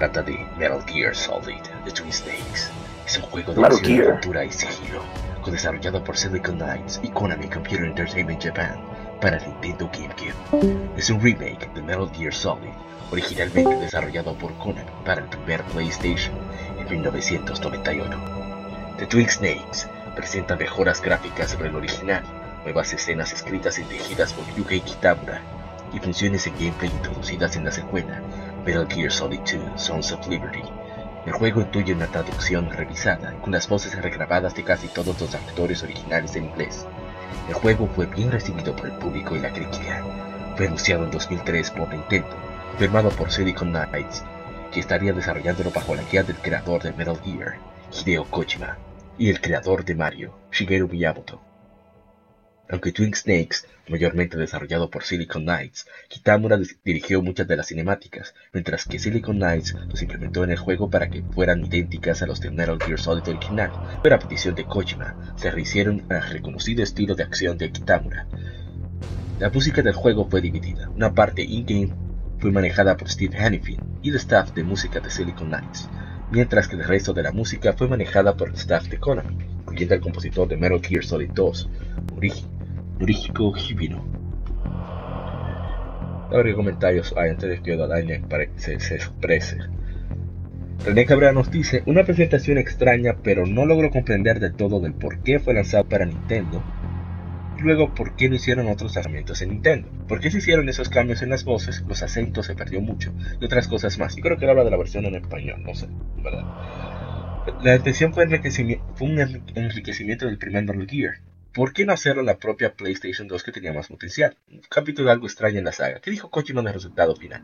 Trata de Metal Gear Solid, The Twin Snakes. Es un juego de acción, aventura y sigilo, desarrollado por Silicon Knights y Konami Computer Entertainment Japan para Nintendo GameCube. Es un remake de Metal Gear Solid, originalmente desarrollado por Konami para el primer PlayStation en 1998. The Twin Snakes presenta mejoras gráficas sobre el original, nuevas escenas escritas y dirigidas por Yuhei Kitamura y funciones en gameplay introducidas en la secuela Metal Gear Solid 2 Sons of Liberty. El juego incluye una traducción revisada con las voces regrabadas de casi todos los actores originales en inglés. El juego fue bien recibido por el público y la crítica. Fue anunciado en 2003 por Nintendo, firmado por Silicon Knights, que estaría desarrollándolo bajo la guía del creador de Metal Gear, Hideo Kojima, y el creador de Mario, Shigeru Miyamoto. Aunque Twin Snakes, mayormente desarrollado por Silicon Knights, Kitamura dirigió muchas de las cinemáticas, mientras que Silicon Knights los implementó en el juego para que fueran idénticas a los de Metal Gear Solid original, pero a petición de Kojima, se rehicieron al reconocido estilo de acción de Kitamura. La música del juego fue dividida, una parte in-game fue manejada por Steve Hannifin y el staff de música de Silicon Knights, mientras que el resto de la música fue manejada por el staff de Konami, incluyendo al compositor de Metal Gear Solid 2, Noriji- Norihiko Hibino. Abre comentarios hay antes de que pare- se, se exprese. René Cabrera nos dice, una presentación extraña, pero no logro comprender del todo del por qué fue lanzado para Nintendo. Y luego, por qué no hicieron otros herramientas en Nintendo. ¿Por qué se hicieron esos cambios en las voces? Los acentos se perdió mucho. Y otras cosas más. Yo creo que él habla de la versión en español, no sé, ¿verdad? La intención fue, fue un enri- enriquecimiento del primer Metal Gear. ¿Por qué no hacerlo en la propia PlayStation 2 que tenía más potencial? Un capítulo algo extraño en la saga. ¿Qué dijo Kojima del resultado final?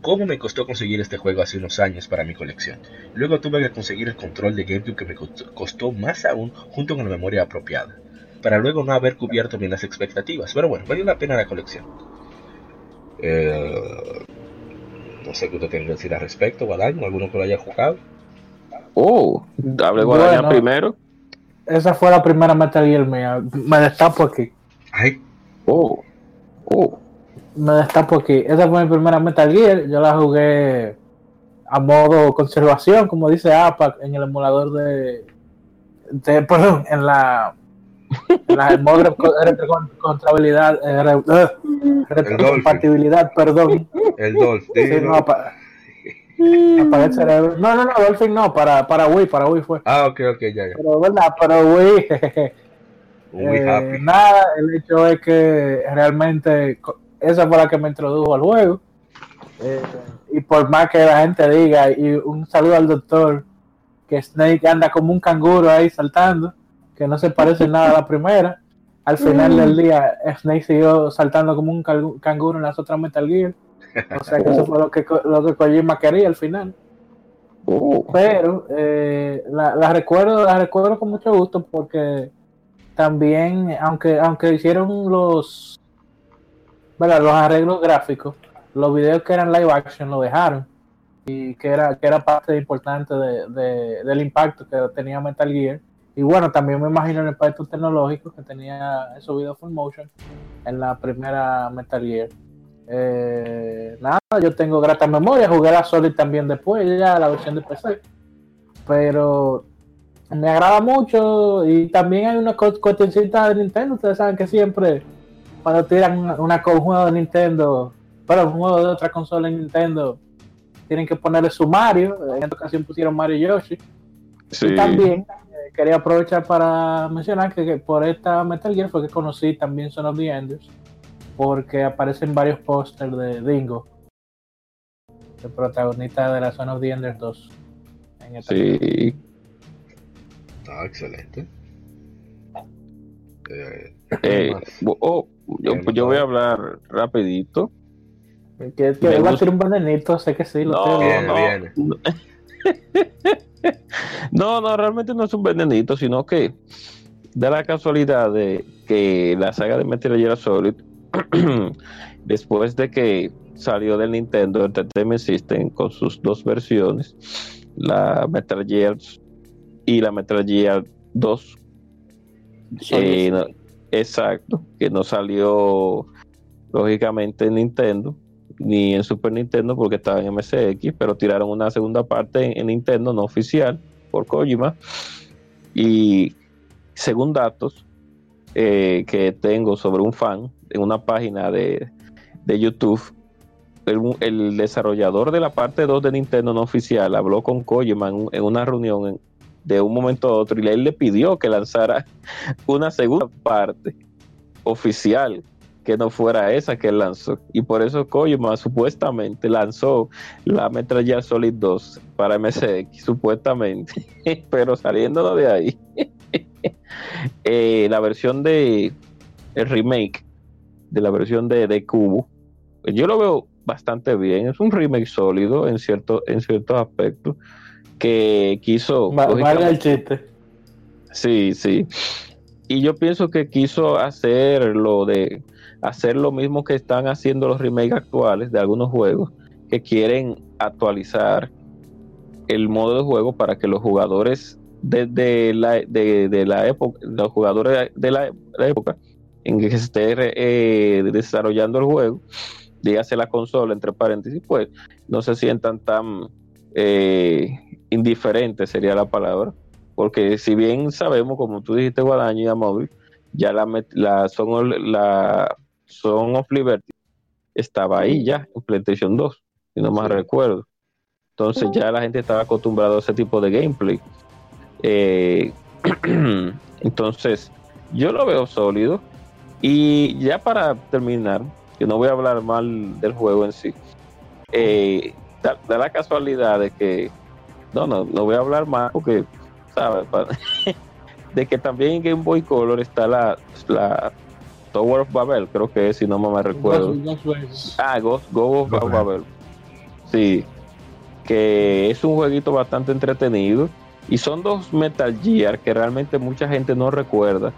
¿Cómo me costó conseguir este juego hace unos años para mi colección? Luego tuve que conseguir el control de GameCube que me costó- más aún junto con la memoria apropiada, para luego no haber cubierto bien las expectativas. Pero bueno, valió la pena la colección. Eh, no sé qué usted tiene que decir al respecto, Guadaño, alguno que lo haya jugado. oh, hable Guadaña Bueno. primero. Esa fue la primera Metal Gear mía. Me destapo aquí. Ay, Oh, oh, Me destapo aquí. Esa fue mi primera Metal Gear. Yo la jugué a modo conservación, como dice APAC, en el emulador de. de perdón, en la. En la el modo retrocompatibilidad. eh, re- eh, retrocompatibilidad, perdón. el Dolph, Sí, no, apa- apagué el cerebro. No, no, no, Dolphin no, para, para Wii, para Wii fue. Ah, ok, ok, ya, ya. Pero verdad, pero Wii. Muy Eh, happy. nada, el hecho es que realmente esa fue la que me introdujo al juego. Eh, y por más que la gente diga, y un saludo al doctor, que Snake anda como un canguro ahí saltando, que no se parece nada a la primera. Al final del día, Snake siguió saltando como un canguro en las otras Metal Gear. O sea que eso fue lo que, lo que Kojima quería al final oh. pero eh, la, la recuerdo la recuerdo con mucho gusto porque también aunque aunque hicieron los ¿verdad? los arreglos gráficos los videos que eran live action lo dejaron y que era que era parte importante de, de- del impacto que tenía Metal Gear y bueno también me imagino el impacto tecnológico que tenía esos videos full motion en la primera Metal Gear eh, nada, yo tengo grata memoria, jugué la Solid también después, ya la versión de PC. Pero me agrada mucho y también hay una co- cuestioncita de Nintendo. Ustedes saben que siempre cuando tiran una, un juego de Nintendo, pero un juego de otra consola en Nintendo, tienen que ponerle su Mario. En esta ocasión pusieron Mario Yoshi. Sí. Y también eh, quería aprovechar para mencionar que, que por esta Metal Gear fue que conocí también Son of the Enders, porque aparecen varios pósters de Dingo, el protagonista de la Son of the Enders 2. En esta Sí. Ah, excelente. Eh, Eh, oh, yo, voy a hablar rapidito. Que, va a ser un venenito, sé que sí, lo No. Viene, no. No, no, realmente no es un venenito, sino que da la casualidad de que la saga de Metal Gear Solid, después de que salió del Nintendo Entertainment System con sus dos versiones, la Metal Gear y la Metal Gear 2, eh, no- exacto, que no salió lógicamente en Nintendo ni en Super Nintendo porque estaba en MSX, pero tiraron una segunda parte en, en Nintendo no oficial por Kojima. Y según datos eh, que tengo sobre un fan en una página de, de YouTube, el, desarrollador de la parte 2 de Nintendo no oficial habló con Kojima en, un- en una reunión de un momento a otro y él le pidió que lanzara una segunda parte oficial que no fuera esa que él lanzó. Y por eso Kojima supuestamente lanzó la Metal Gear Solid 2 para MSX, supuestamente. Pero saliéndonos de ahí, eh, la versión de el remake de la versión de, de Cubo, yo lo veo bastante bien. Es un remake sólido en, cierto, en ciertos aspectos que quiso... Va- Valga el chiste. Sí, sí. Y yo pienso que quiso hacer lo de hacer lo mismo que están haciendo los remakes actuales de algunos juegos que quieren actualizar el modo de juego para que los jugadores desde la, de, de la época, los jugadores de la, la época en que se esté eh, desarrollando el juego, dígase la consola, entre paréntesis, pues no se sientan tan eh, indiferentes, sería la palabra, porque si bien sabemos, como tú dijiste, Guadaño y Amóvil, ya la, la, son, la Son of Liberty estaba ahí ya, en PlayStation 2, si no más Sí. recuerdo. Entonces ya la gente estaba acostumbrada a ese tipo de gameplay. Eh, entonces, yo lo veo sólido. Y ya para terminar, que no voy a hablar mal del juego en sí, eh, da, da la casualidad de que, no, no, no voy a hablar mal porque, ¿sabes? De que también en Game Boy Color está la, la Tower of Babel, creo que es, si no me recuerdo. Ah, Ghost, Ghost of Babel. Babel. Sí. Que es un jueguito bastante entretenido. Y son dos Metal Gear que realmente mucha gente no recuerda.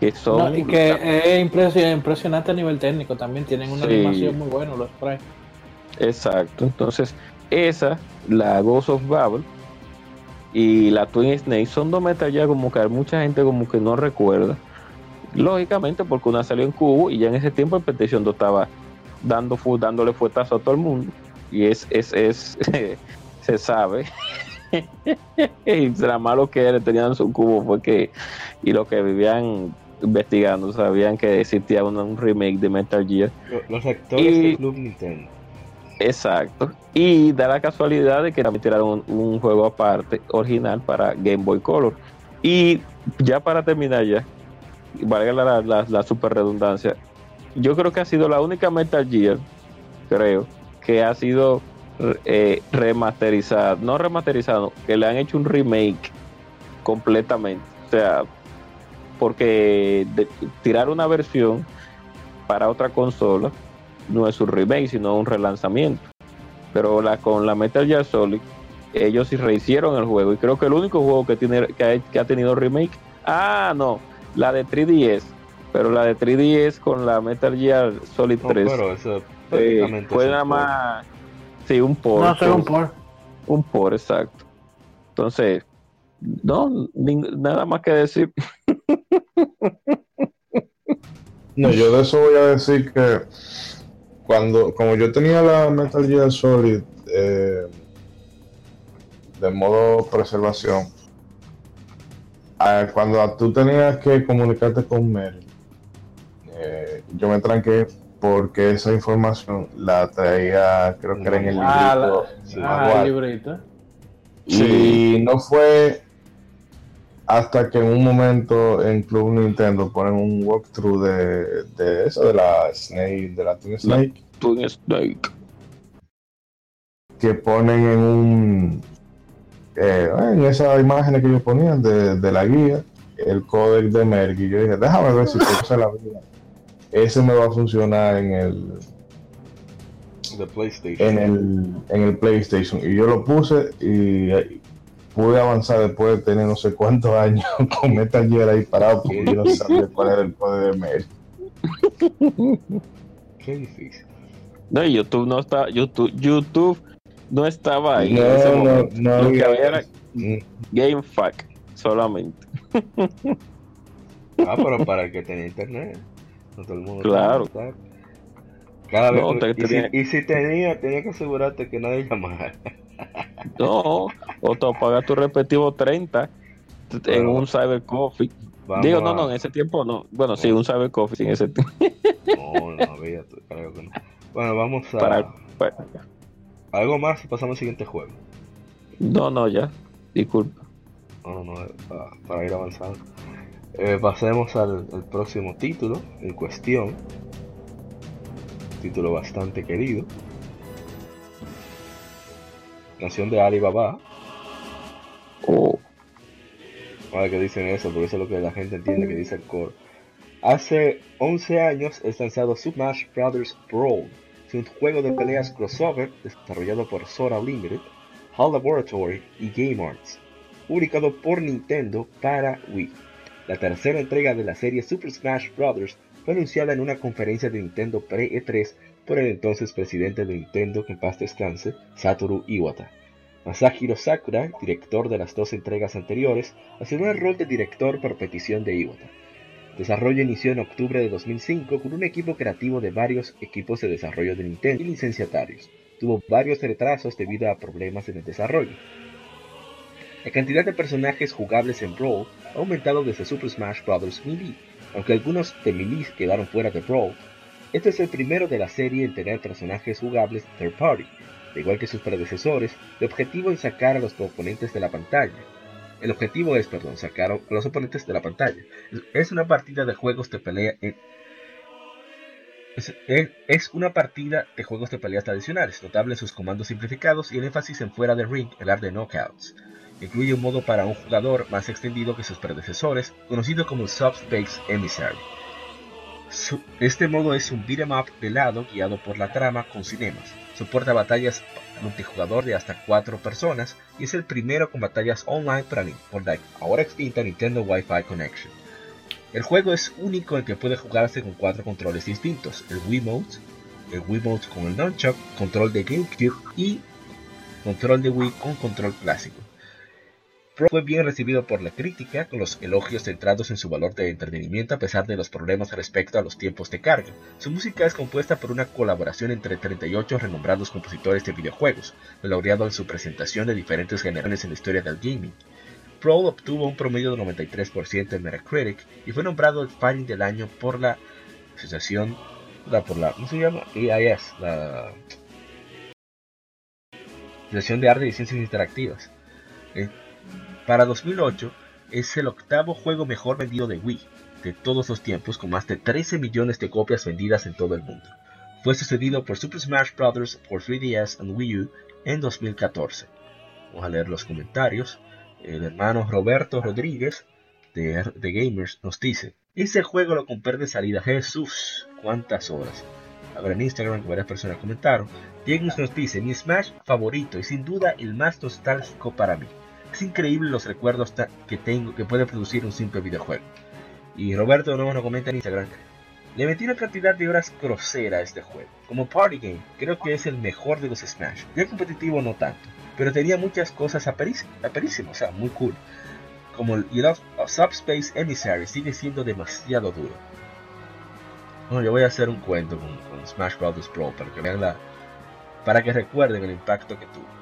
Que son. No, y que es impresio- impresionante a nivel técnico también. Tienen una Sí. animación muy buena los sprites. Exacto. Entonces, esa, la Ghost of Babel y la Twin Snake son dos Metal Gear como que mucha gente como que no recuerda. Lógicamente, porque una salió en cubo y ya en ese tiempo el PlayStation 2 estaba dando fu- dándole fuetazo a todo el mundo. Y es, es, es se sabe. y lo malo que era, tenían su cubo fue que, y lo que vivían investigando, sabían que existía un, un remake de Metal Gear. Lo- Los actores Y- de Club Nintendo. Exacto. Y da la casualidad de que también tiraron un, un juego aparte, original, para Game Boy Color. Y ya para terminar ya, valga la, la, la super redundancia, yo creo que ha sido la única Metal Gear, creo, que ha sido eh, remasterizada, no remasterizado, que le han hecho un remake completamente. O sea, porque de- tirar una versión para otra consola no es un remake, sino un relanzamiento. Pero la, con la Metal Gear Solid, ellos sí rehicieron el juego. Y creo que el único juego que, tiene, que, ha, que ha tenido remake, ah, no, la de 3DS. Pero la de 3DS con la Metal Gear Solid No, 3 pero eso eh, prácticamente fue nada más, sí, un por. No, solo un por. Un por, exacto. Entonces, no, nada más que decir. No, yo de eso voy a decir que cuando, como yo tenía la Metal Gear Solid eh, de modo preservación, ah, cuando tú tenías que comunicarte con Mary, eh, yo me tranqué porque esa información la traía, creo que era en el Ah, la- librito. Sí. Ah, Maguire. el librito. Y no fue hasta que en un momento en Club Nintendo ponen un walkthrough de, de eso, de la Snake, de la Twin Snake, Twin Snake. que ponen en un eh, en esas imágenes que ellos ponían de, de la guía el códec de Merck y yo dije déjame ver si se la vida ese me va a funcionar en el PlayStation. en el en el PlayStation y yo lo puse y eh, pude avanzar después de tener no sé cuántos años con Metal Gear ahí parado porque yo no sabía cuál era el código de Merck Qué difícil. No, y YouTube no está, YouTube, YouTube no estaba ahí en ese no, no, no Lo que había- era Mm, GameFAQ solamente. Ah, pero para el que tenía internet. No todo el mundo Claro. tenía. Cada vez No, tú- te- y, tenía- si, y si tenía, tenía que asegurarte que nadie llamara. No, o te pagas tu respectivo 30 en un Cyber Coffee. Vamos Digo, no, no, en ese tiempo no. Bueno, sí, un Cyber Coffee sí, en ese tiempo. No, no había, creo que no. Bueno, vamos a. Para, para- Algo más y pasamos al siguiente juego. No, no, ya. Disculpa. No, no, no, para, para ir avanzando. Eh, pasemos al, al próximo título en cuestión. Título bastante querido. Canción de Alibaba. Oh, Ahora que dicen eso, porque eso es lo que la gente entiende que dice el core. Hace 11 años es lanzado Super Smash Bros. Brawl, es un juego de peleas crossover desarrollado por Sora Limited, HAL Laboratory y Game Arts, publicado por Nintendo para Wii. La tercera entrega de la serie Super Smash Bros. fue anunciada en una conferencia de Nintendo pre-E3 por el entonces presidente de Nintendo, que en paz descanse, Satoru Iwata. Masahiro Sakura, director de las dos entregas anteriores, asumió el rol de director por petición de Iwata. Desarrollo inició en octubre de 2005 con un equipo creativo de varios equipos de desarrollo de Nintendo y licenciatarios. Tuvo varios retrasos debido a problemas en el desarrollo. La cantidad de personajes jugables en Brawl ha aumentado desde Super Smash Bros. Melee, aunque algunos de Melee quedaron fuera de Brawl. Este es el primero de la serie en tener personajes jugables third party. Al igual que sus predecesores, el objetivo es sacar a los oponentes de la pantalla. El objetivo es, perdón, sacar a los oponentes de la pantalla. Es- una partida de juegos de pelea en- es, una partida de juegos de peleas tradicionales, notable sus comandos simplificados y el énfasis en fuera de ring, el art de knockouts. Incluye un modo para un jugador más extendido que sus predecesores, conocido como Subspace Emissary. Este modo es un beat'em up de lado guiado por la trama con cinemas. Soporta batallas multijugador de hasta 4 personas y es el primero con batallas online para por la ahora extinta Nintendo Wi-Fi Connection. El juego es único en que puede jugarse con cuatro controles distintos, el Wiimote, el Wiimote con el Nunchuck, control de GameCube y control de Wii con control clásico. Pro fue bien recibido por la crítica, con los elogios centrados en su valor de entretenimiento a pesar de los problemas respecto a los tiempos de carga. Su música es compuesta por una colaboración entre 38 renombrados compositores de videojuegos, laureado en su presentación de diferentes generaciones en la historia del gaming. Brawl obtuvo un promedio de 93% en Metacritic y fue nombrado el Fighting del año por la asociación, la, ¿cómo se llama? EIS, la Asociación de Arte y Ciencias Interactivas. Para 2008 es el octavo juego mejor vendido de Wii de todos los tiempos con más de 13 millones de copias vendidas en todo el mundo. Fue sucedido por Super Smash Bros. por 3DS y Wii U en 2014. Vamos a leer los comentarios. El hermano Roberto Rodríguez de, de Gamers nos dice: Ese juego lo compré de salida. Jesús, cuántas horas. A ver en Instagram que varias personas comentaron. Diego nos dice: Mi Smash favorito y sin duda el más nostálgico para mí. Es increíble los recuerdos que tengo que puede producir un simple videojuego. Y Roberto no nos comenta en Instagram. Le metí una cantidad de horas grosera a este juego. Como party game, creo que es el mejor de los Smash. Ya competitivo no tanto, pero tenía muchas cosas aperísimas, o sea, muy cool. Como el el Subspace Emissary sigue siendo demasiado duro. Bueno, yo voy a hacer un cuento con, con Smash Bros. Pro para que vean la. para que recuerden el impacto que tuvo.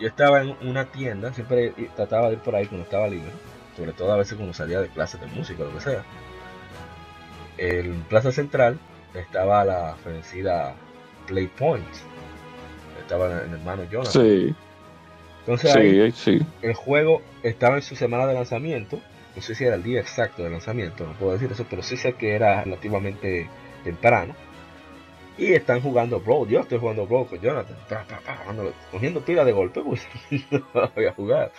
Yo estaba en una tienda, siempre trataba de ir por ahí cuando estaba libre, sobre todo a veces cuando salía de clases de música o lo que sea. En Plaza Central estaba la ofrecida Play Point. Estaba el hermano Jonathan. Sí, Entonces ahí, sí. el juego estaba en su semana de lanzamiento. No sé si era el día exacto de lanzamiento, no puedo decir eso, pero sí sé que era relativamente temprano. Y están jugando Brawl. Yo estoy jugando Brawl con Jonathan. pa, pa, pa, cogiendo pila de golpe, pues no voy a jugar.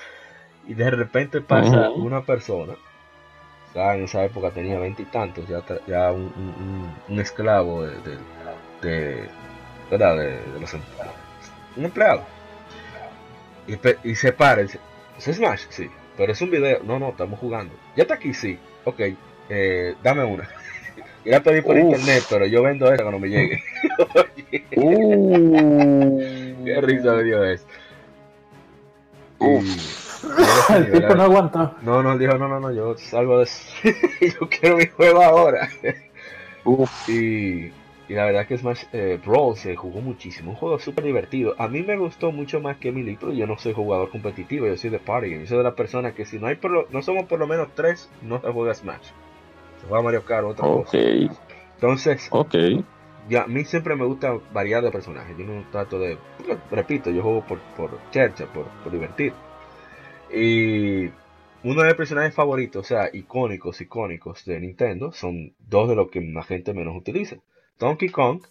Y de repente pasa una persona. O sea, en esa época tenía veintitantos, ya, ya un, un- esclavo de, de, de- ¿verdad? De, de los empleados. Un empleado. Y, y se para y dice, ¿es Smash? Sí. Pero es un video. No, no, estamos jugando. Ya está aquí, sí. Ok, eh, dame una. Y la pedí por Uf. internet, pero yo vendo esa cuando me llegue. Uh, Qué risa me dio eso. El tipo no aguantó. No, no, él dijo, no, no, no, yo salgo de yo quiero mi juego ahora. Uf. Y, y la verdad que Smash eh, Brawl se jugó muchísimo. Un juego súper divertido. A mí me gustó mucho más que Melee, pero yo no soy jugador competitivo, yo soy de party game. Yo soy de la persona que si no hay por lo- no somos por lo menos tres, no se juega Smash. Juega Mario Kart otra Ok, cosa. Entonces, ok. ya, a mí siempre me gusta variar de personajes. Yo no trato de. Repito, yo juego por, por chercha, por, por divertir. Y uno de mis personajes favoritos, o sea, icónicos, icónicos de Nintendo, son dos de los que la gente menos utiliza: Donkey Kong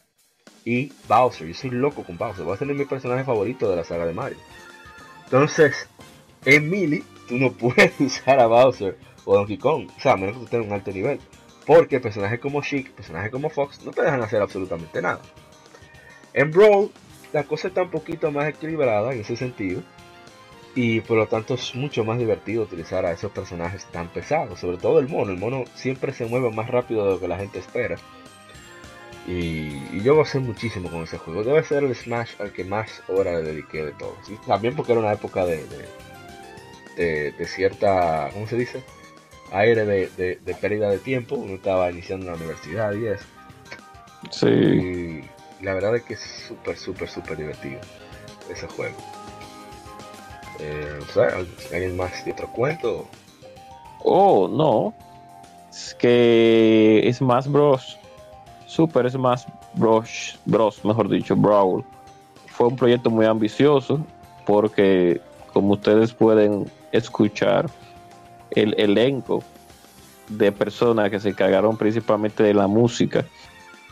y Bowser. Yo soy loco con Bowser. Va a ser mi personaje favorito de la saga de Mario. Entonces, en Melee, tú no puedes usar a Bowser o Donkey Kong. O sea, a menos que tú tengas un alto nivel. Porque personajes como Chic, personajes como Fox, no te dejan hacer absolutamente nada. En Brawl, la cosa está un poquito más equilibrada en ese sentido. Y por lo tanto es mucho más divertido utilizar a esos personajes tan pesados. Sobre todo el mono. El mono siempre se mueve más rápido de lo que la gente espera. Y, y yo gocé muchísimo con ese juego. Debe ser el Smash al que más horas le dediqué de todos. También porque era una época de- de cierta, ¿cómo se dice? Aire de, de- de pérdida de tiempo. Uno estaba iniciando la universidad y eso. Sí. Y la verdad es que es súper, súper, súper divertido ese juego. Eh, o sea, ¿alguien más de otro cuento? Oh, no. Es que Smash Bros. Super Smash Bros. Bros, mejor dicho, Brawl. Fue un proyecto muy ambicioso porque, como ustedes pueden escuchar, el elenco de personas que se encargaron principalmente de la música,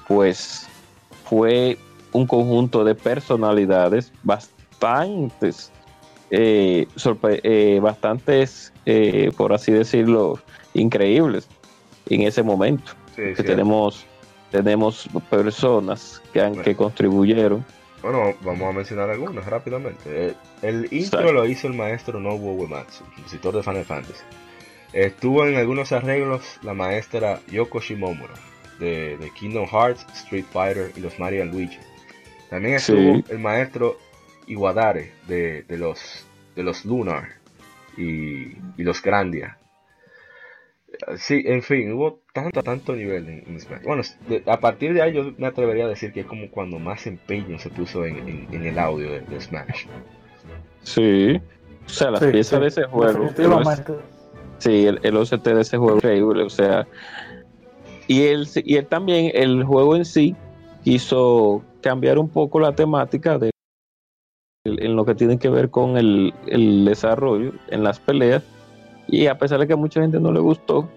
pues fue un conjunto de personalidades bastantes, eh, eh, bastantes, eh, por así decirlo, increíbles en ese momento. Sí, Que tenemos, tenemos personas que, han, Bueno. que contribuyeron. Bueno, vamos a mencionar algunos rápidamente. Eh, El intro lo hizo el maestro Nobuo Uematsu, compositor de Final Fantasy. Estuvo en algunos arreglos la maestra Yoko Shimomura, de, de Kingdom Hearts, Street Fighter y los Mario Luigi. También Sí. estuvo el maestro Iwadare, de, de los, de los Lunar y, y los Grandia. Sí, en fin, hubo tanto, tanto nivel en, en Smash. Bueno, de- a partir de ahí yo me atrevería a decir que es como cuando más empeño se puso en, en- en el audio de, de Smash. Sí. O sea, las Sí, piezas sí, de ese juego. definitivamente. Sí, el, el OCT de ese juego es increíble, o sea. Y él, y él también, el juego en sí, quiso cambiar un poco la temática de en lo que tiene que ver con el, el desarrollo en las peleas. Y a pesar de que a mucha gente no le gustó,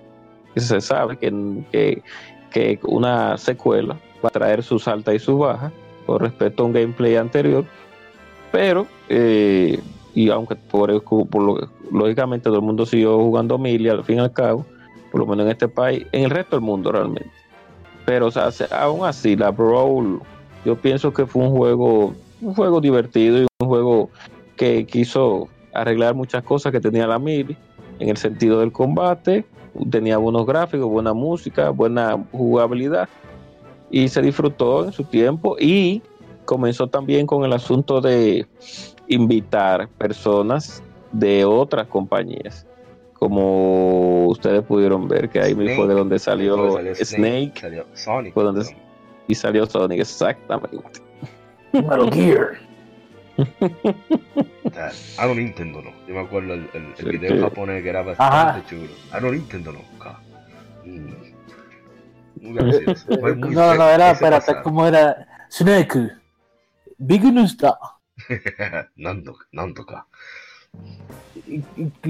se sabe que, que, que una secuela va a traer sus altas y sus bajas con respecto a un gameplay anterior. Pero, eh, y aunque por, por lo- lógicamente todo el mundo siguió jugando Mili al fin y al cabo, por lo menos en este país, en el resto del mundo realmente. Pero o sea, se- aún así, la Brawl, yo pienso que fue un juego, un juego divertido y un juego que quiso arreglar muchas cosas que tenía la Mili en el sentido del combate, tenía buenos gráficos, buena música, buena jugabilidad y se disfrutó en su tiempo y comenzó también con el asunto de invitar personas de otras compañías. Como ustedes pudieron ver que ahí Snake. fue de donde salió, Salió Snake, salió Sonic. Fue donde- y salió Sonic, exactamente. Metal Gear. A lo Nintendo no. Yo me acuerdo el, el- el Sí, video sí. japonés que era bastante Ajá. chulo. A lo Nintendo no. Mm. muy gracioso. Fue muy No, no, era, espérate. ¿cómo era? Snake, Big Nusta. なんとか、なんとか。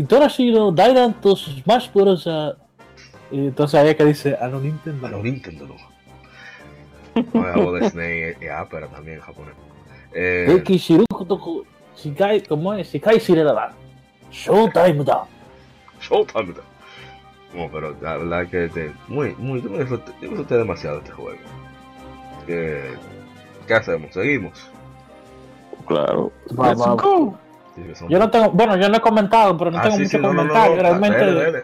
Torashiro, Daidan, tus Smash Bros. ah, Y entonces ahí es que dice, a lo Nintendo. あの、任天堂の。そうですね。いや、pero también en japonés. Eh, Eki Shiruku Toku, Shikai, ¿cómo es? Shikai Shirada. Showtime da. Showtime da. No, pero la verdad que te, muy, muy, yo me disfruté, yo disfruté demasiado este juego. Que, ¿Qué hacemos? ¿Seguimos? Claro. Va, Let's va. go. Sí, que son- Yo no tengo, bueno, yo no he comentado, pero no Ah, tengo sí, mucho sí, no, no, no, comentario. no, Realmente, dele, dele.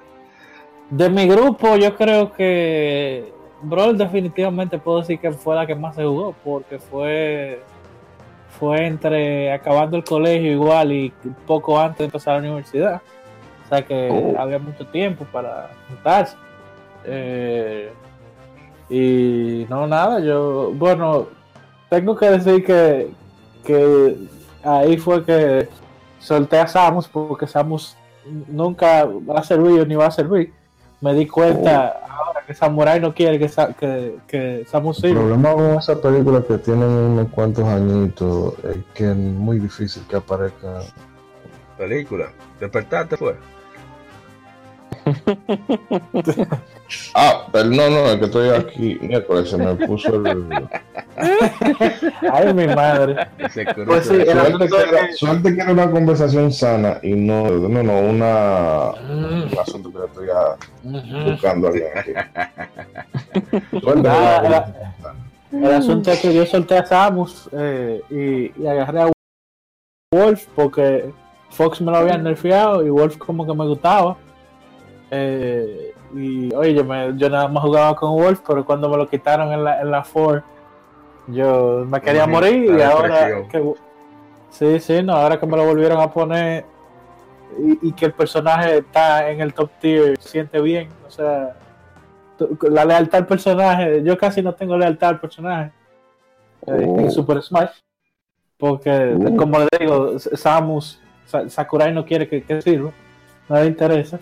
de mi grupo, yo creo que Brawl definitivamente puedo decir que fue la que más se jugó, porque fue fue entre acabando el colegio igual y poco antes de empezar la universidad. O sea que Oh. había mucho tiempo para juntarse. Eh, y no, nada, yo, bueno, tengo que decir que, que ahí fue que solté a Samus porque Samus nunca va a servir ni va a servir. Me di cuenta ahora que Samurai no quiere que, Sa- que, que Samus El sirva. problema con esa película que tienen unos cuantos añitos es que es muy difícil que aparezca. Película. Despertarte fue. Ah, pero no, no, es que estoy aquí. Miércoles se me puso el. Ay, mi madre. Pues sí, Suerte que, era, suerte que era una conversación sana y no, no, no, una, un asunto que le estoy ah, buscando a alguien aquí. Suerte sana. El asunto es que yo solté a Samus eh, y, y agarré a Wolf porque Fox me lo había nerfeado y Wolf como que me gustaba. Eh, y oye, yo, me- yo nada más jugaba con Wolf, pero cuando me lo quitaron en la, en la 4, yo me quería morir y ahora que, sí, sí, no, ahora que me lo volvieron a poner y, y que el personaje está en el top tier, siente bien, o sea, la lealtad al personaje, yo casi no tengo lealtad al personaje eh, Oh. en Super Smash, porque Uh. como le digo, Samus, Sa- Sakurai no quiere que, que sirva, no le interesa,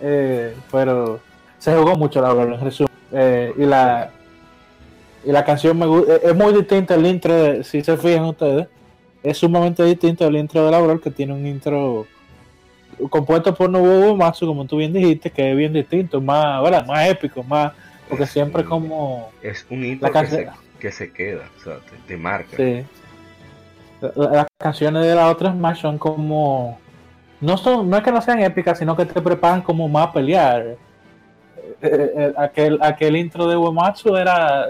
eh, pero se jugó mucho la verdad, en resumen, Eh, y la y la canción me gu- eh, es muy distinta el intro, de, si se fijan ustedes, es sumamente distinto el intro de la Brawl que tiene un intro compuesto por Nobuo Uematsu, como tú bien dijiste, que es bien distinto, más, ¿verdad? más épico, más porque siempre como Es un intro La que, se, canción- que se queda, o sea, te, te marca. sí. La- las canciones de las otras Smash son como no son no es que no sean épicas, sino que te preparan como más a pelear. Eh, eh, eh, aquel, aquel intro de Uematsu era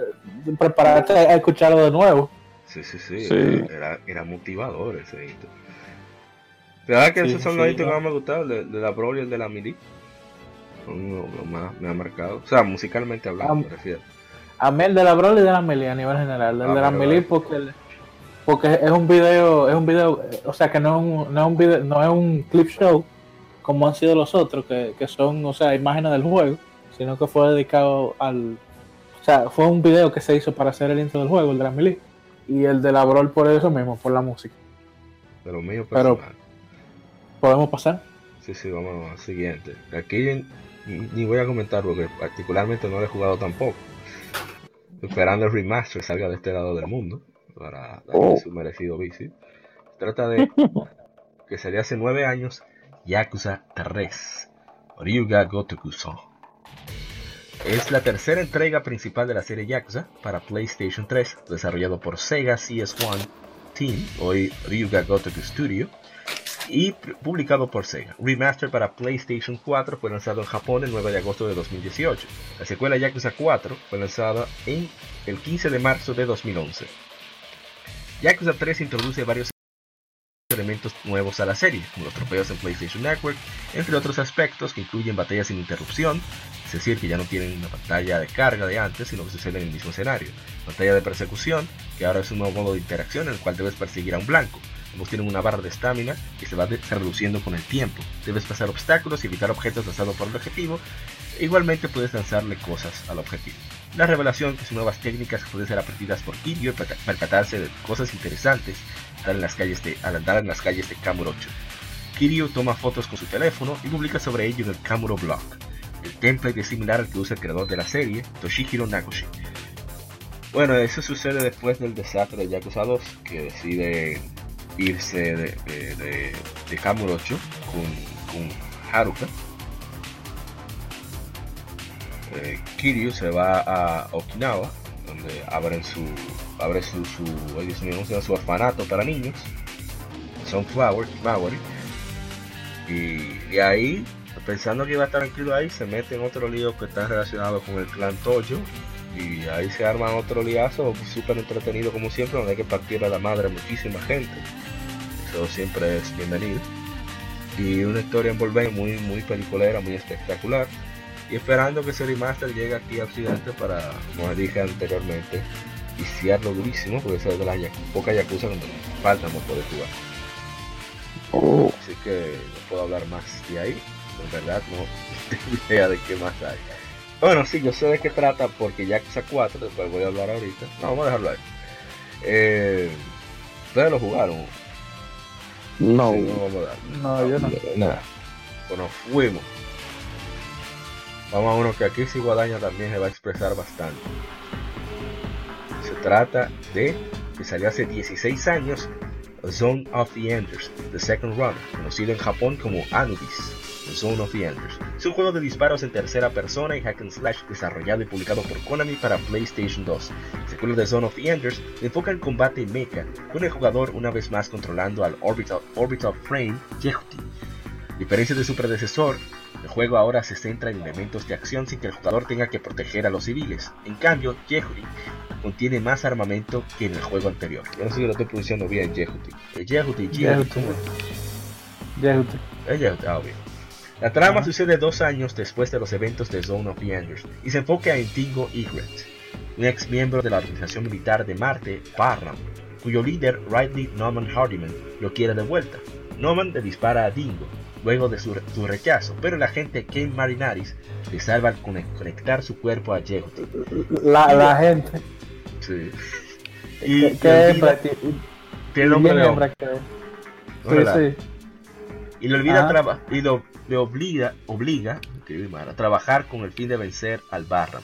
prepararte a escucharlo de nuevo. Sí, sí, sí. Sí. Era, era, era motivador ese intro. La verdad que Sí, esos son sí, los intros no. que más me gustaron, de, de la Brawl y el de la Melee. Son los más me han marcado. O sea, musicalmente hablando, Ah, me refiero. A mí el de la Broly y de la Melee a nivel general. El Ah, de la vale. porque, el- porque es un video, es un video, o sea que no es un, no es un video, no es un clip show como han sido los otros, que, que son, o sea, imágenes del juego, sino que fue dedicado al, o sea, fue un video que se hizo para hacer el intro del juego, el de la Melee. Y el de la Brawl por eso mismo, por la música. De míos Pero- personal. ¿Podemos pasar? Sí, sí, vamos al siguiente. Aquí ni ni voy a comentar porque particularmente no lo he jugado tampoco. Esperando el remaster salga de este lado del mundo para darle Oh. su merecido vicio. Trata de que salió hace nueve años Yakuza 3 Ryuga Gotoku-son. Es la tercera entrega principal de la serie Yakuza para PlayStation 3, desarrollado por Sega CS1 Team, hoy Ryuga Gotoku Studio, y publicado por Sega. Remaster para PlayStation 4 fue lanzado en Japón el 9 de agosto de 2018. La secuela Yakuza 4 fue lanzada en el 15 de marzo de 2011. Yakuza 3 introduce varios elementos nuevos a la serie, como los trofeos en PlayStation Network, entre otros aspectos que incluyen batallas sin interrupción, es decir, que ya no tienen una pantalla de carga de antes, sino que sucede en el mismo escenario. Pantalla de persecución, que ahora es un nuevo modo de interacción en el cual debes perseguir a un blanco. Tienen una barra de estamina que se va reduciendo con el tiempo. Debes pasar obstáculos y evitar objetos lanzados por el objetivo. E igualmente puedes lanzarle cosas al objetivo. La revelación que son nuevas técnicas que pueden ser aprendidas por Kiryu y perca- percatarse de cosas interesantes al, en las calles de, al andar en las calles de Kamurocho. Kiryu toma fotos con su teléfono y publica sobre ello en el Kamuro Blog. El template es similar al que usa el creador de la serie, Toshihiro Nagoshi. Bueno, eso sucede después del desastre de Yakuza 2, que decide irse de, de, de, Kamurocho con, con Haruka. Eh, Kiryu se va a Okinawa, donde abren su, abre su, su, ay, Dios mío, ¿cómo se llama? su orfanato para niños, Sunflower, Maori. Y, y ahí, pensando que iba a estar tranquilo ahí, se mete en otro lío que está relacionado con el clan Toyo. Y ahí se arman otro liazo súper entretenido como siempre, donde hay que partir a la madre muchísima gente. Eso siempre es bienvenido. Y una historia envolvente muy, muy peliculera, muy espectacular. Y esperando que ese remaster llegue aquí a Occidente para, como dije anteriormente, viciarlo durísimo, porque esa es de las pocas Yakuza donde falta no poder jugar. Oh, Así que no puedo hablar más de ahí. En verdad no tengo idea de qué más hay. Bueno, sí, yo sé de qué trata porque Yakuza 4, después voy a hablar ahorita. No, vamos a dejarlo ahí. Eh, Ustedes lo jugaron. No, Sí, no vamos a dar. No, yo no. Nada. Bueno, fuimos. Vamos a uno que aquí sí Guadaña también se va a expresar bastante. Se trata de que salió hace 16 años Zone of the Enders, The Second Runner, conocido en Japón como Anubis, Zone of the Enders. Es un juego de disparos en tercera persona y hack and slash desarrollado y publicado por Konami para PlayStation 2. El secuela de Zone of the Enders enfoca el combate mecha, con el jugador una vez más controlando al Orbital, Orbital Frame Jehuti. A diferencia de su predecesor, el juego ahora se centra en elementos de acción sin que el jugador tenga que proteger a los civiles. En cambio, Jehuti contiene más armamento que en el juego anterior. Yo no sé si lo estoy pronunciando bien. Eh. ¿cómo es? Jehuti. Eh, Jehuti, ah, bien. La trama sucede dos años después de los eventos de Zone of the Enders y se enfoca en Tingo Egret, un ex miembro de la organización militar de Marte, Barram, cuyo líder, Riley Norman Hardiman, lo quiere de vuelta. Norman le dispara a Dingo, luego de su, su rechazo, pero el agente Ken Marinaris le salva al conec- conectar su cuerpo a Jehuti. La, la gente. Sí. ¿Qué, Y qué tiene nombre de. Sí, sí. y le olvida traba- y lo, le obliga, obliga a trabajar con el fin de vencer al Barram.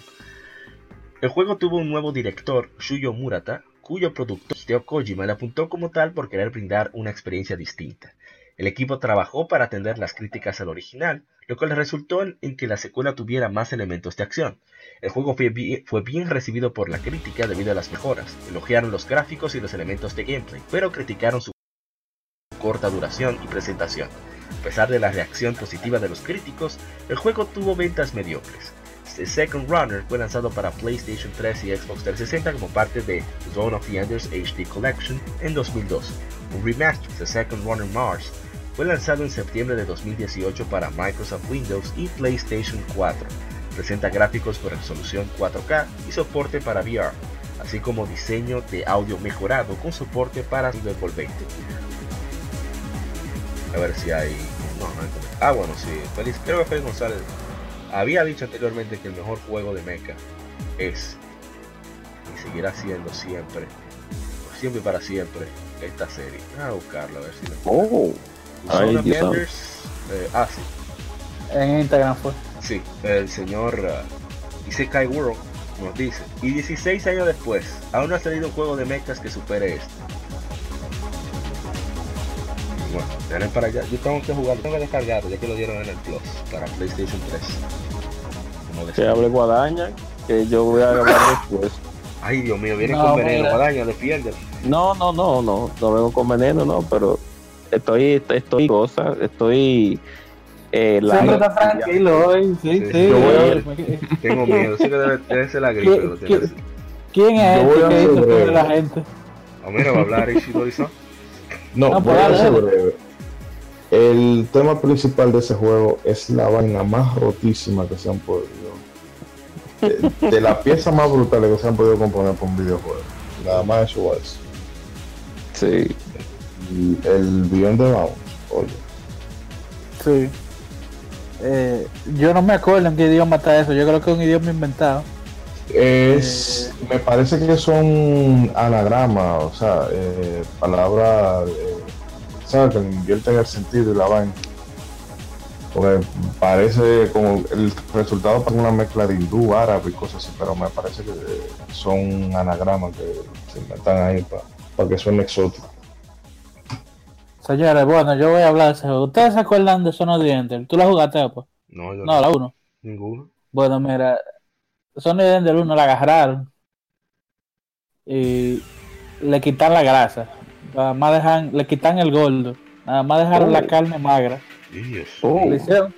El juego tuvo un nuevo director, Shuyo Murata, cuyo productor Hideo Kojima le apuntó como tal por querer brindar una experiencia distinta. El equipo trabajó para atender las críticas al original, lo que le resultó en, que la secuela tuviera más elementos de acción. El juego fue bien recibido por la crítica debido a las mejoras, elogiaron los gráficos y los elementos de gameplay, pero criticaron su corta duración y presentación. A pesar de la reacción positiva de los críticos, el juego tuvo ventas mediocres. The Second Runner fue lanzado para PlayStation 3 y Xbox 360 como parte de Zone of the Enders HD Collection en 2002. Un remaster, The Second Runner Mars, fue lanzado en septiembre de 2018 para Microsoft Windows y PlayStation 4. Presenta gráficos con resolución 4K y soporte para VR, así como diseño de audio mejorado con soporte para envolvente. A ver si hay. No, no hay. Ah, bueno, sí. Feliz, creo que Félix González había dicho anteriormente que el mejor juego de mecha es y seguirá siendo siempre, siempre y para siempre, esta serie. A buscarlo a ver si lo oh, Ay, Zone of Dios santo. Enders, eh, ah, sí, En Instagram fue. sí, el señor uh, Isekai World nos dice, y 16 años después, aún no ha salido un juego de mechas que supere este. Bueno, denle para allá. Yo tengo que jugar, tengo que descargarlo, ya que lo dieron en el Plus para PlayStation 3. Como que hable Guadaña, que yo voy a hablar después. Ay, Dios mío, viene No, con veneno, mira. guadaña, defiende. No, no, no, no, no vengo con veneno, no, pero estoy, estoy cosa, estoy eh, Siempre live. está tranquilo hoy. Sí, Sí, sí. yo voy a- Tengo miedo, sé que debe, debe ser la gripe. Lo ¿Qué- tiene. qué- ¿Quién es Yo voy a que dice la gente? Ah, mira, va a hablar Ishidori-san. No, No, voy pues, a dale. breve. El tema principal de ese juego es la vaina más rotísima que se han podido. De, de la pieza más brutal que se han podido componer por un videojuego. Nada más eso es. Sí, Y El Beyond the Bounds, oye. Sí. Eh, yo no me acuerdo en qué idioma está eso. Yo creo que es un idioma inventado. Es, me parece que son anagramas, o sea, eh, palabras, eh, ¿sabes? Que le invierten el sentido y la vaina. Porque parece como el resultado para una mezcla de hindú, árabe y cosas así, pero me parece que son anagramas que se inventan ahí para que suene exótico. Señores, bueno, yo voy a hablar de ese juego. ¿Ustedes se acuerdan de Son of the Ender? ¿Tú la jugaste, pues? No, yo No, la 1. Ninguno. Bueno, mira, Son of the Ender 1 la agarraron y le quitan la grasa. Nada más dejan, le quitan el gordo. Nada más dejaron Oh. la carne magra. Y eso. Oh. Le hicieron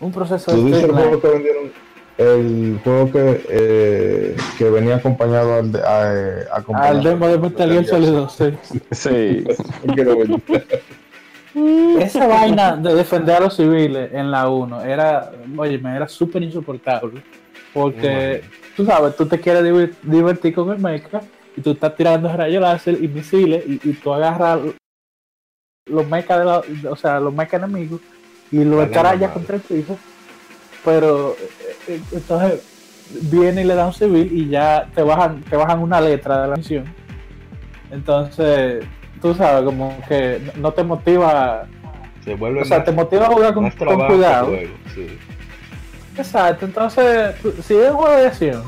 un proceso Tú de dices el juego que vendieron, el juego que, eh, que venía acompañado al de, a, eh, acompañado al demo de Metal Gear Solid 2, sí. Sí. Esa vaina de defender a los civiles en la 1 era, oye, me era súper insoportable. Porque, tú sabes, tú te quieres divertir con el mecha y tú estás tirando rayos láser y misiles y, y tú agarras los mechas de la, o sea, los mechas enemigos y escarallas mamá. contra el piso. Pero eh, eh, entonces viene y le da un civil y ya te bajan, te bajan una letra de la misión. Entonces, tú sabes, como que no te motiva Se vuelve o sea, te motiva a jugar con, cuidado. juego, sí. Exacto, entonces, si es un juego de acción,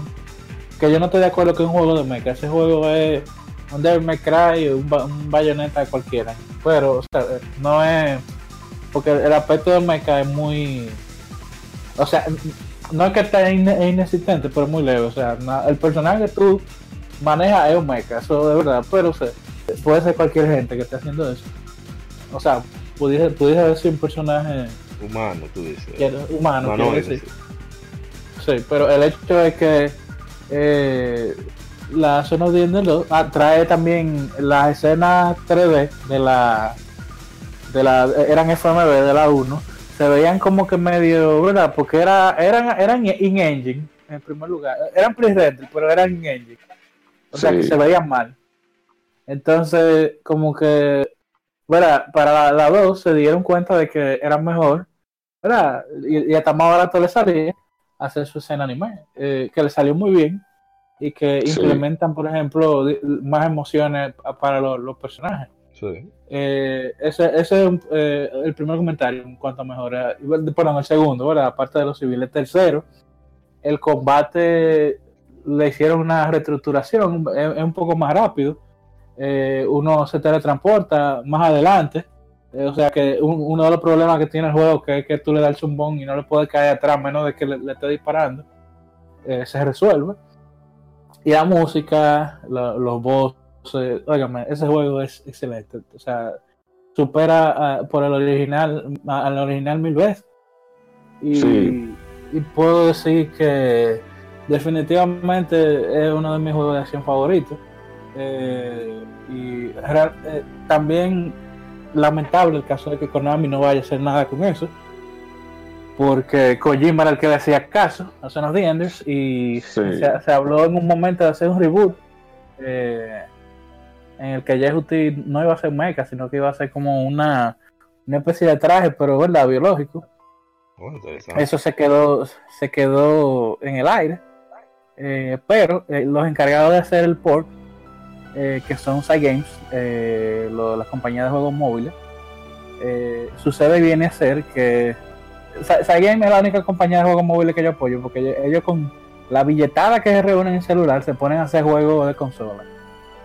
que yo no estoy de acuerdo que es un juego de mecha, ese juego es un Devil May Cry o un, un bayoneta cualquiera, pero o sea, no es, porque el aspecto del mecha es muy, o sea, no es que esté ine- es inexistente, pero es muy leve, o sea, el personaje que tú manejas es un mecha, eso de verdad, pero o sea, puede ser cualquier gente que esté haciendo eso, o sea, pudiese, pudiese haber sido un personaje Humano, tú dices. que humano, No, no, decir. Sí, pero el hecho es que eh, la zona de 2 ah, trae también las escenas 3D de la de la eran FMV de la 1 se veían como que medio verdad porque era eran eran in engine en primer lugar. Eran pre-render pero eran in engine o sea que se veían mal. Entonces como que verdad para la, la 2 se dieron cuenta de que era mejor verdad y, y hasta más barato le salía hacer su escena anime, eh, que le salió muy bien y que Sí. implementan, por ejemplo, más emociones pa- para los, los personajes. Sí. Eh, ese, ese es eh, el primer comentario en cuanto a mejora. Y, bueno, Perdón, el segundo, ¿verdad? Aparte de los civiles. Tercero, el combate le hicieron una reestructuración, es, es un poco más rápido. Eh, uno se teletransporta más adelante. Eh, o sea que un- uno de los problemas que tiene el juego que es que tú le das el zumbón y no le puedes caer atrás menos de que le, le esté disparando. eh, se resuelve. Y la música, la- los bosses, óigame, ese juego es excelente. O sea, supera a- por el original, al original mil veces. Y, Sí. y puedo decir que definitivamente es uno de mis juegos de acción favoritos. Eh, y eh, también lamentable el caso de que Konami no vaya a hacer nada con eso. Porque Kojima era el que le hacía caso a Son of the Enders y Sí. se, se habló en un momento de hacer un reboot eh, en el que Yehuti no iba a ser mecha, sino que iba a ser como una, una especie de traje, pero verdad, biológico. Interesante. Eso se quedó, se quedó en el aire. Eh, pero eh, los encargados de hacer el port, eh, que son Cygames, eh, lo- las compañías de juegos móviles, eh, sucede y viene a ser que Cy- Cygames es la única compañía de juegos móviles que yo apoyo, porque ellos, ellos con la billetada que se reúnen en celular se ponen a hacer juegos de consola.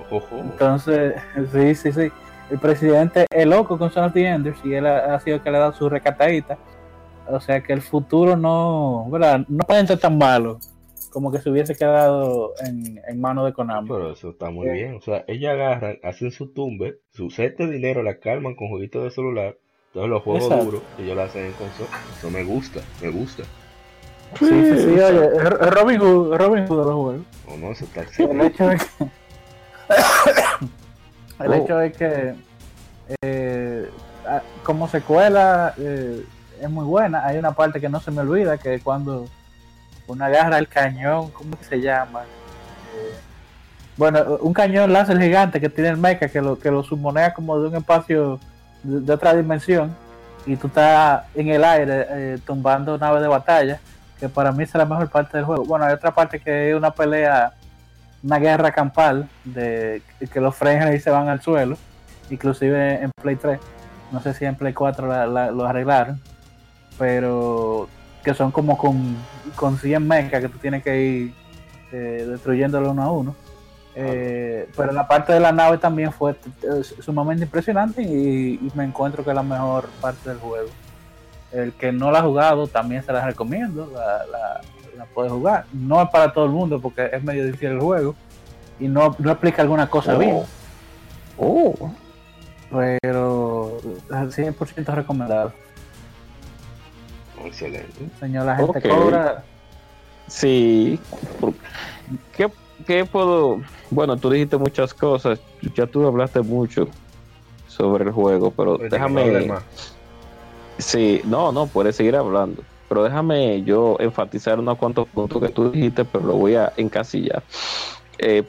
Ojo. Entonces, sí, sí, sí. El presidente es loco con Son of the Enders y él ha, ha sido el que le ha dado su recatadita. O sea que el futuro no, ¿verdad? No puede ser tan malo como que se hubiese quedado en, en manos de Konami. Pero eso está muy Eh. bien. O sea, ellas agarran, hacen su tumbe, su set de dinero la calman con jueguitos de celular. Todos los juegos Exacto. duros, ellos lo hacen en consola. Eso me gusta, me gusta. Sí, sí, sí, oye, Robin Hood, es Robin Hood de los juegos. O no, eso está El hecho es que, el Oh. hecho es que eh, como secuela eh, es muy buena. Hay una parte que no se me olvida, que es cuando uno agarra el cañón, ¿cómo que se llama? Bueno, un cañón láser gigante que tiene el mecha, que lo, que lo sumonea como de un espacio de, otra dimensión, y tú estás en el aire eh, tumbando naves de batalla, que para mí es la mejor parte del juego. Bueno, hay otra parte que es una pelea una guerra campal de que los frenan y se van al suelo, inclusive en Play 3. No sé si en Play 4 la- la- lo arreglaron. pero que son como con, con 100 mechas que tú tienes que ir eh, destruyéndolo uno a uno. Eh, pero la parte de la nave también fue eh, sumamente impresionante y, y me encuentro que es la mejor parte del juego. El que no la ha jugado también se la recomiendo, la, la, la puede jugar. No es para todo el mundo porque es medio difícil el juego y no, no explica alguna cosa Oh. bien, Oh, pero 100% recomendado. Excelente. Señor, la gente cobra. sí. ¿Qué, qué puedo? Bueno, tú dijiste muchas cosas. Ya tú hablaste mucho sobre el juego, pero no déjame. Sí, no, no, puedes seguir hablando. Pero déjame yo enfatizar unos cuantos puntos que tú dijiste, pero lo voy a encasillar. Eh,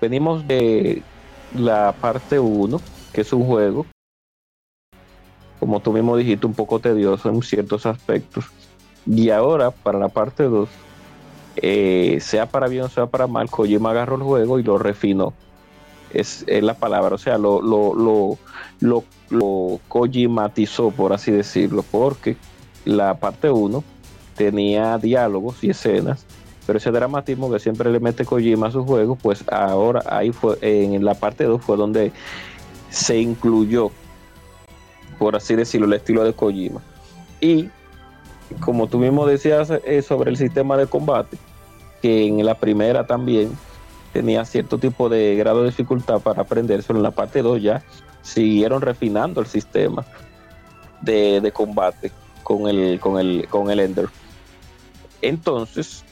venimos de la parte 1, que es un juego, como tú mismo dijiste, un poco tedioso en ciertos aspectos. Y ahora, para la parte 2, eh, sea para bien o sea para mal, Kojima agarró el juego y lo refinó. Es, es la palabra, o sea, lo, lo, lo, lo, lo Kojimatizó, por así decirlo, porque la parte 1 tenía diálogos y escenas, pero ese dramatismo que siempre le mete Kojima a sus juegos, pues ahora ahí fue, en la parte 2 fue donde se incluyó, por así decirlo, el estilo de Kojima. Y como tú mismo decías eh, sobre el sistema de combate, que en la primera también tenía cierto tipo de grado de dificultad para aprendérselo, en la parte 2 ya siguieron refinando el sistema de, de combate con el, con el, con el Ender. Entonces,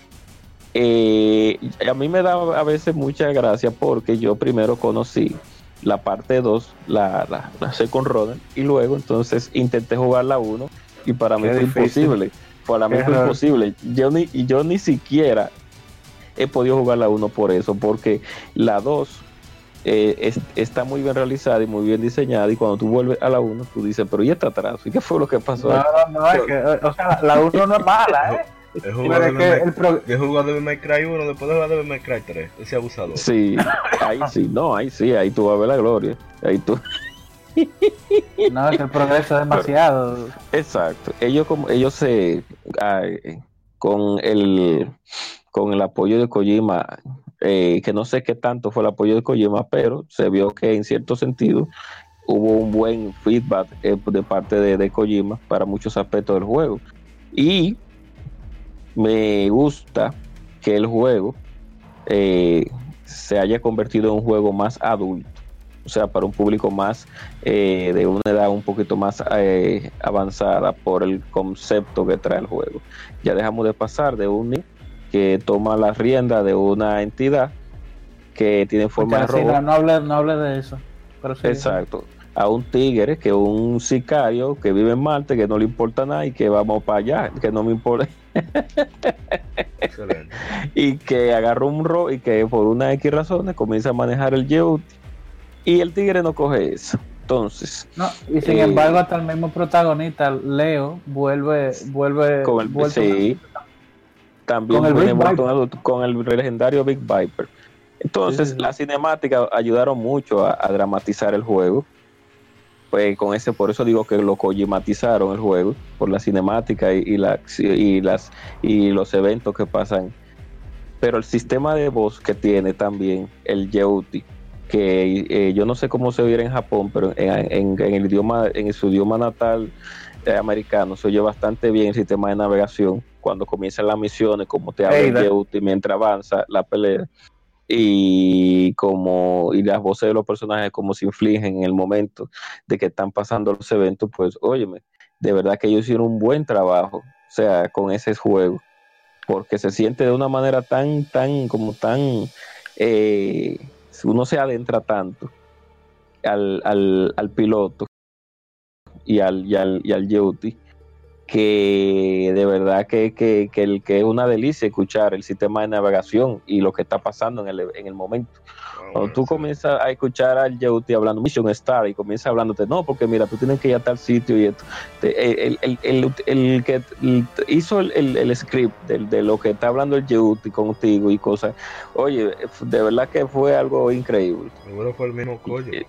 eh, a mí me da a veces mucha gracia porque yo primero conocí la parte 2, la, la, la Second Runner, y luego entonces intenté jugar la 1 y para mí fue difícil. imposible. Para mí Qué fue raro. imposible. Yo ni, y yo ni siquiera he podido jugar la 1 por eso, porque la 2 eh, es- está muy bien realizada y muy bien diseñada y cuando tú vuelves a la 1 tú dices, pero ¿y este atraso? ¿Y qué fue lo que pasó? No, aquí?" no, no, es que, o sea, la 1 no es mala, ¿eh? Es que Devil el pro- May- he jugado Devil May Cry 1, después de jugar Devil May Cry 3. Ese abusador. Sí, ahí sí, no, ahí sí, ahí tú vas a ver la gloria. Ahí tú, no, es que el progreso es demasiado. exacto. Ellos como ellos se con el con el apoyo de Kojima, eh, que no sé qué tanto fue el apoyo de Kojima, pero se vio que en cierto sentido hubo un buen feedback eh, de parte de, de Kojima para muchos aspectos del juego. Y me gusta que el juego eh, se haya convertido en un juego más adulto, o sea, para un público más eh, de una edad un poquito más eh, avanzada por el concepto que trae el juego. Ya dejamos de pasar de un que toma la rienda de una entidad que tiene forma de robot. no, no hable, no hable de eso. Pero sí, Exacto. A un tigre, que un sicario que vive en Marte, que no le importa nada y que vamos para allá, que no me importa, Excelente. y que agarra un ro y que por una X razones comienza a manejar el Yeut y el tigre no coge eso. Entonces, No, y sin Eh, embargo, hasta el mismo protagonista, Leo, vuelve, vuelve, con el vuelve- sí, también Con el con legendario Big Viper. Entonces, Sí, sí, sí. las cinemáticas ayudaron mucho a, a dramatizar el juego. Pues con ese, por eso digo que lo kojimatizaron el juego, por la cinemática y, y la, y las y los eventos que pasan. Pero el sistema de voz que tiene también el Yeuti, que eh, yo no sé cómo se viera en Japón, pero en, en- en el idioma, en su idioma natal eh, americano se oye bastante bien el sistema de navegación cuando comienzan las misiones, como te habla el Eida. Yeuti mientras avanza la pelea y como y las voces de los personajes como se infligen en el momento de que están pasando los eventos, pues óyeme, de verdad que ellos hicieron un buen trabajo, o sea, con ese juego, porque se siente de una manera tan, tan, como tan, eh, uno se adentra tanto al, al, al piloto y al, y al, y al Yeuti, que de verdad que, que, que, el, que es una delicia escuchar el sistema de navegación y lo que está pasando en el, en el momento. Cuando tú comienzas a escuchar al Yeuti hablando Mission Star y comienza hablándote, no, porque mira, tú tienes que ir a tal sitio y esto. El, el, el, el que hizo el, script de, de, lo que está hablando el Yeuti contigo y cosas, oye, de verdad que fue algo increíble. Seguro fue el mismo collo. Eh,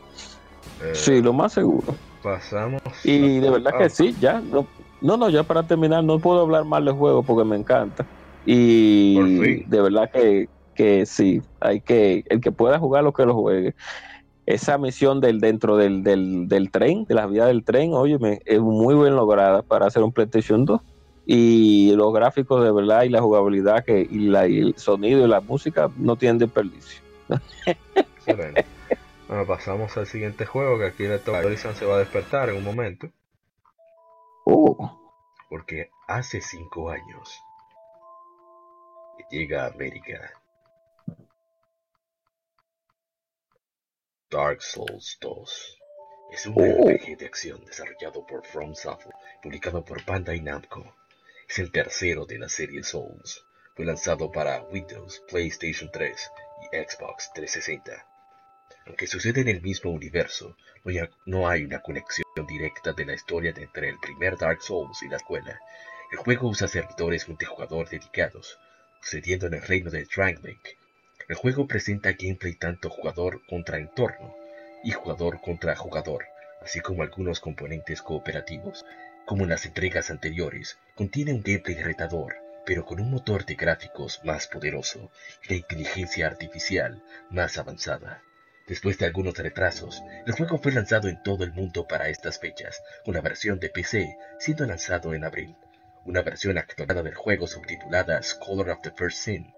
Eh, Sí, lo más seguro. Pasamos. Y de verdad Ah, que sí, ya, no, No, no, ya para terminar, no puedo hablar mal del juego porque me encanta. Y de verdad que, que sí, hay que, el que pueda jugar lo que lo juegue. Esa misión del dentro del, del, del tren, de las vías del tren, óyeme, es muy bien lograda para hacer un PlayStation 2. Y los gráficos de verdad y la jugabilidad que, y, la, y el sonido y la música no tienen desperdicio. Bueno, pasamos al siguiente juego que aquí le toca. Horizon se va a despertar en un momento. Uh, Porque hace cinco años que llega a América Dark Souls 2. Es un Oh. RPG de acción desarrollado por From Software, publicado por Bandai Namco. Es el tercero de la serie Souls. Fue lanzado para Windows, PlayStation 3 y Xbox 360. Aunque sucede en el mismo universo, no hay, una conexión directa de la historia entre el primer Dark Souls y la escuela. El juego usa servidores multijugador dedicados, sucediendo en el reino de Drangleic. El juego presenta gameplay tanto jugador contra entorno y jugador contra jugador, así como algunos componentes cooperativos. Como en las entregas anteriores, contiene un gameplay retador, pero con un motor de gráficos más poderoso y la inteligencia artificial más avanzada. Después de algunos retrasos, el juego fue lanzado en todo el mundo para estas fechas, con la versión de PC siendo lanzado en abril. Una versión actualizada del juego subtitulada Scholar of the First Sin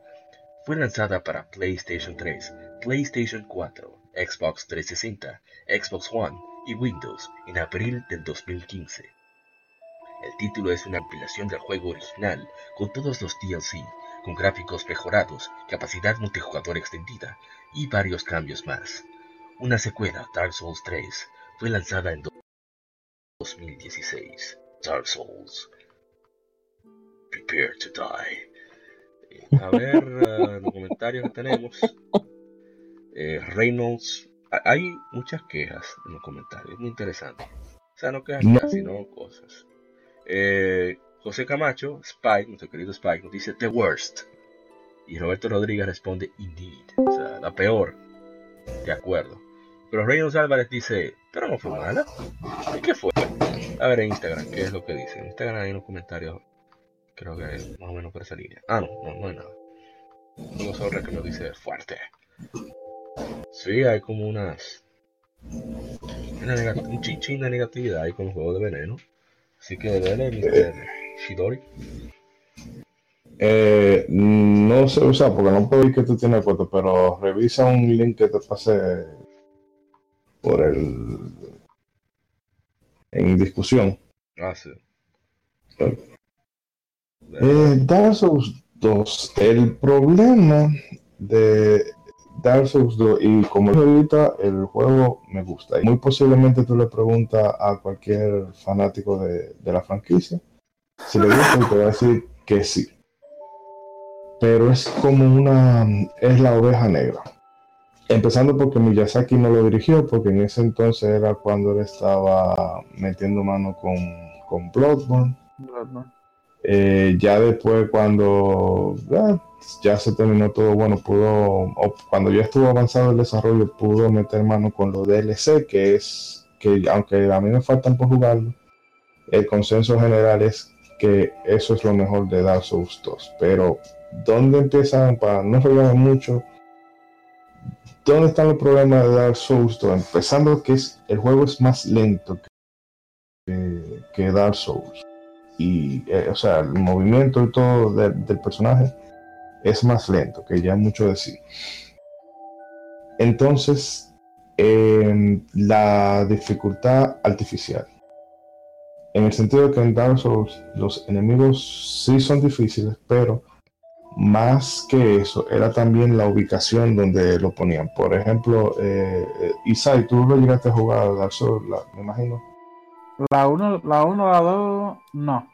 fue lanzada para PlayStation 3, PlayStation 4, Xbox 360, Xbox One y Windows en abril del 2015. El título es una compilación del juego original con todos los DLC, con gráficos mejorados, capacidad multijugador extendida y varios cambios más. Una secuela, Dark Souls 3, fue lanzada en 2016. Dark Souls. Prepare to die. Eh, A ver, eh, los comentarios que tenemos. Eh, Reynolds. ha- Hay muchas quejas en los comentarios, muy interesante. O sea, no quejas No. casi, no cosas. Eh, José Camacho, Spike, nuestro querido Spike, nos dice The Worst. Y Roberto Rodríguez responde Indeed. O sea, la peor. De acuerdo. Pero Reynolds Álvarez dice, pero no fue mala. ¿Y qué fue? A ver en Instagram, ¿qué es lo que dice? En Instagram hay unos comentarios, creo que es más o menos por esa línea. Ah, no, no, no hay nada. Solo sobre que lo dice fuerte. Sí, hay como unas... Una un chinchín de negatividad ahí con el juego de veneno. Así que dale, Mr. Shidori. Eh, no sé usar porque no puedo ver que tú tienes cuenta, pero revisa un link que te pase por el en discusión. Ah, sí. Eh, Dark Souls 2, el problema de Dark Souls 2 y como ahorita, el juego me gusta. Y muy posiblemente tú le preguntas a cualquier fanático de, de la franquicia si le gusta y te va a decir que sí. Pero es como una, es la oveja negra. Empezando porque Miyazaki no lo dirigió, porque en ese entonces era cuando él estaba metiendo mano con, con Bloodborne. Bloodborne. Eh, ya después cuando eh, ya se terminó todo, bueno, pudo, cuando ya estuvo avanzado el desarrollo, pudo meter mano con los DLC, que es que aunque a mí me faltan por jugarlo, el consenso general es que eso es lo mejor de Dark Souls 2. Pero, ¿dónde empiezan, para no revelar mucho, dónde están los problemas de Dark Souls 2? Empezando que es, el juego es más lento que, Dark Souls. Y eh, o sea el movimiento y todo de- del personaje es más lento que ya mucho decir entonces eh, la dificultad artificial. En el sentido que en Dark Souls los enemigos sí son difíciles pero más que eso era también la ubicación donde lo ponían por ejemplo eh, Isai tú lo llegaste a jugar a Dark Souls la- me imagino La 1, la 1, la 2, no.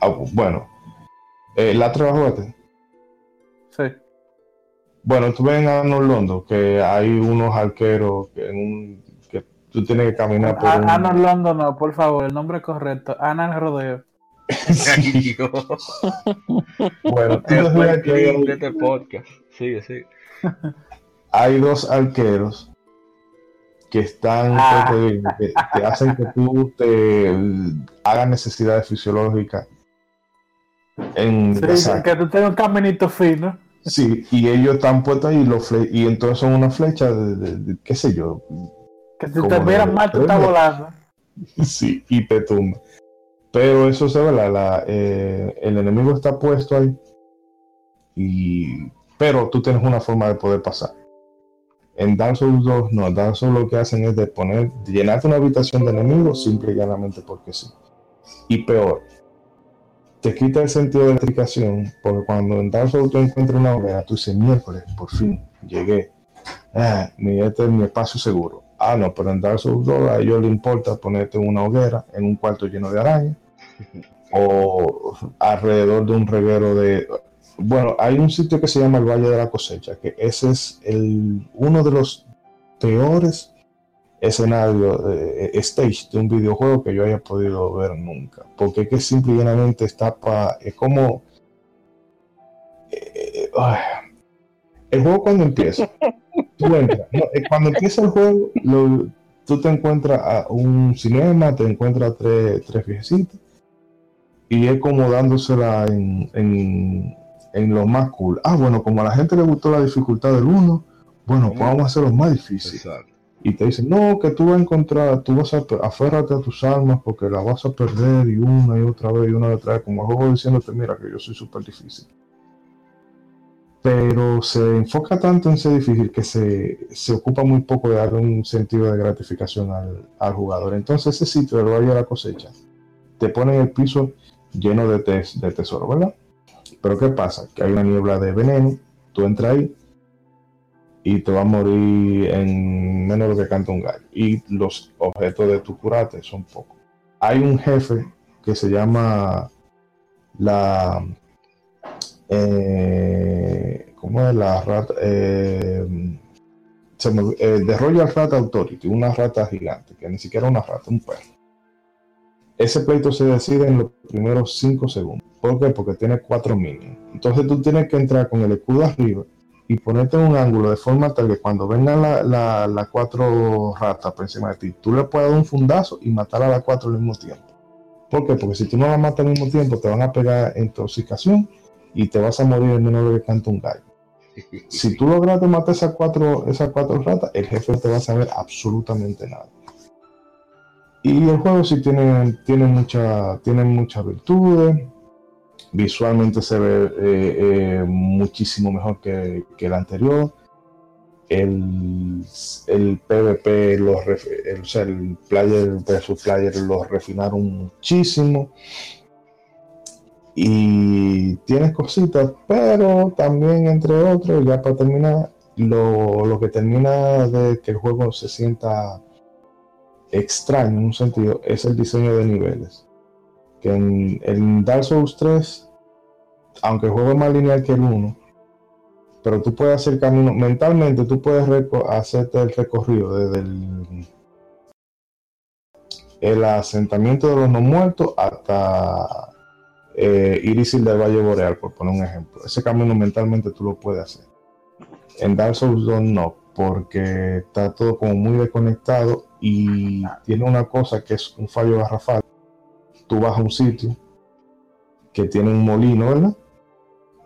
Ah, bueno eh, la trabajaste Sí. Bueno, tú ves en Arnold Londo que hay unos arqueros que, en un, que tú tienes que caminar por A- un... Orlando, no, por favor, el nombre correcto. Ana el Rodeo. Dios. Bueno, el que hay, de este podcast. Sigue, sigue. hay dos arqueros que están Ah. que, que- hacen que tú te hagas necesidades fisiológicas en Sí, que tú tengas un caminito fino. Sí, y ellos están puestos ahí los fle- y entonces son una flecha de, de- de- qué sé yo, Que si te miras mal, tú estás volando. sí, y te tumba. Pero eso se ve, la, la, eh, el enemigo está puesto ahí, y, pero tú tienes una forma de poder pasar. En Dark Souls 2, no, Dark Souls lo que hacen es de poner, de llenarte una habitación de enemigos simple y llanamente porque sí. Y peor, te quita el sentido de identificación, porque cuando en Dark Souls tú encuentras una hoguera, tú dices, miércoles, por fin, llegué. Ah, mi, este es mi espacio seguro. Ah, no, pero en Dark Souls 2 a ellos les importa ponerte una hoguera en un cuarto lleno de arañas o alrededor de un reguero de... Bueno, hay un sitio que se llama el Valle de la Cosecha, que ese es el, uno de los peores escenarios, eh, stage de un videojuego que yo haya podido ver nunca. Porque es que simple y llanamente está para... Es como... eh, eh, el juego cuando empieza, tú entras, no, cuando empieza el juego, lo- tú te encuentras a un cinema, te encuentras tres, tres viejecitos, y es como dándosela en, en, en lo más cool. Ah, bueno, como a la gente le gustó la dificultad del 1, bueno, pues vamos a hacerlo más difícil. Exacto. Y te dicen, no, que tú vas a encontrar, tú vas a, aférrate a tus armas porque las vas a perder y una y otra vez y una y otra vez, como el juego diciéndote, mira que yo soy súper difícil. Pero se enfoca tanto en ser difícil que se, se ocupa muy poco de darle un sentido de gratificación al, al jugador. Entonces ese sitio del Valle de la Cosecha te pone en el piso lleno de, tes- de tesoro, ¿verdad? Pero ¿qué pasa? Que hay una niebla de veneno, tú entras ahí y te va a morir en menos de lo que canta un gallo. Y los objetos de tu curate son pocos. Hay un jefe que se llama la... Eh, ¿Cómo es la rata? Eh, se me- eh, The Royal Rat Authority, una rata gigante, que ni siquiera una rata, un perro. Ese pleito se decide en los primeros 5 segundos. ¿Por qué? Porque tiene cuatro minions. Entonces tú tienes que entrar con el escudo arriba y ponerte en un ángulo de forma tal que cuando vengan las la, cuatro ratas por encima de ti, tú le puedas dar un fundazo y matar a las cuatro al mismo tiempo. ¿Por qué? Porque si tú no las matas al mismo tiempo, te van a pegar intoxicación y te vas a morir en menos de que canta un gallo. Si tú lograste matar esas cuatro, esas cuatro ratas, el jefe no te va a saber absolutamente nada. Y el juego sí tiene, tiene, mucha, tiene muchas virtudes. Visualmente se ve eh, eh, muchísimo mejor que, que el anterior. El, el PvP, los el, o sea, el player versus player los refinaron muchísimo. Y tienes cositas, pero también, entre otros, ya para terminar, lo, lo que termina de que el juego se sienta extraño en un sentido es el diseño de niveles. Que en, Dark Souls 3, aunque el juego es más lineal que el 1, pero tú puedes hacer camino, mentalmente tú puedes hacerte el recorrido desde el, el asentamiento de los no muertos hasta eh, Irisil del Valle Boreal, por poner un ejemplo. Ese camino mentalmente tú lo puedes hacer. En Dark Souls 2 no, porque está todo como muy desconectado y tiene una cosa que es un fallo garrafal. Tú vas a un sitio que tiene un molino, ¿verdad?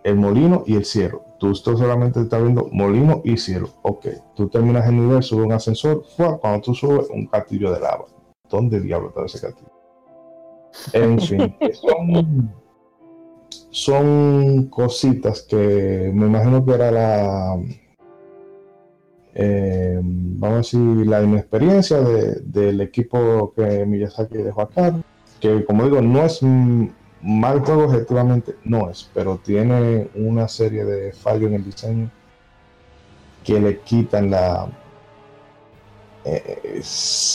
El molino y el cielo. Tú solamente estás viendo molino y cielo. Ok, tú terminas el nivel, subes un ascensor, cuando tú subes un castillo de lava. ¿Dónde diablo está ese castillo? En fin, son cositas que me imagino que era la, eh, vamos a decir, la inexperiencia de- del equipo que Miyazaki dejó acá, que como digo, no es mal juego objetivamente, no es, pero tiene una serie de fallos en el diseño que le quitan la... eh,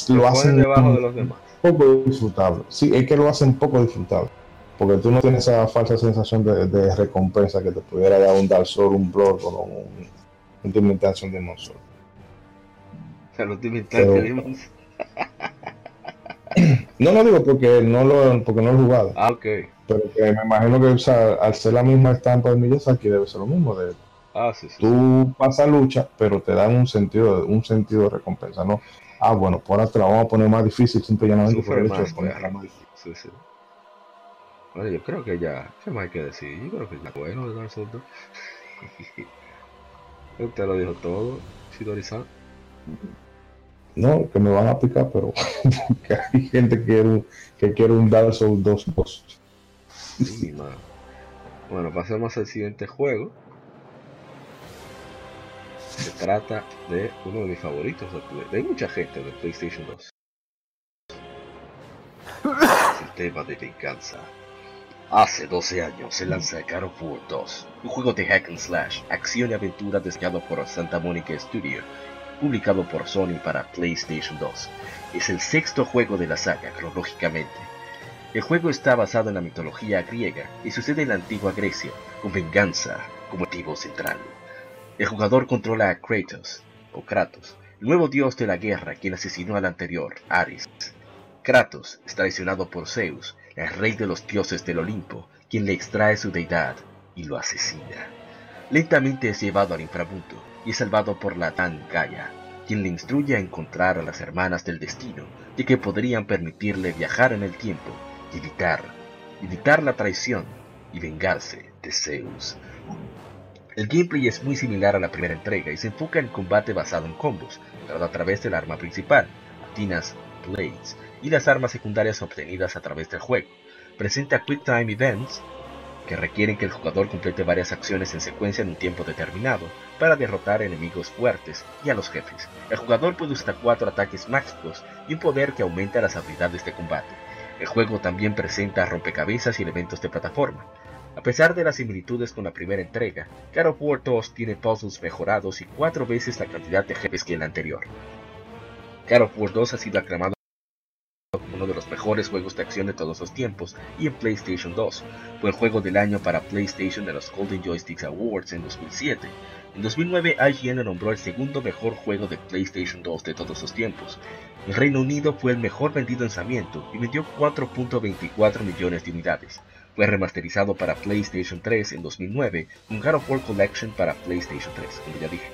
lo hacen ponen debajo de los demás. poco disfrutable. Sí, es que lo hacen poco disfrutable. Porque tú no tienes esa falsa sensación de, de recompensa que te pudiera dar un Dark Souls, un Bloodborne o un, Demon Souls, un Demon Souls. O sea, los Demon Pero- Demons. No lo digo porque no lo, porque no lo he jugado, Ah, ok. pero que me imagino que o sea, al ser la misma estampa de Miyazaki debe ser lo mismo. De, Ah, sí, sí. tú pasas lucha, pero te dan un sentido, un sentido de recompensa, ¿no? Ah, bueno, por ahora te la vamos a poner más difícil simplemente por el hecho de ponerla más difícil. Sí, sí. Bueno, yo creo que ya, ¿qué más hay que decir? Yo creo que ya bueno de Dark Souls 2. Usted lo dijo todo, Shidori-san. No, que me van a picar, pero hay gente que quiere un, que quiere un Dark Souls 2 2. Sí. Bueno, pasemos al siguiente juego. Se trata de uno de mis favoritos de, Play- de mucha gente de PlayStation 2. Sistema de venganza. Hace 12 años se lanza War 2, un juego de hack and slash, acción y aventura diseñado por Santa Monica Studio, publicado por Sony para PlayStation 2. Es el sexto juego de la saga cronológicamente. El juego está basado en la mitología griega y sucede en la antigua Grecia, con venganza como motivo central. El jugador controla a Kratos, o Kratos, el nuevo dios de la guerra quien asesinó al anterior, Ares. Kratos es traicionado por Zeus, el rey de los dioses del Olimpo, quien le extrae su deidad y lo asesina. Lentamente es llevado al inframundo y es salvado por la Tan Gaia, quien le instruye a encontrar a las hermanas del destino, de que podrían permitirle viajar en el tiempo y evitar, evitar la traición y vengarse de Zeus. El gameplay es muy similar a la primera entrega y se enfoca en combate basado en combos, dado a través del arma principal, Atinas Blades, y las armas secundarias obtenidas a través del juego. Presenta Quick Time Events, que requieren que el jugador complete varias acciones en secuencia en un tiempo determinado para derrotar enemigos fuertes y a los jefes. El jugador puede usar cuatro ataques mágicos y un poder que aumenta las habilidades de combate. El juego también presenta rompecabezas y elementos de plataforma. A pesar de las similitudes con la primera entrega, God of War 2 tiene puzzles mejorados y cuatro veces la cantidad de jefes que el anterior. God of War 2 ha sido aclamado mejores juegos de acción de todos los tiempos y en PlayStation 2. Fue el juego del año para PlayStation de los Golden Joysticks Awards en 2007. En 2009 IGN lo nombró el segundo mejor juego de PlayStation 2 de todos los tiempos. El Reino Unido fue el mejor vendido lanzamiento y vendió 4.24 millones de unidades. Fue remasterizado para PlayStation 3 en 2009 con God of War Collection para PlayStation 3, como ya dije.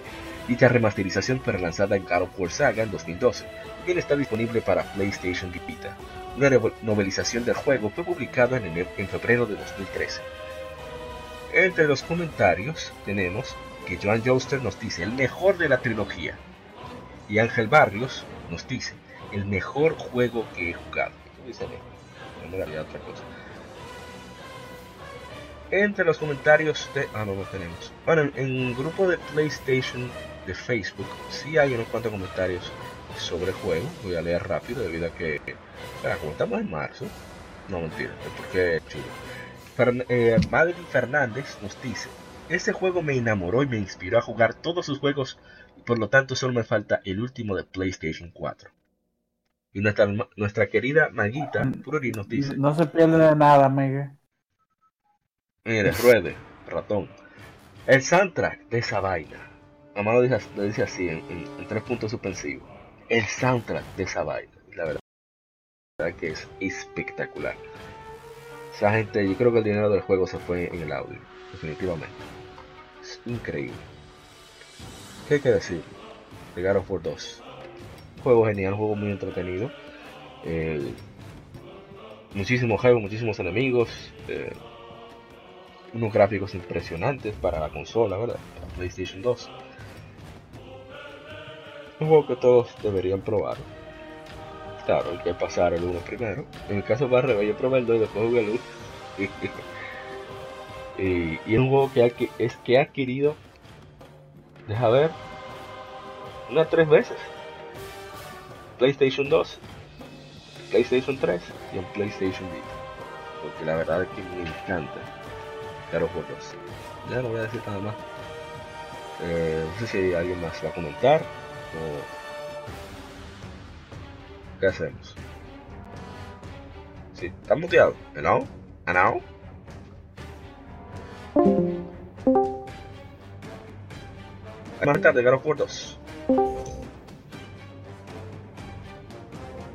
Dicha remasterización fue relanzada en God of War Saga en 2012 también está disponible para PlayStation Vita. Una novelización del juego fue publicada en, ene- en febrero de 2013. Entre los comentarios tenemos que Joan Joster nos dice el mejor de la trilogía y Ángel Barrios nos dice el mejor juego que he jugado. No me otra cosa. Entre los comentarios de... Ah, no, no tenemos. Bueno, en, en el grupo de PlayStation de Facebook sí hay unos cuantos comentarios sobre el juego. Voy a leer rápido debido a que, espera, como estamos en marzo, no mentira, porque chulo. Fern- eh, Magdi Fernández nos dice: Este juego me enamoró y me inspiró a jugar todos sus juegos, y por lo tanto solo me falta el último de PlayStation 4. Y nuestra, nuestra querida Maguita Pururi nos dice: No se pierde de nada, Miguel. Mire, ruede, ratón. El soundtrack de esa vaina. Mamá lo dice, lo dice así, en, en- en tres puntos suspensivos. El soundtrack de esa vaina. Que es espectacular. Esa gente, yo creo que el dinero del juego se fue en el audio. Definitivamente. Es increíble. ¿Qué hay que decir? The God of War 2. Juego genial, juego muy entretenido. Eh, muchísimos juegos, muchísimos enemigos. eh, unos gráficos impresionantes para la consola, ¿verdad? Para PlayStation 2. Un juego que todos deberían probar. Hay que pasar el 1 primero. En mi caso al revés, yo probé el 2 y después jugué el 1. y, y es un juego que, ha, que, es, que ha adquirido, deja ver, unas tres veces. PlayStation 2, PlayStation 3 y en PlayStation Vita. Porque la verdad es que me encanta. Por dos. Ya no voy a decir nada más. Eh, no sé si alguien más va a comentar o qué hacemos. Sí, está muteado. Hello, hello. Más tarde, War 2.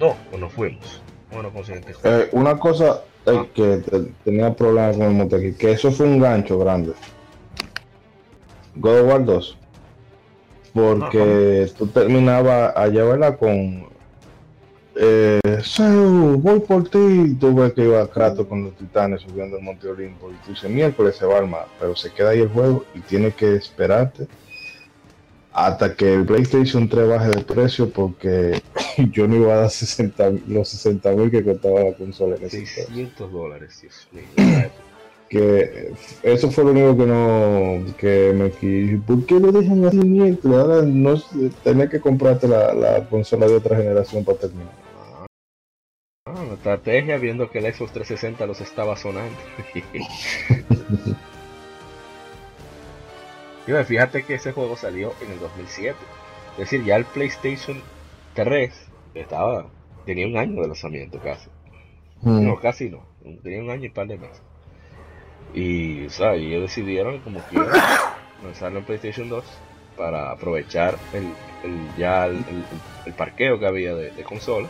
No, o nos fuimos. Bueno, con el siguiente juego. Eh, una cosa eh, Ah. que te- tenía problemas con el Montequi, que eso fue un gancho grande. God of War 2. porque tú terminabas allá, ¿verdad? Con eh, Zeus, voy por ti. Tú ves que iba Kratos con los titanes subiendo el Monte Olimpo y tú dices, miércoles se va a armar, pero se queda ahí el juego y tienes que esperarte hasta que el PlayStation 3 baje de precio porque yo no iba a dar 60, los 60 mil que costaba la consola en ese 600 dólares, Dios mío. que eso fue lo único que no que me dije, ¿por qué lo dejan así? Ahora no tenía que comprarte la, la consola de otra generación para terminar. Ah, la estrategia viendo que el Xbox 360 los estaba sonando. y fíjate que ese juego salió en el 2007. Es decir, ya el PlayStation 3 estaba tenía un año de lanzamiento casi. Mm. No, casi no. Tenía un año y un par de meses. Y, o sea, ellos decidieron como que lanzarlo en PlayStation 2 para aprovechar el, el ya el, el- el parqueo que había de, de consola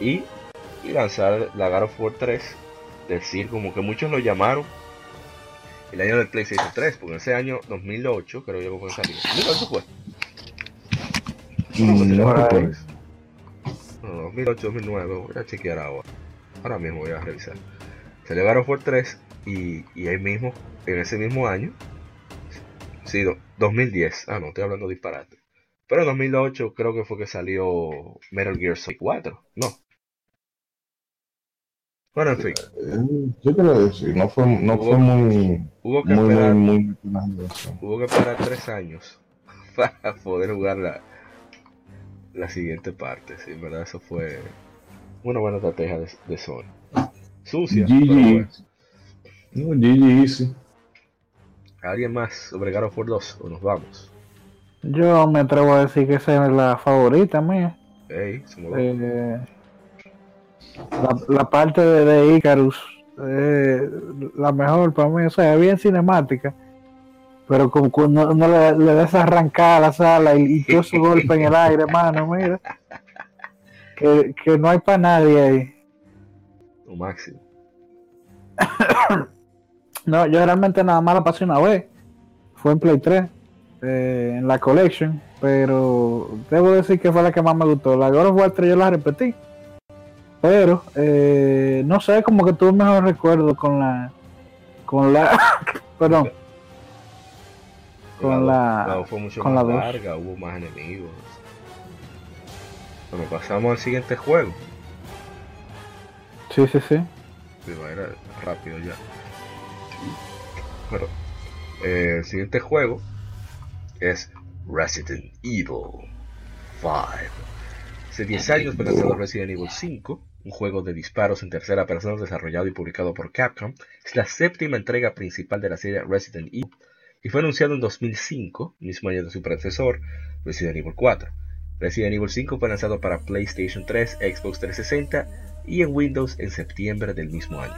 y, y lanzar la God of War 3. Decir, como que muchos lo llamaron el año del PlayStation 3, porque ese año 2008 creo yo que fue salió. 2008 fue. Mm, no por ahí. recuerdo. No, 2008, 2009, voy a chequear ahora. Ahora mismo voy a revisar. Salió God of War 3 y, y ahí mismo, en ese mismo año, sí, do- 2010, ah no, estoy hablando disparate. Pero en 2008 creo que fue que salió Metal Gear Solid 4, no. Bueno, en fin, Eh, Yo creo que sí, no fue, no Hubo- fue muy, hubo que muy, esperar, muy, una generación. hubo que esperar tres años para poder jugar la, la siguiente parte, sí, en verdad eso fue una buena estrategia de, de Sony. Sucia, GG. bueno. No, GG Easy. ¿Alguien más sobre God of War 2 o nos vamos? Yo me atrevo a decir que esa es la favorita mía. Ey, somos. Eh, la, la parte de, de Icarus, eh, la mejor para mí, o sea, es bien cinemática, pero como cuando uno le, le da esa arrancada a la sala y, y todo ese golpe en el aire, mano, mira, que, que no hay para nadie ahí. Lo máximo. No, yo realmente nada más la pasé una vez, fue en Play 3, eh, en la Collection, pero debo decir que fue la que más me gustó. La God of War 3 yo la repetí, pero eh, no sé, como que tuve mejor recuerdo con la, con la, perdón, con la, La dos fue mucho con más la dos. larga, hubo más enemigos. Bueno, pasamos al siguiente juego. sí, sí, sí. Sí, era rápido ya. Pero, eh, el siguiente juego es Resident Evil 5. Hace 10 años fue lanzado Resident Evil 5, un juego de disparos en tercera persona desarrollado y publicado por Capcom. Es la séptima entrega principal de la serie Resident Evil y fue anunciado en 2005, mismo año de su predecesor, Resident Evil 4. Resident Evil 5 fue lanzado para PlayStation 3, Xbox 360 y en Windows en septiembre del mismo año.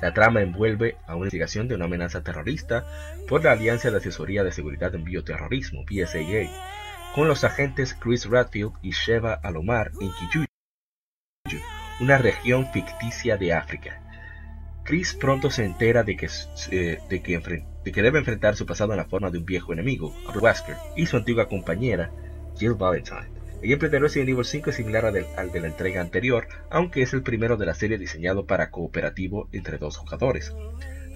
La trama envuelve a una investigación de una amenaza terrorista por la Alianza de Asesoría de Seguridad en Bioterrorismo, BSAA, con los agentes Chris Radfield y Sheva Alomar en Kiyuyu, una región ficticia de África. Chris pronto se entera de que, eh, de que, de debe enfrentar su pasado en la forma de un viejo enemigo, Wesker, y su antigua compañera, Jill Valentine. El gameplay de Resident Evil 5 es similar al de, al de la entrega anterior, aunque es el primero de la serie diseñado para cooperativo entre dos jugadores.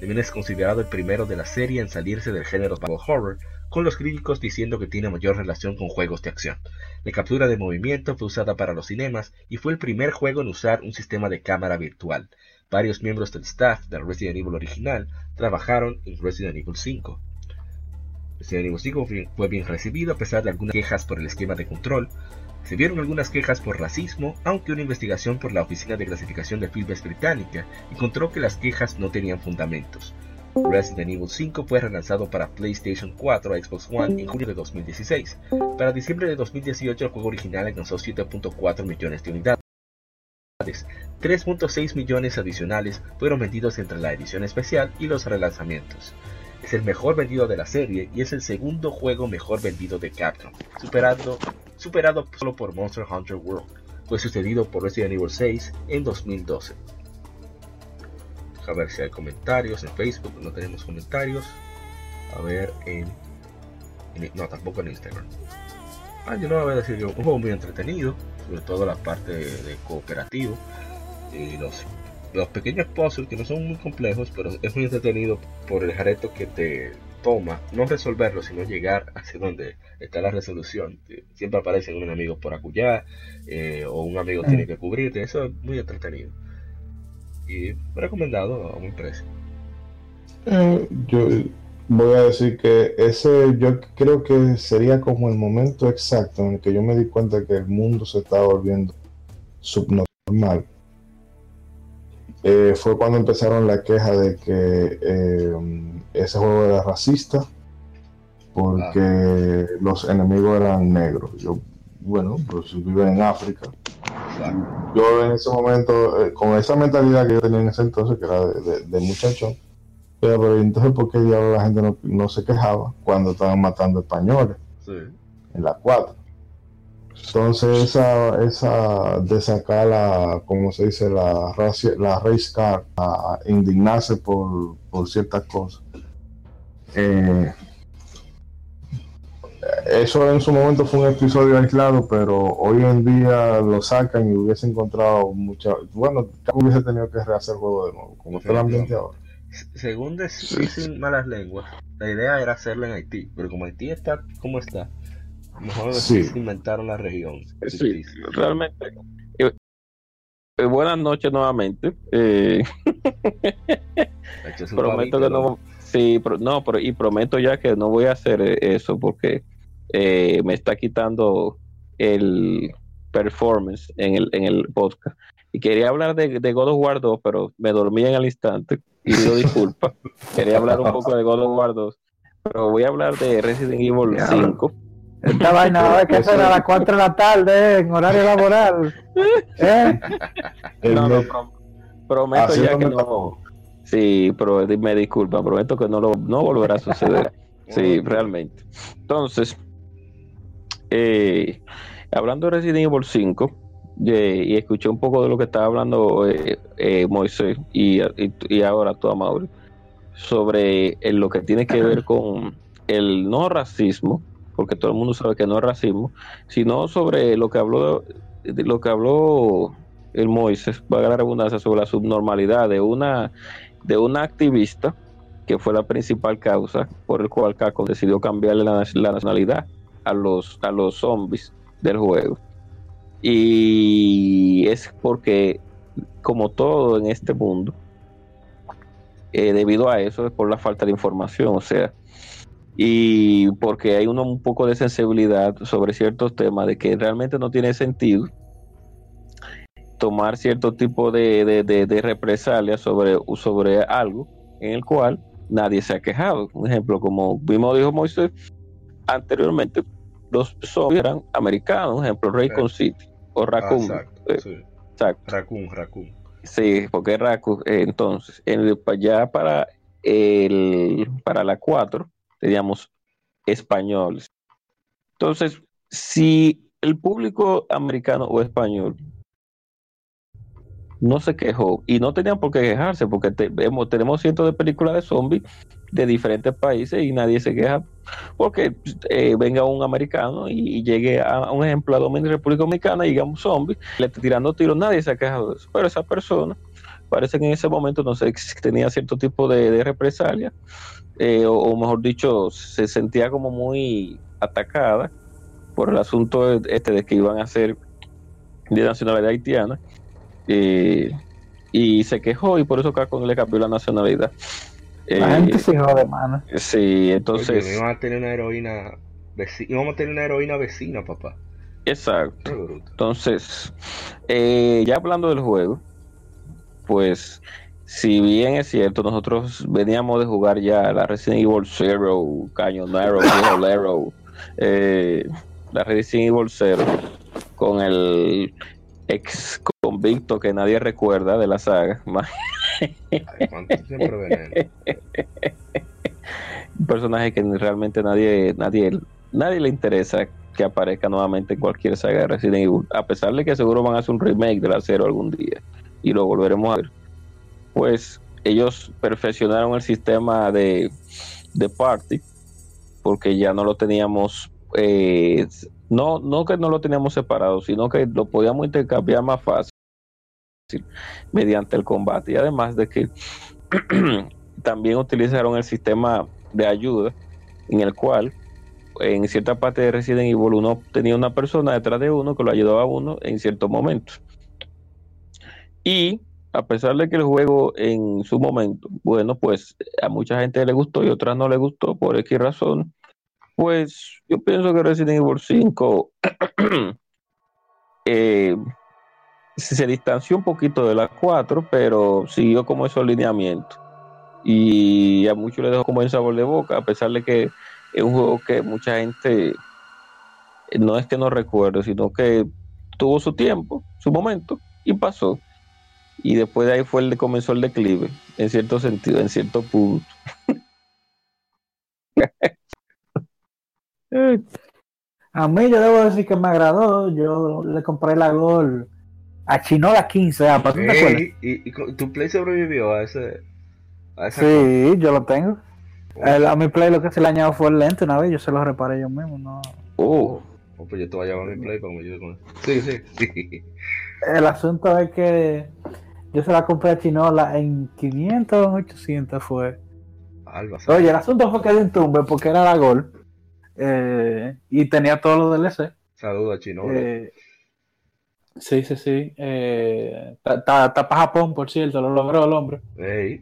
También es considerado el primero de la serie en salirse del género Battle Horror, con los críticos diciendo que tiene mayor relación con juegos de acción. La captura de movimiento fue usada para los cinemas y fue el primer juego en usar un sistema de cámara virtual. Varios miembros del staff del Resident Evil original trabajaron en Resident Evil 5. Resident Evil 5 fue- bien recibido a pesar de algunas quejas por el esquema de control. Se vieron algunas quejas por racismo, aunque una investigación por la Oficina de Clasificación de Filmes Británica encontró que las quejas no tenían fundamentos. Resident Evil 5 fue relanzado para PlayStation 4 y Xbox One en junio de 2016. Para diciembre de 2018 el juego original alcanzó 7.4 millones de unidades. 3.6 millones adicionales fueron vendidos entre la edición especial y los relanzamientos. Es el mejor vendido de la serie y es el segundo juego mejor vendido de Capcom, superado solo por Monster Hunter World. Fue sucedido por Resident Evil 6 en 2012. A ver si hay comentarios en Facebook, no tenemos comentarios. A ver en No, tampoco en Instagram. Ah, yo no voy a decir yo, un juego muy entretenido, sobre todo la parte de, cooperativo y los, los pequeños puzzles que no son muy complejos, pero es muy entretenido por el reto que te toma, no resolverlo, sino llegar hacia donde está la resolución. Siempre aparece un enemigo por acullá eh, o un amigo tiene que cubrirte, eso es muy entretenido. Y recomendado a un precio. Eh, yo voy a decir que ese yo creo que sería como el momento exacto en el que yo me di cuenta que el mundo se estaba volviendo subnormal. Eh, fue cuando empezaron la queja de que eh, ese juego era racista porque los enemigos eran negros. Yo, bueno, pues vive en África. Yo en ese momento, eh, con esa mentalidad que yo tenía en ese entonces, que era de, de, muchachón, pero, entonces, ¿por qué la gente no, se quejaba cuando estaban matando españoles? En la 4. Entonces, esa, esa de sacar la, como se dice, la, la race car, a indignarse por, por ciertas cosas. Eh, eso en su momento fue un episodio aislado, pero hoy en día lo sacan y hubiese encontrado mucha. Bueno, hubiese tenido que rehacer el juego de nuevo, como está el ambiente ahora. Según dicen malas lenguas, la idea era hacerlo en Haití, pero como Haití está como está, mejor sí. inventaron la región. Sí, realmente. Eh, eh, buenas noches nuevamente. Eh, prometo que no. Sí, no, pero, y prometo ya que no voy a hacer eso porque me está quitando el performance en el, en el podcast. Y quería hablar de, de God of War 2, pero me dormí en el instante y pido disculpas. Quería hablar un poco de God of War 2, pero voy a hablar de Resident Evil 5. Esta vaina va a que ser a las 4 de la tarde en horario laboral. ¿Eh? No, no, prometo ya que no. Sí, pero me disculpa, prometo que no lo no volverá a suceder. Sí, realmente. Entonces, eh, hablando de Resident Evil 5, y escuché un poco de lo que estaba hablando eh, eh, Moisés y, ahora tú, Mauri, sobre lo que tiene que ver con el no racismo, porque todo el mundo sabe que no es racismo, sino sobre lo que habló, de lo que habló el Moisés, va a la redundancia, sobre la subnormalidad de una, de una activista que fue la principal causa por el cual Caco decidió cambiarle la, la nacionalidad a los, a los zombies del juego. Y es porque, como todo en este mundo, eh, debido a eso es por la falta de información, o sea, y porque hay uno, un poco de sensibilidad sobre ciertos temas de que realmente no tiene sentido tomar cierto tipo de, de, represalia sobre, sobre algo en el cual nadie se ha quejado. Un ejemplo, como vimos dijo Moisés anteriormente, los zombies eran americanos, un ejemplo, Raycon City o Raccoon. exacto, eh, sí. Raccoon, Raccoon. Sí, porque Raccoon. Eh, entonces, en, ya para, el, para la 4 teníamos españoles. Entonces, si el público americano o español no se quejó y no tenían por qué quejarse porque tenemos cientos de películas de zombies de diferentes países y nadie se queja porque eh, venga un americano y, llegue a, un ejemplo a Dominicana, República Dominicana y diga un zombie, le esté tirando tiros, nadie se ha quejado de eso. Pero esa persona parece que en ese momento no sé, tenía cierto tipo de, represalia eh, o, mejor dicho, se sentía como muy atacada por el asunto este de que iban a ser de nacionalidad haitiana y se quejó y por eso Capcom le cambió la nacionalidad. La gente se de mano. Sí, entonces. íbamos a tener una heroína vecina, a tener una heroína vecina, papá. Exacto. Entonces, eh, ya hablando del juego, pues, si bien es cierto, nosotros veníamos de jugar ya la Resident Evil Zero, Cañonero, Arrow, eh, la Resident Evil Zero, con el ex convicto que nadie recuerda de la saga. Un personaje que realmente nadie, nadie, nadie le interesa que aparezca nuevamente en cualquier saga de Resident Evil, a pesar de que seguro van a hacer un remake de la cero algún día y lo volveremos a ver. Pues ellos perfeccionaron el sistema de, de party porque ya no lo teníamos, eh, no, no que no lo teníamos separado, sino que lo podíamos intercambiar más fácil mediante el combate y además de que también utilizaron el sistema de ayuda en el cual en cierta parte de Resident Evil uno tenía una persona detrás de uno que lo ayudaba a uno en ciertos momentos. Y a pesar de que el juego en su momento, bueno, pues a mucha gente le gustó y otras no le gustó por X razón, pues yo pienso que Resident Evil 5 eh, se distanció un poquito de la 4, pero siguió como esos lineamientos. Y a muchos le dejó como el sabor de boca, a pesar de que es un juego que mucha gente no es que no recuerde, sino que tuvo su tiempo, su momento, y pasó. Y después de ahí fue el de comenzó el declive, en cierto sentido, en cierto punto. A mí yo debo decir que me agradó. Yo le compré la Gol a Chinola 15. Ah, ¿para te acuerdas? ¿Y, y, tu Play sobrevivió a ese? A Sí, yo lo tengo. El- a mi Play lo que se le añadió fue el lente una vez. Yo se lo reparé yo mismo. No. Oh, Oh, pues yo te voy a llevar mi Play para que me ayude con eso. Sí, sí, sí. El asunto es que yo se la compré a Chinola en 500 o 800 fue. Alba, Oye, el asunto fue que de un tumbe porque era la Gol. Eh, y tenía todos los DLC. Saludos a Chino. Eh, sí, sí, sí. Eh, Está para Japón, por cierto, lo logró el hombre. Ey,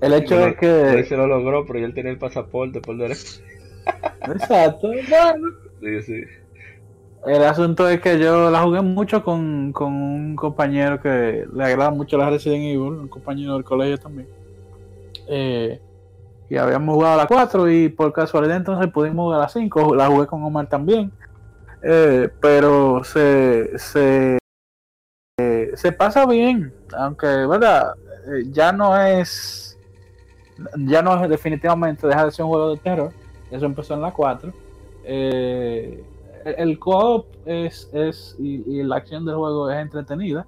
El hecho es que. él se lo logró, pero él tenía el pasaporte por derecho. Exacto. bueno. Sí, sí. El asunto es que yo la jugué mucho con, con un compañero que le agrada mucho la Resident Evil, un compañero del colegio también. Eh, y habíamos jugado a la 4 y por casualidad entonces pudimos jugar a la 5. La jugué con Omar también. Eh, pero se, se, eh, se pasa bien, aunque, ¿verdad? Eh, ya no es. Ya no es definitivamente deja de ser un juego de terror. Eso empezó en la 4. Eh, el- co-op es, es y, y la acción del juego es entretenida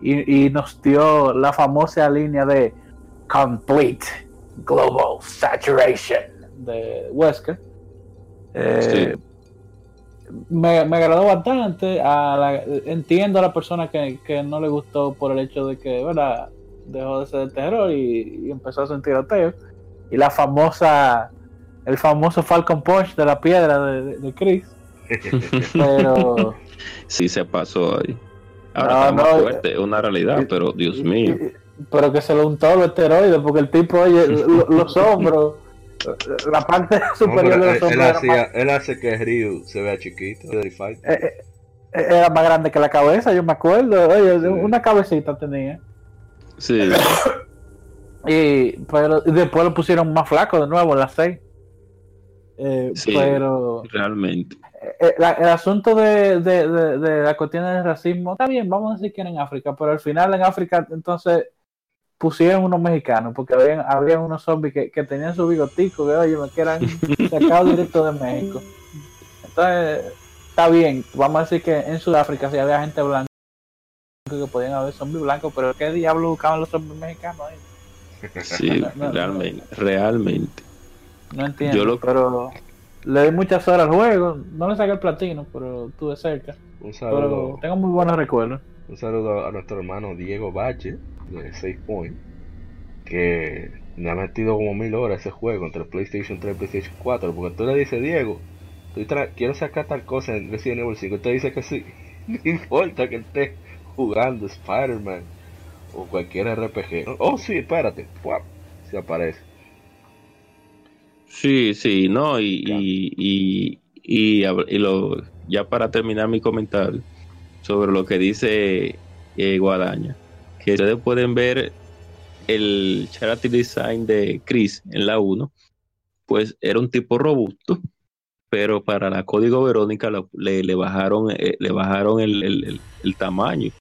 y, y nos dio la famosa línea de complete global saturation. De Wesker. Eh, me, me agradó bastante. A la- entiendo a la persona que, que no le gustó por el hecho de que verdad dejó de ser de terror y, y empezó a sentir ateo. Y la famosa el famoso Falcon Punch de la piedra de, de- de Chris. Pero sí se pasó ahí. Ahora No, está más no, fuerte, es una realidad, pero Dios mío. Pero que se lo untó los esteroides porque el tipo oye lo- los hombros la parte superior de los hombros él era, hacía, más- él hace que Ryu se vea chiquito. eh, eh, era más grande que la cabeza yo me acuerdo oye una cabecita tenía Sí, y pero y después lo pusieron más flaco de nuevo en las 6 Eh, Sí. pero realmente. el asunto de, de, de- de la cuestión del racismo está bien, vamos a decir que era en África, pero al final en África entonces pusieron unos mexicanos, porque había, había unos zombies que, que tenían su bigotico, que oye, que eran sacados directo de México. Entonces, está bien, vamos a decir que en Sudáfrica sí había gente blanca que podían haber zombies blancos, pero ¿qué diablo buscaban los zombies mexicanos ahí? Sí, No, no, realmente, realmente. No entiendo, Yo lo- pero le di muchas horas al juego, no le saqué el platino, pero estuve cerca. Pero tengo muy buenos recuerdos. Un saludo a nuestro hermano Diego Bache de 6 Point, que me ha metido como mil horas ese juego entre PlayStation 3 y PlayStation 4. Porque tú le dices, Diego, quiero sacar tal cosa en Resident Evil 5. Y te dice que sí. No importa que esté jugando Spider-Man o cualquier RPG. Oh, sí, espérate. ¡Puap! Se aparece. Sí, sí, no, y, y, y, y lo, ya para terminar mi comentario sobre lo que dice eh, Guadaña, que ustedes pueden ver el charity design de Chris en la 1, pues era un tipo robusto, pero para la código Verónica le, le bajaron, eh, le bajaron el, el- el- tamaño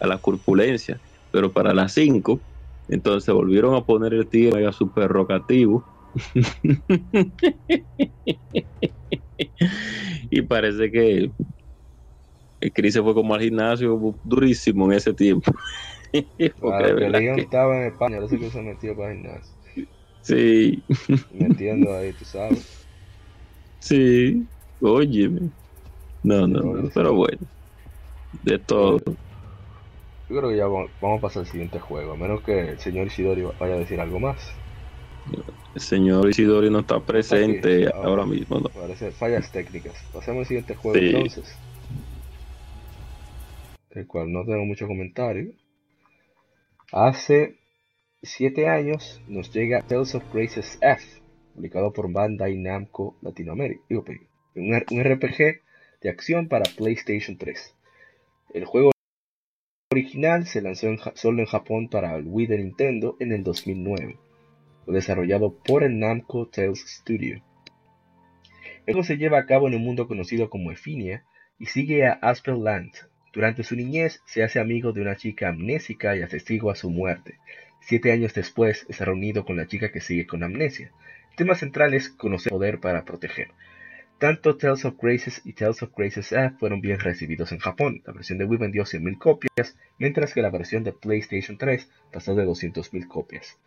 a la corpulencia, pero para la 5, entonces volvieron a poner el tío mega super rocativo. y parece que el Chris se fue como al gimnasio durísimo en ese tiempo. Claro, que Leon que- estaba en España, parece que se metió para el gimnasio. Sí, metiendo ahí, tú sabes. sí. Óyeme. No, no, no, pero bueno. De todo. Yo creo que ya vamos vamos a pasar al siguiente juego, a menos que el señor Isidori vaya a decir algo más. El señor Isidori no está presente. Ah. ahora mismo. ¿no? Parece fallas técnicas. Pasemos al siguiente juego Sí. entonces. El cual no tengo mucho comentario. Hace 7 años nos llega Tales of Graces F, publicado por Bandai Namco Latinoamérica. Un, RPG de acción para PlayStation 3. El juego original se lanzó solo en Japón para el Wii de Nintendo en el 2009. Fue desarrollado por el Namco Tales Studio. El juego se lleva a cabo en un mundo conocido como Efinia y sigue a Aspel Land. Durante su niñez se hace amigo de una chica amnésica y atestigua su muerte. Siete años después está reunido con la chica que sigue con amnesia. El tema central es conocer poder para proteger. Tanto Tales of Graces y Tales of Graces F fueron bien recibidos en Japón. La versión de Wii vendió 100.000 copias, mientras que la versión de PlayStation 3 pasó de 200.000 copias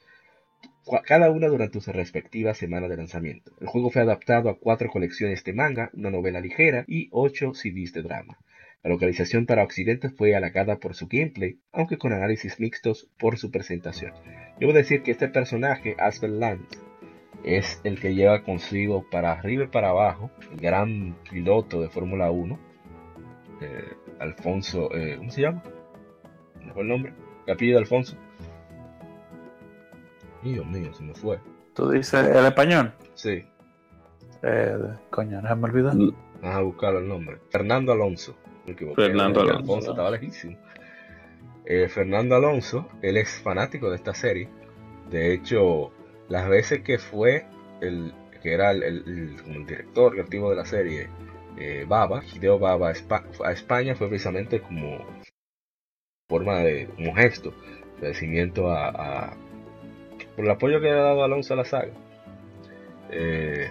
cada una durante su respectiva semana de lanzamiento. El juego fue adaptado a cuatro colecciones de manga, una novela ligera y ocho CDs de drama. La localización para Occidente fue halagada por su gameplay, aunque con análisis mixtos por su presentación. Debo decir que este personaje, Aspen Land, es el que lleva consigo para arriba y para abajo el gran piloto de Fórmula 1, eh, Alfonso, eh, ¿cómo se llama? ¿No fue el nombre? ¿El apellido de Alfonso? Dios mío, se me fue. Tú dices el español. Sí, Eh, coño, no se me olvidó. vas a buscar el nombre. Fernando Alonso. Me equivoqué. Fernando Alonso. Alfonso estaba lejísimo. Eh, Fernando Alonso, él es fanático de esta serie. De hecho, las veces que fue el que era el, director creativo de la serie, eh, Baba, Hideo Baba, a Espa- a España fue precisamente como forma de, como gesto, de agradecimiento a, a- por el apoyo que le ha dado Alonso a la saga. Eh,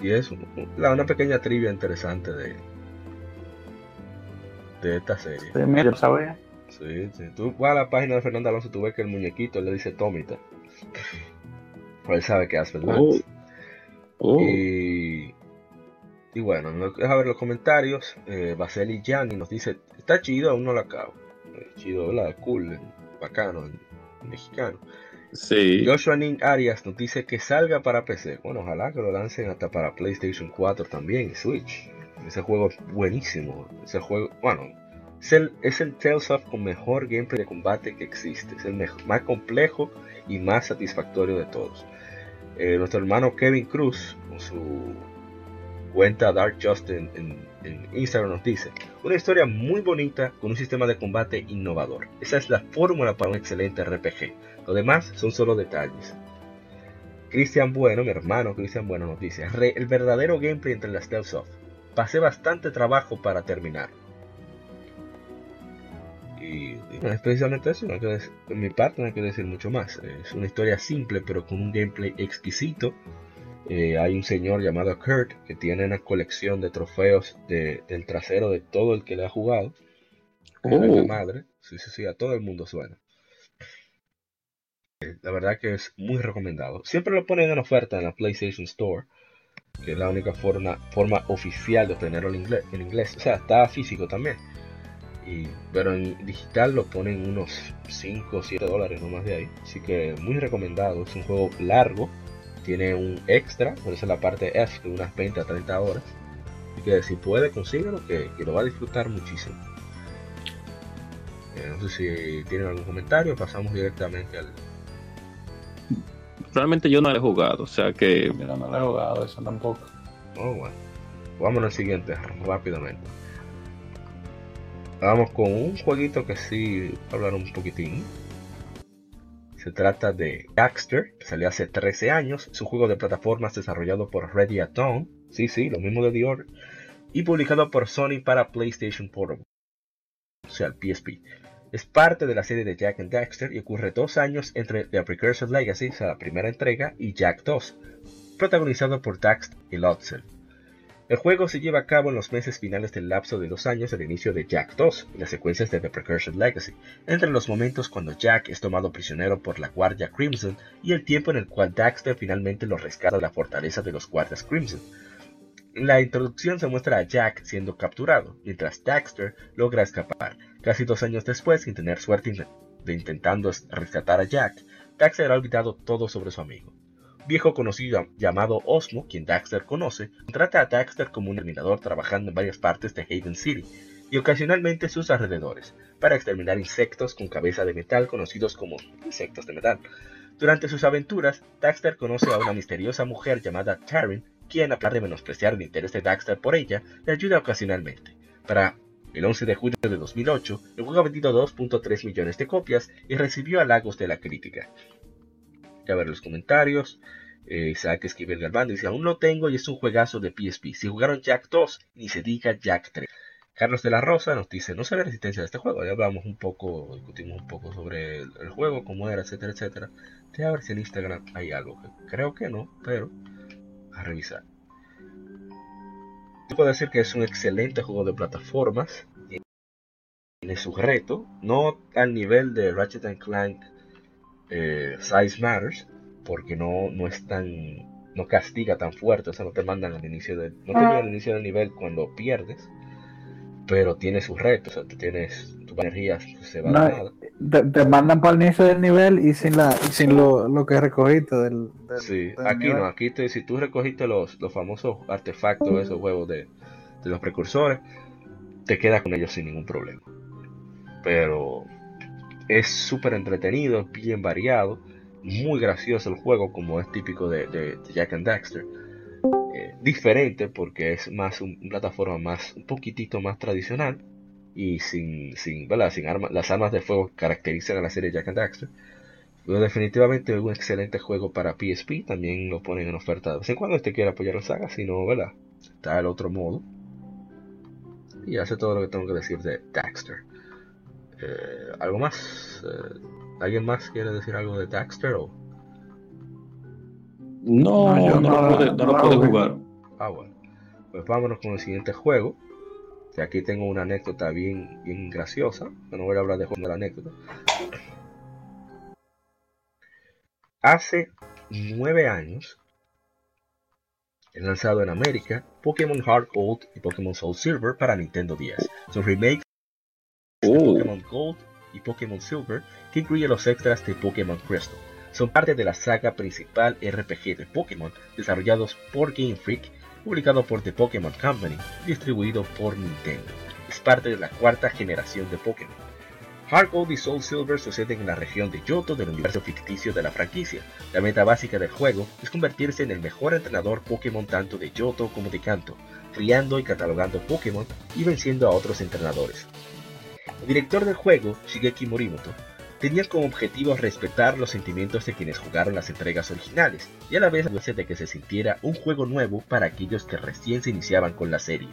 y eso, una pequeña trivia interesante de, de esta serie. Yo sabía. Sí, sí. Tú vas a la página de Fernando Alonso, tú ves que el muñequito le dice Tomita. Pues él sabe que es Fernando. Oh. Oh. Y, y bueno, no- deja ver los comentarios. Eh, Baseli Gianni nos dice: Está chido, aún no lo acabo. Eh, chido, ¿verdad? Cool, bacano, mexicano. Sí. Joshua Ning Arias nos dice que salga para PC. Bueno, ojalá que lo lancen hasta para PlayStation 4 también y Switch. Ese juego es buenísimo. Ese juego, bueno, es el, es el Tales of con mejor gameplay de combate que existe. Es el mej- más complejo y más satisfactorio de todos. Eh, nuestro hermano Kevin Cruz, con su cuenta Dark Justin en, en Instagram, nos dice: Una historia muy bonita con un sistema de combate innovador. Esa es la fórmula para un excelente RPG. Lo demás son solo detalles. Cristian Bueno, mi hermano Cristian Bueno nos dice, "Re- el verdadero gameplay entre las Tales of. Pasé bastante trabajo para terminar. Y, y bueno, es precisamente eso, no que de mi parte no hay que decir mucho más. Es una historia simple pero con un gameplay exquisito. Eh, hay un señor llamado Kurt que tiene una colección de trofeos de- del trasero de todo el que le ha jugado. Es la Oh. madre. Sí, sí, sí, a todo el mundo suena. La verdad que es muy recomendado. Siempre lo ponen en oferta en la PlayStation Store, que es la única forma, oficial de obtenerlo en inglés. O sea, está físico también. Y, pero en digital lo ponen unos 5 o 7 dólares, no más de ahí. Así que muy recomendado. Es un juego largo. Tiene un extra, por eso es la parte F, de unas 20 a 30 horas. Así que si puede, consíguelo, que, que lo va a disfrutar muchísimo. Eh, no sé si tienen algún comentario. Pasamos directamente al, Realmente yo no lo he jugado, o sea que Yo no lo he jugado eso tampoco. Oh, bueno. Vámonos al siguiente rápidamente. Vamos con un jueguito que sí hablar un poquitín. Se trata de Daxter, que salió hace 13 años. Es un juego de plataformas desarrollado por Ready at Dawn. Sí, sí, lo mismo de The Order. Y publicado por Sony para PlayStation Portable. O sea, el PSP. Es parte de la serie de Jack and Daxter y ocurre dos años entre The Precursor Legacy, la primera entrega, y Jack 2, protagonizado por Dax y Lotzel. El juego se lleva a cabo en los meses finales del lapso de dos años del inicio de Jack 2 y las secuencias de The Precursor Legacy, entre los momentos cuando Jack es tomado prisionero por la Guardia Crimson y el tiempo en el cual Daxter finalmente lo rescata de la fortaleza de los Guardias Crimson. En la introducción se muestra a Jack siendo capturado, mientras Daxter logra escapar. Casi dos años después, sin tener suerte de intentando rescatar a Jack, Daxter ha olvidado todo sobre su amigo viejo conocido llamado Osmo, quien Daxter conoce, contrata a Daxter como un terminador trabajando en varias partes de Haven City y ocasionalmente sus alrededores, para exterminar insectos con cabeza de metal conocidos como insectos de metal. Durante sus aventuras, Daxter conoce a una misteriosa mujer llamada Taryn, quien, a pesar de menospreciar el interés de Daxter por ella, le ayuda ocasionalmente. Para el 11 de julio de 2008, el juego ha vendido 2.3 millones de copias y recibió halagos de la crítica a ver los comentarios. Eh, Isaac Esquivel Galván dice, aún no tengo y es un juegazo de PSP. Si jugaron Jack 2, ni se diga Jack 3. Carlos de la Rosa nos dice, no sabe la existencia de este juego. Ya hablamos un poco, discutimos un poco sobre el, juego, cómo era, etcétera, etcétera. Ver si en Instagram hay algo. Creo que no, pero a revisar. Puedo decir que es un excelente juego de plataformas. Tiene su reto, no al nivel de Ratchet Clank eh, size Matters, porque no, no es tan, no castiga tan fuerte, o sea, no te mandan al inicio del, no te al inicio del nivel cuando pierdes, pero tiene sus retos, o sea, tú tienes, tus energías se van a te, mandan para el inicio del nivel y sin la sin lo, lo que recogiste del, sí, aquí no, aquí te, si tú recogiste los, los famosos artefactos, esos huevos de, de los precursores, te quedas con ellos sin ningún problema. Pero es súper entretenido, bien variado, muy gracioso el juego como es típico de, Jack and Daxter. Eh, diferente porque es más una plataforma más un poquitito más tradicional y sin, sin, sin armas las armas de fuego que caracterizan a la serie Jack and Daxter. Pero definitivamente es un excelente juego para PSP, también lo ponen en oferta de vez en cuando este quiere apoyar la saga, si no, ¿verdad? Está el otro modo. Y hace todo lo que tengo que decir de Daxter. Eh, ¿Algo más? Eh, ¿Alguien más quiere decir algo de Daxter o? No, no, no, lo puedo jugar. Ah, bueno. Pues vámonos con el siguiente juego. Que aquí tengo una anécdota bien, bien graciosa. No voy a hablar de, de la anécdota. Hace nueve años, he lanzado en América Pokémon Heart Gold y Pokémon Soul Silver para Nintendo 10. Son remakes Pokémon Gold y Pokémon Silver, que incluye los extras de Pokémon Crystal. Son parte de la saga principal RPG de Pokémon, desarrollados por Game Freak, publicado por The Pokémon Company, distribuido por Nintendo. Es parte de la cuarta generación de Pokémon. Heart Gold y Soul Silver suceden en la región de Yoto del universo ficticio de la franquicia. La meta básica del juego es convertirse en el mejor entrenador Pokémon tanto de Yoto como de Kanto, criando y catalogando Pokémon y venciendo a otros entrenadores. El director del juego, Shigeki Morimoto, tenía como objetivo respetar los sentimientos de quienes jugaron las entregas originales y a la vez de que se sintiera un juego nuevo para aquellos que recién se iniciaban con la serie.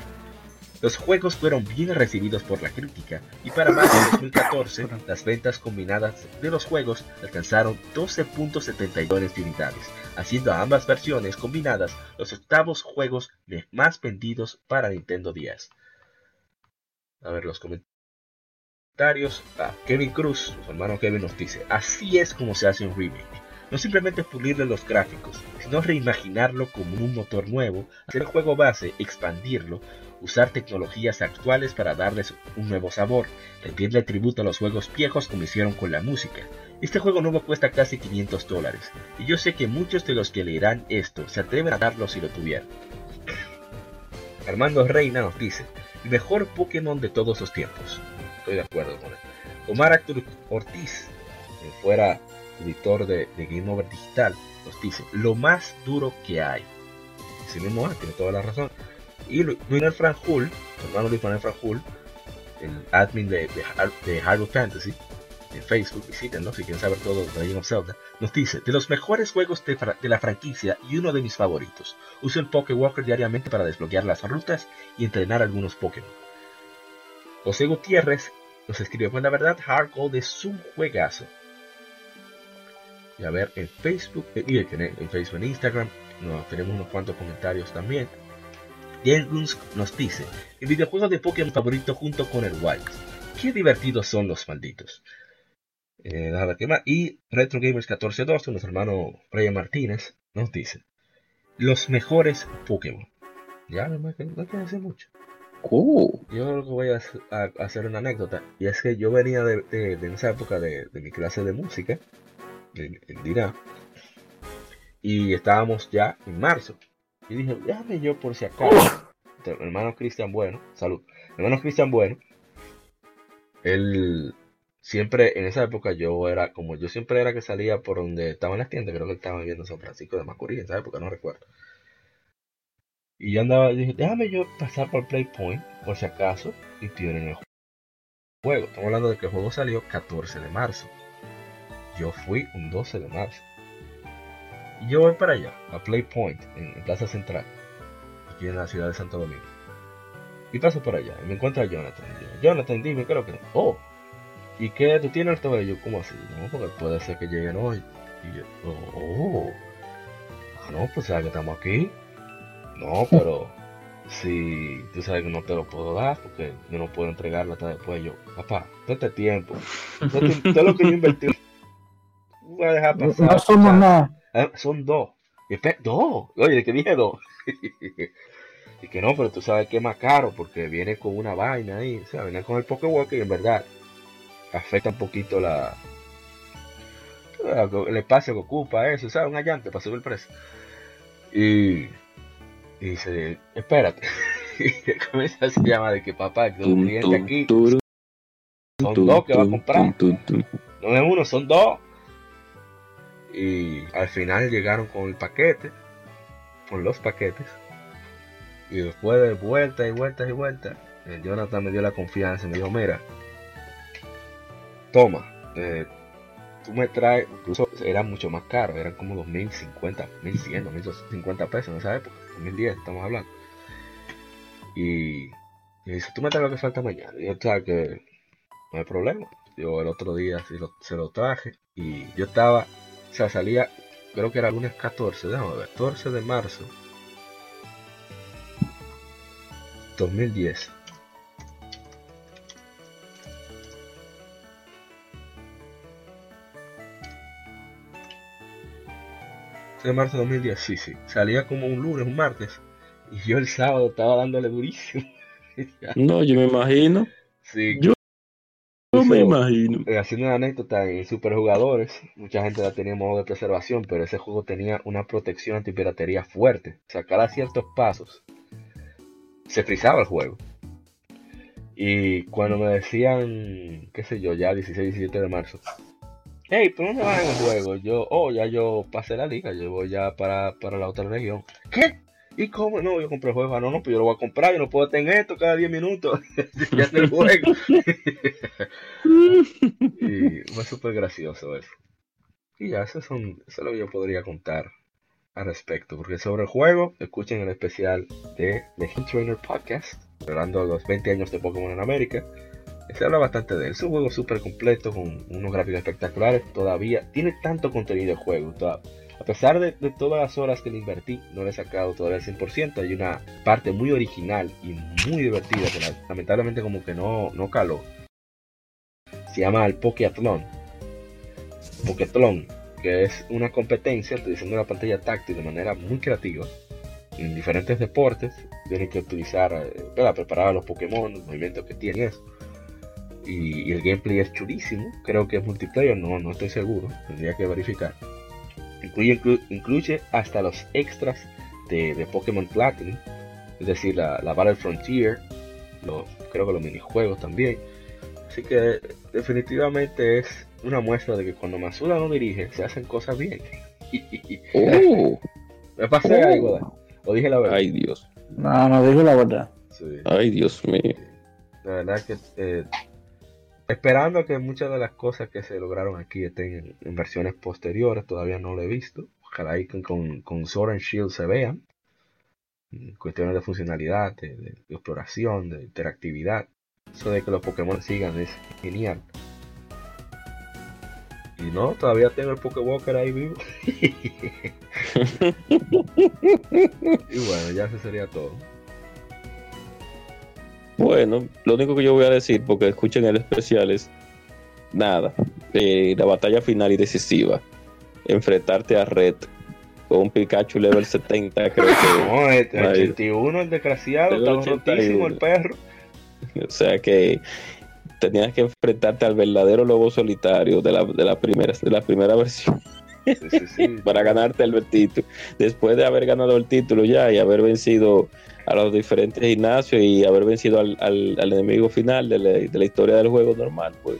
Los juegos fueron bien recibidos por la crítica y para más de 2014 las ventas combinadas de los juegos alcanzaron 12.70 millones de unidades, haciendo a ambas versiones combinadas los octavos juegos más vendidos para Nintendo 10. A ver los comentarios a Kevin Cruz, su hermano Kevin nos dice, así es como se hace un remake. No simplemente pulirle los gráficos, sino reimaginarlo como un motor nuevo, hacer el juego base, expandirlo, usar tecnologías actuales para darles un nuevo sabor, rendirle tributo a los juegos viejos como hicieron con la música. Este juego nuevo cuesta casi 500 dólares, y yo sé que muchos de los que leerán esto se atreven a darlo si lo tuvieran. Armando Reina nos dice, el mejor Pokémon de todos los tiempos estoy de acuerdo con él. Omar Artur Ortiz, que fuera editor de, Game Over Digital, nos dice, lo más duro que hay. Ese mismo tiene toda la razón. Y Luis Frank Hull, hermano Luis Frank Hull, el admin de, de, Hyrule Fantasy, en Facebook, visítenlo si quieren saber todo de Legend of Zelda, nos dice, de los mejores juegos de, de, la franquicia y uno de mis favoritos. Uso el Walker diariamente para desbloquear las rutas y entrenar algunos Pokémon. José Gutiérrez nos escribió, pues la verdad, Hard Gold es un juegazo. Y a ver, en Facebook, eh, y en Facebook, en Instagram, tenemos unos cuantos comentarios también. Guns nos dice, el videojuego de Pokémon favorito junto con el Wild. Qué divertidos son los malditos. Eh, ver qué más. Y Retro Gamers 1412, nuestro hermano Brian Martínez, nos dice, los mejores Pokémon. Ya, que- no hay que decir mucho. Yo lo que voy a, a- hacer una anécdota, y es que yo venía de, de- esa época de, mi clase de música, en, en y estábamos ya en marzo. Y dije, déjame yo por si acaso, el hermano Cristian Bueno, salud, hermano Cristian Bueno, él siempre, en esa época yo era, como yo siempre era que salía por donde estaban las tiendas, creo que él estaba viviendo en San Francisco de Macorís, en esa época, no recuerdo. Y yo andaba, dije, déjame yo pasar por Playpoint, por si acaso, y tienen el juego. Estamos hablando de que el juego salió 14 de marzo. Yo fui un 12 de marzo. Y yo voy para allá, a Playpoint, en, en Plaza Central, aquí en la ciudad de Santo Domingo. Y paso por allá, y me encuentro a Jonathan. Jonathan, dime, ¿qué es lo que Oh, ¿y qué tú tienes el Y yo, ¿cómo así? No, porque puede ser que lleguen hoy. Y yo, oh. Ah, no, pues sabes que estamos aquí. No, pero si tú sabes que no te lo puedo dar porque yo no puedo entregarlo hasta después. Yo, papá, todo este tiempo, todo, este- todo lo que yo invertí, voy a dejar pasar. No somos nada. Ah, son dos. Dos. Oye, ¿de qué dije dos? y que no, pero tú sabes que es más caro porque viene con una vaina ahí. O sea, viene con el Pokéwalk y en verdad afecta un poquito la el espacio que ocupa eso, ¿sabes? Una llanta para subir el precio. Y, y dice, espérate. y comienza a llamar de que papá, que un cliente aquí, son tum, dos que va a comprar. No es uno, son dos. Y al final llegaron con el paquete, con los paquetes. Y después de vueltas y vueltas y vueltas, eh, Jonathan me dio la confianza y me dijo, mira, toma, eh, tú me traes, incluso era mucho más caro, eran como 2050, 1100, 2050 pesos en esa época, 2010 estamos hablando. Y, y dice, tú me traes lo que falta mañana. Y yo, sabes que no hay problema. Yo el otro día se lo traje y yo estaba, o sea, salía, creo que era lunes 14, déjame ver, 14 de marzo 2010. De marzo de 2010, sí, sí. Salía como un lunes, un martes. Y yo el sábado estaba dándole durísimo. No, yo me imagino. sí, Yo No me imagino. Eh, haciendo una anécdota en Superjugadores, mucha gente la tenía en modo de preservación, pero ese juego tenía una protección antipiratería fuerte. O sea, cada ciertos pasos se frizaba el juego. Y cuando me decían, qué sé yo, ya 16, 17 de marzo, hey, ¿pero dónde vas en el juego? Yo, oh, ya yo pasé la liga, yo voy ya para, para la otra región. ¿Qué? ¿Y cómo? No, yo compré el juego. Ah, no, no, pues yo lo voy a comprar, yo no puedo tener esto cada 10 minutos. ya es el juego. Y fue súper gracioso eso. Y ya, eso, son, eso es lo que yo podría contar al respecto. Porque sobre el juego, escuchen el especial de The Hit Trainer Podcast, celebrando los 20 años de Pokémon en América. Se habla bastante de él. Es un juego súper completo, con unos gráficos espectaculares. Todavía tiene tanto contenido de juego. a pesar de, todas las horas que le invertí, no le he sacado todavía el 100%. Hay una parte muy original y muy divertida que la- lamentablemente como que no, no caló se llama el Pokeatlón. Pokeatlón, que es una competencia utilizando la pantalla táctil de manera muy creativa en diferentes deportes. Tienen que utilizar eh, para preparar a los Pokémon, los movimientos que tienen eso. Y, y el gameplay es chulísimo. Creo que es multiplayer, no, no estoy seguro. Tendría que verificar. Incluye, inclu- incluye hasta los extras de, de Pokémon Platinum. Es decir, la, la Battle Frontier. Los, creo que los minijuegos también. Así que definitivamente es una muestra de que cuando Masuda no dirige, se hacen cosas bien. Oh, Me pasé algo, ¿verdad? o dije la verdad. ay Dios, No, no digo la verdad. Sí. ay Dios mío. La verdad que eh, esperando que muchas de las cosas que se lograron aquí estén en, versiones posteriores, todavía no lo he visto. Ojalá ahí con, con, con Sword and Shield se vean. Mm, Cuestiones de funcionalidad, de exploración, de interactividad. Eso de que los Pokémon sigan es genial. Y no, todavía tengo el Pokewalker ahí vivo. y bueno, ya eso sería todo. Bueno, lo único que yo voy a decir, porque escuchen el especial, es nada. Eh, la batalla final y decisiva. Enfrentarte a Red con un Pikachu level 70, creo que. No, el Ahí. 81, el desgraciado, 81. rotísimo el perro. O sea que tenías que enfrentarte al verdadero lobo solitario de la, de la primera de la primera versión Sí, sí, sí. para ganarte el título. Después de haber ganado el título ya y haber vencido a los diferentes gimnasios y haber vencido al, al- al enemigo final de la, de la historia del juego normal, pues.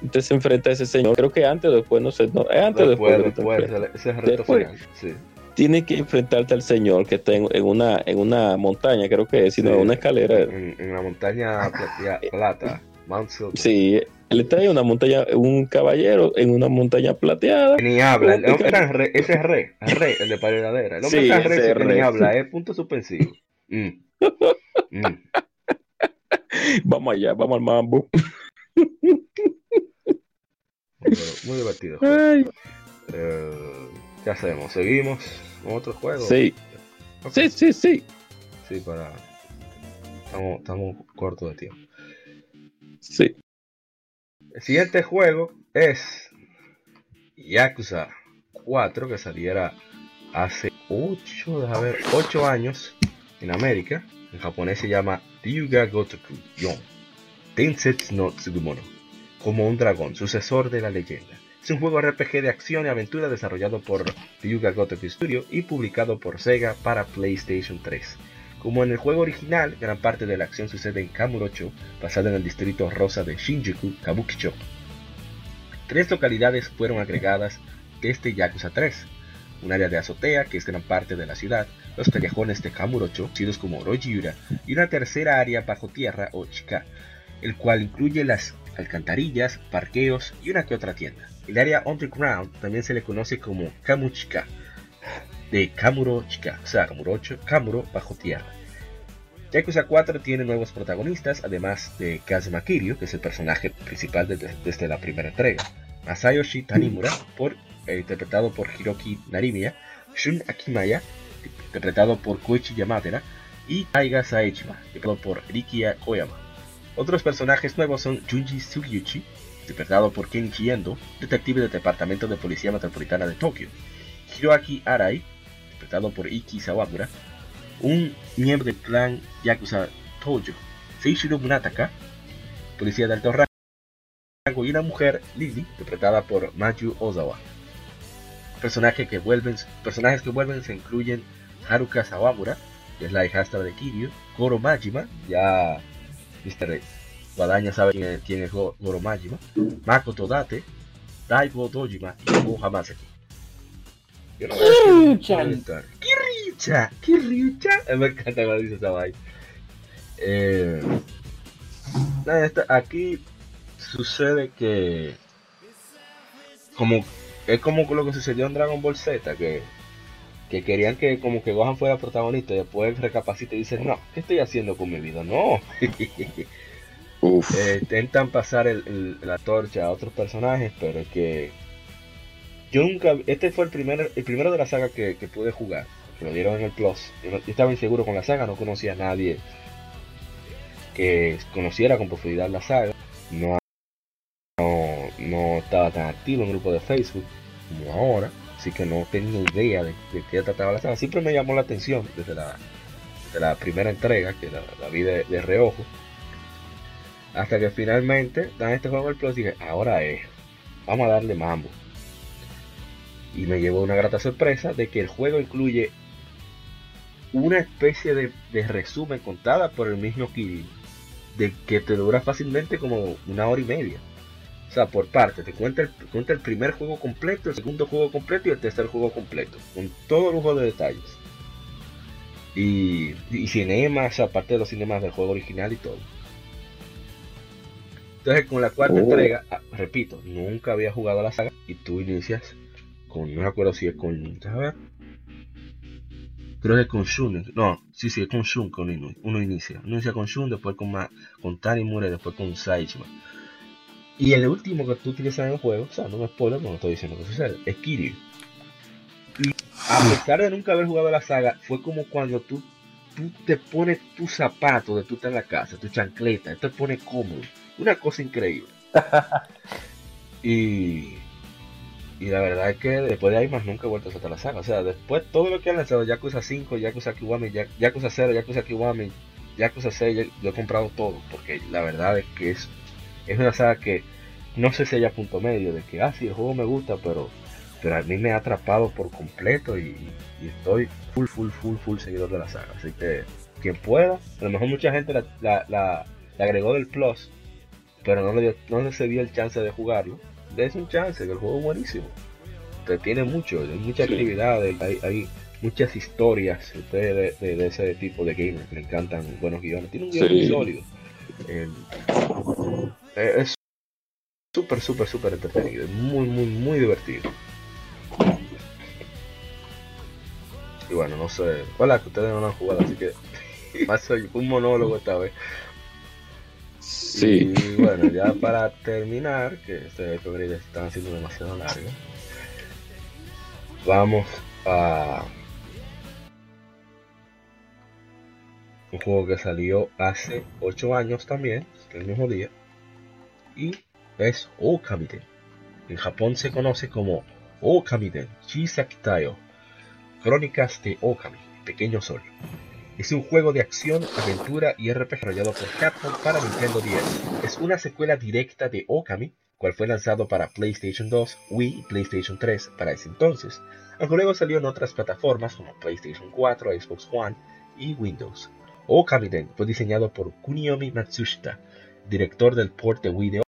Entonces se enfrenta a ese señor. Creo que antes o después, no sé. No, es antes o después. Después, después, ese es el reto Después. final. Sí. Tienes que enfrentarte al señor que está en, en una, en una montaña, creo que es, sino Sí. una escalera. En, en la montaña platea- plata, Sí, él está en una montaña, un caballero en una montaña plateada. Ni habla, el hombre en re, ese es re, re, el de paredadera. El hombre Sí, está re, ese es ni habla, es punto suspensivo. Mm. Mm. Vamos allá, vamos al mambo. Muy, muy divertido. Eh, ¿Qué hacemos? ¿Seguimos con otro juego? sí, sí, sí, sí. Sí, para. Estamos, estamos cortos de tiempo. Sí. El siguiente juego es Yakuza 4, que saliera hace 8, déjame ver, 8 años en América. En japonés se llama Ryuga Gotoku Yon Densetsu no Tsugumono, como un dragón, sucesor de la leyenda. Es un juego RPG de acción y aventura desarrollado por Ryuga Gotoku Studio y publicado por Sega para PlayStation 3. Como en el juego original, gran parte de la acción sucede en Kamurocho, basada en el distrito rosa de Shinjuku, Kabukicho. Tres localidades fueron agregadas desde Yakuza 3. Un área de azotea, que es gran parte de la ciudad, los callejones de Kamurocho, conocidos como Rojiura, y una tercera área bajo tierra o Chika, el cual incluye las alcantarillas, parqueos y una que otra tienda. El área underground también se le conoce como Kamuchika, de Kamuro Chika, o sea, Kamuro bajo tierra. Yakuza 4 tiene nuevos protagonistas, además de Kazuma Kiryu, que es el personaje principal desde, la primera entrega, Masayoshi Tanimura, por, eh, interpretado por Hiroki Narimiya, Shun Akimaya, interpretado por Koichi Yamadera, y Taiga Saechima, interpretado por Rikiya Koyama. Otros personajes nuevos son Junji Sugiyuchi, interpretado por Kenichi Endo, detective del Departamento de Policía Metropolitana de Tokio, Hiroaki Arai, interpretado por Iki Sawamura, un miembro del clan Yakuza Tojo, Seishiro Munataka, policía de alto rango, y una mujer, Lily, interpretada por Maju Ozawa. Personajes que vuelven, se incluyen Haruka Sawamura, que es la hijastra de Kiryu, Goro Majima, ya Mr. Guadaña sabe quién es, quién es Go- Goro Majima, Makoto Date, Daigo Dojima y Go. Kiryuchan. Kiryucha, Kiryucha. Me encanta cuando dice esa vaina. Eh, aquí sucede que como es como lo que sucedió en Dragon Ball Z que, que querían que como que Gohan fuera protagonista y después recapacita y dice no ¿qué estoy haciendo con mi vida? no Uf. eh, intentan pasar el- el- la torcha a otros personajes, pero es que yo nunca, este fue el primer, el primero de la saga que, pude jugar, que lo dieron en el Plus. Yo, estaba inseguro con la saga, no conocía a nadie que conociera con profundidad la saga, no, no, no estaba tan activo en grupo de Facebook como ahora, así que no tenía idea de, qué trataba la saga. Siempre me llamó la atención desde la, desde la primera entrega, que la, la vi de- de reojo. Hasta que finalmente dan este juego al Plus y dije, ahora es, vamos a darle mambo. Y me llevó una grata sorpresa de que el juego incluye una especie de, de resumen contada por el mismo Kiryu, de que te dura fácilmente como una hora y media. O sea, por parte, te cuenta el, cuenta el primer juego completo, el segundo juego completo y el tercer juego completo, con todo lujo de detalles. Y, y cinemas, aparte de los cinemas del juego original y todo. Entonces, con la cuarta Oh. entrega, ah, repito, nunca había jugado a la saga y tú inicias con, no me acuerdo si es con, déjame ver. Creo que es con Shun, no, sí, sí, es con Shun que uno, inicia. Uno inicia con Shun, después con, Ma- con Tanimura después con Saishima. Y el último que tú utilizas en el juego, o sea, no me spoiler, no estoy diciendo que sucede, es Kiryu. Y a pesar de nunca haber jugado la saga, fue como cuando tú tú te pones tu zapato de tú estás en la casa, tu chancleta, te pone cómodo. Una cosa increíble. y, y la verdad es que después de ahí más nunca he vuelto a soltar la saga. O sea, después todo lo que han lanzado, Yakuza 5, Yakuza Kiwami, Ya- Yakuza 0, Yakuza Kiwami, Yakuza 6, ya- yo he comprado todo. Porque la verdad es que es, es una saga que no sé si haya punto medio de que, ah, sí, el juego me gusta, pero, pero a mí me ha atrapado por completo y, y estoy full, full, full, full seguidor de la saga. Así que quien pueda, a lo mejor mucha gente la, la, la- la agregó del Plus, pero no le, dio, no le se dio el chance de jugarlo. Es un chance, que el juego es buenísimo. Te tiene mucho, hay mucha Sí. actividad, hay, hay muchas historias de, de- ese tipo de gamers que le encantan buenos guiones. Tiene un guion Sí. muy sólido. Eh, eh, es súper, súper, súper entretenido. es Muy, muy, muy divertido. Y bueno, no sé. Hola, que ustedes no lo han jugado, así que. Más soy un monólogo esta vez. Sí. Y bueno, ya para terminar, que este efemérides están haciendo demasiado largo. Vamos a. Un juego que salió hace 8 años también, el mismo día. Y es Okamiden. En Japón se conoce como Okamiden Chisakitayo. Crónicas de Okami, Pequeño Sol. Es un juego de acción, aventura y RPG desarrollado por Capcom para Nintendo 10. Es una secuela directa de Okami, cual fue lanzado para PlayStation 2, Wii y PlayStation 3 para ese entonces, aunque luego salió en otras plataformas como PlayStation 4, Xbox One y Windows. Okamiden fue diseñado por Kuniomi Matsushita, director del port de Wii de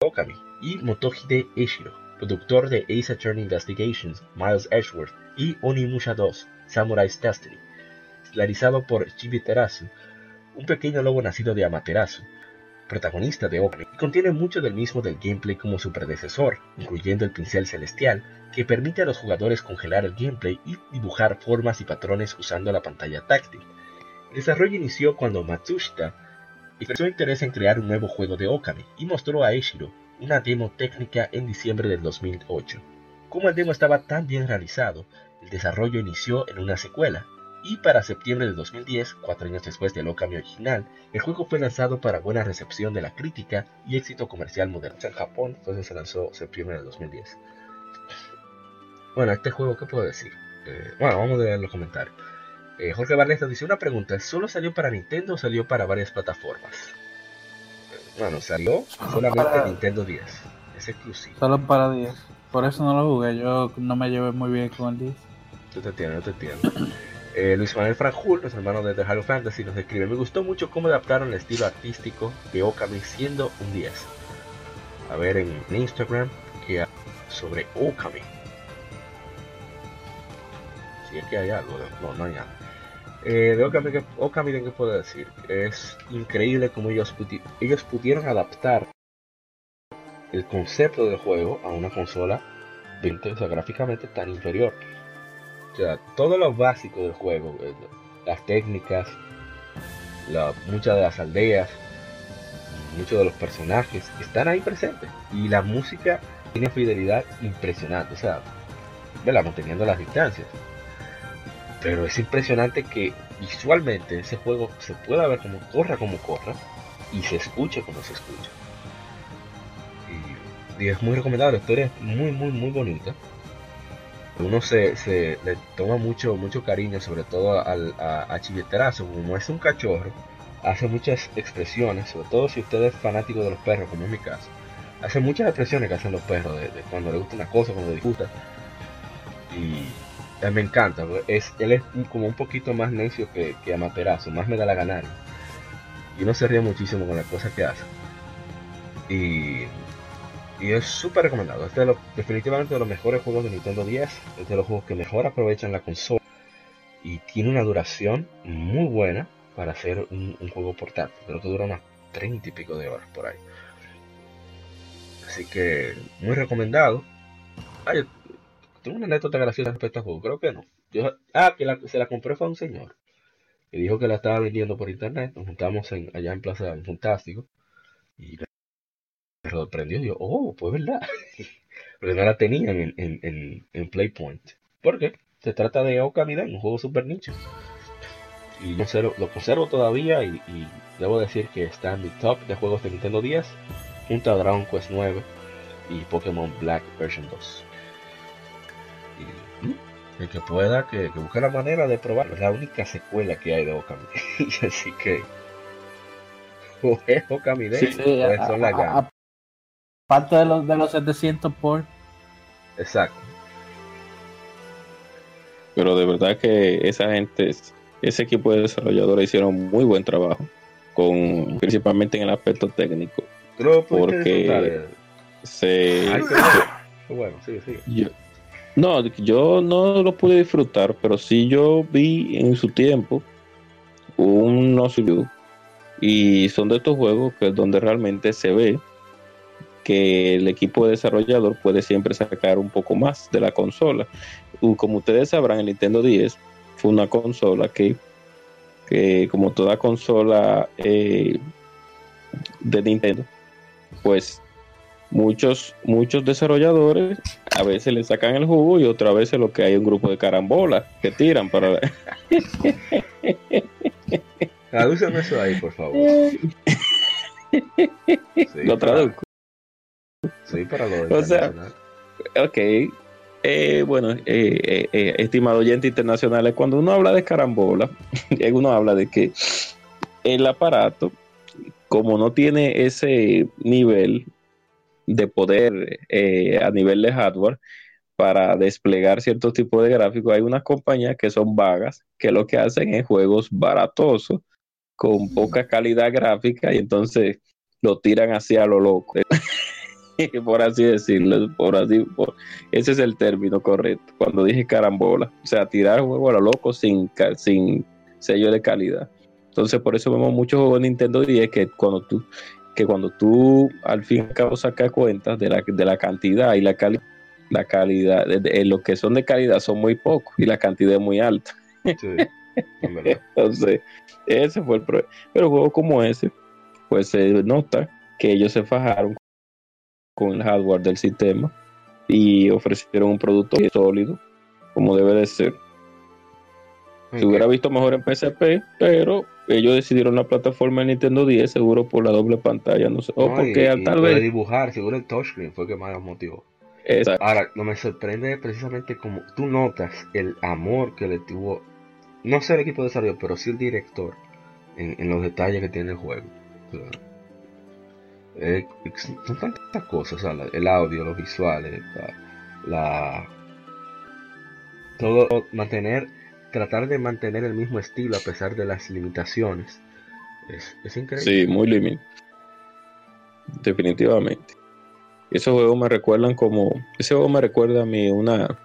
Okami, y Motohide Eshiro, productor de Ace Attorney Investigations, Miles Edgeworth y Onimusha 2, Samurai's Destiny, esclarizado por Terasu, un pequeño lobo nacido de Amaterasu, protagonista de Okami, y contiene mucho del mismo del gameplay como su predecesor, incluyendo el pincel celestial, que permite a los jugadores congelar el gameplay y dibujar formas y patrones usando la pantalla táctil. El desarrollo inició cuando Matsushita expresó interés en crear un nuevo juego de Okami y mostró a Eshiro una demo técnica en diciembre del 2008. Como el demo estaba tan bien realizado, el desarrollo inició en una secuela, y para septiembre de 2010, cuatro años después del Okami original, el juego fue lanzado para buena recepción de la crítica y éxito comercial moderno. En Japón, entonces se lanzó septiembre de 2010. Bueno, este juego, ¿qué puedo decir? Eh, bueno, vamos a ver los comentarios. Eh, Jorge Barles nos dice una pregunta, ¿solo salió para Nintendo o salió para varias plataformas? Eh, bueno, salió solamente para- Nintendo 10. Es exclusivo. Solo para 10. Por eso no lo jugué. Yo no me llevé muy bien con el 10. Yo te entiendo, yo te entiendo. Eh, Luis Manuel Franjul, nuestro hermano de The Halo Fantasy, nos escribe: Me gustó mucho cómo adaptaron el estilo artístico de Okami siendo un 10. A ver en Instagram que hay sobre Okami. Si es que hay algo, no, no hay nada. Eh, de Okami, ¿qué- Okami, ¿qué puedo decir? Es increíble cómo ellos, pudieron adaptar el concepto del juego a una consola 20, o gráficamente tan inferior. Sea, todo lo básico del juego, eh, las técnicas, muchas de las aldeas, muchos de los personajes están ahí presentes. Y la música tiene fidelidad impresionante, o sea, ¿verdad? manteniendo las distancias. Pero es impresionante que visualmente ese juego se pueda ver como corra como corra y se escuche como se escucha. Y es muy recomendable, la historia es muy, muy, muy bonita uno se, se le toma mucho mucho cariño sobre todo al, a, a Chilleterazo como es un cachorro hace muchas expresiones sobre todo si usted es fanático de los perros como en mi caso hace muchas expresiones que hacen los perros de, cuando le gusta una cosa cuando disfruta y eh, me encanta pues, es él es como un poquito más necio que, que Amaterasu más me da la ganar y uno se ríe muchísimo con las cosas que hace. Y y es súper recomendado. Es de los- definitivamente de los mejores juegos de Nintendo 10. Es de los juegos que mejor aprovechan la consola. Y tiene una duración muy buena para hacer un, juego portátil. Creo que dura unas 30 y pico de horas por ahí. Así que muy recomendado. Ay, tengo una anécdota graciosa respecto al juego. Creo que no. Yo- ah, que la- se la compré fue a un señor. Que dijo que la estaba vendiendo por internet. Nos juntamos en, allá en Plaza Fantástico. Y me sorprendió. Yo, oh, pues verdad. Porque no la tenían en, en, en, en Playpoint. ¿Por qué? Se trata de Okamiden, un juego super nicho. Y lo conservo, lo conservo todavía y, y debo decir que está en mi top de juegos de Nintendo 10 junto a Dragon Quest 9 y Pokémon Black Version 2. Y mm, el que pueda, que, que busque la manera de probarlo. Es la única secuela que hay de Okami. Así que. O es Okami Day, Sí, o es a- Son la a- Gama. a- Aparte de los, de los 700 por. Exacto. Pero de verdad que esa gente, ese equipo de desarrolladores hicieron muy buen trabajo, con principalmente en el aspecto técnico. ¿Tú lo pudiste Porque- eh? Se, Ay, qué bueno. Sigue, sigue. yo- no, yo no lo pude disfrutar, pero sí yo vi en su tiempo un no Review, y son de estos juegos que es donde realmente se ve que el equipo de desarrollador puede siempre sacar un poco más de la consola. Y como ustedes sabrán, el Nintendo 10 fue una consola que, que como toda consola eh, de Nintendo, pues muchos, muchos desarrolladores a veces le sacan el jugo y otras veces lo que hay un grupo de carambolas que tiran para... Tradúceme eso ahí, por favor. Sí, lo traduzco. Sí, para lo O sea. Ok. Eh, bueno, eh, eh, eh, estimado oyente internacional, cuando uno habla de carambola, uno habla de que el aparato, como no tiene ese nivel de poder a nivel de hardware para desplegar cierto tipo de gráficos, hay unas compañías que son vagas, que lo que hacen es juegos baratosos, con poca calidad gráfica, y entonces lo tiran hacia lo loco. por así decirlo, por así, por- ese es el término correcto. Cuando dije carambola, o sea, tirar juego a lo loco sin, sin sello de calidad. Entonces, por eso vemos muchos juegos de Nintendo 10 que cuando tú, que cuando tú al fin y al cabo sacas cuentas de la, de la cantidad y la calidad, la calidad, de, de- lo que son de calidad son muy pocos y la cantidad es muy alta. Sí. Entonces, ese fue el problema. Pero juegos como ese, pues se nota que ellos se fajaron con el hardware del sistema y ofrecieron un producto sólido, como debe de ser. Se hubiera visto mejor en PSP, pero ellos decidieron la plataforma de Nintendo 10, seguro por la doble pantalla, no sé. O No, porque y- al y tal de vez. dibujar, seguro el touchscreen fue que más los motivó. Exacto. Ahora, lo me sorprende es precisamente como tú notas el amor que le tuvo, no sé el equipo de desarrollo, pero sí el director, en, en los detalles que tiene el juego. O sea, eh, son tantas cosas, el audio, los visuales, la, la- todo mantener, tratar de mantener el mismo estilo a pesar de las limitaciones. Es, es increíble. Sí, muy límite. Definitivamente. Esos juegos me recuerdan como. Ese juego me recuerda a mí una.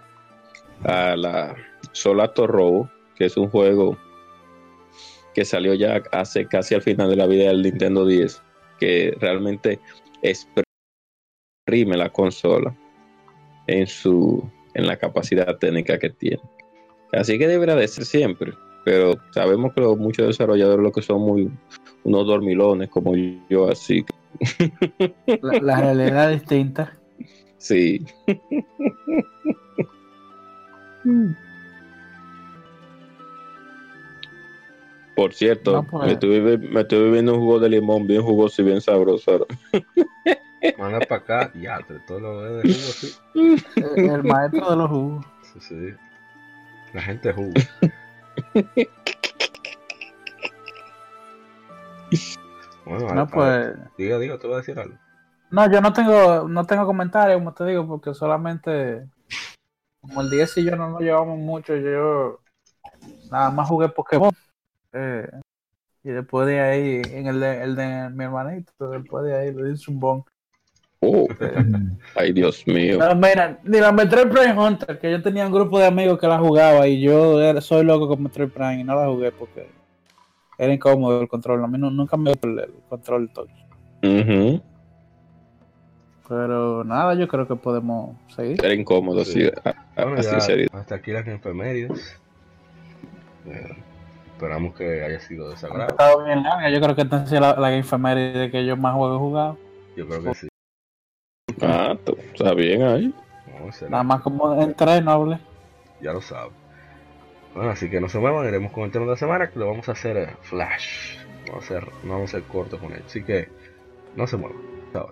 A la Solato Robo, que es un juego que salió ya hace casi al final de la vida del Nintendo 10, que realmente exprime la consola en su en la capacidad técnica que tiene. Así que deberá de ser siempre, pero sabemos que los- muchos desarrolladores lo que son muy unos dormilones como yo, así que La, la realidad es distinta. sí. Por cierto, me, estoy, bebi- me un jugo de limón bien jugoso y bien sabroso. Manda para acá, ya, todo lo de jugo así. El, el maestro de los jugos. Sí, sí. La gente jugo. Bueno, No, a- a- pues. diga, diga, te voy a decir algo. No, yo no tengo, no tengo comentarios, como te digo, porque solamente como el 10 y yo no nos llevamos mucho, yo nada más jugué Pokémon. Eh, y después de ahí, en el de, el de mi hermanito, después de ahí le hice un bon. Oh, ay, Dios mío. No, mira, ni la Metroid Prime Hunter, que yo tenía un grupo de amigos que la jugaba y yo era- soy loco con Metroid Prime y no la jugué porque era incómodo el control. A mí no- nunca me dio el, el control touch. Ujú. Pero nada, yo creo que podemos seguir. Era incómodo, Sí. sí. a- a- Bueno, así ya, sería. hasta aquí las enfermerias. Eh, esperamos que haya sido de Ha sagrado. estado bien larga. Yo creo que esta sido la, la efeméride que yo más juego he jugado. Yo creo que sí. Ah, tú- está bien ahí. No, Nada más como en tres nobles. Ya lo sabes. Bueno, así que no se muevan, iremos con el tema de la semana que lo vamos a hacer eh, flash. Vamos a hacer, no vamos a ser cortos con él. Así que no se muevan. Chao.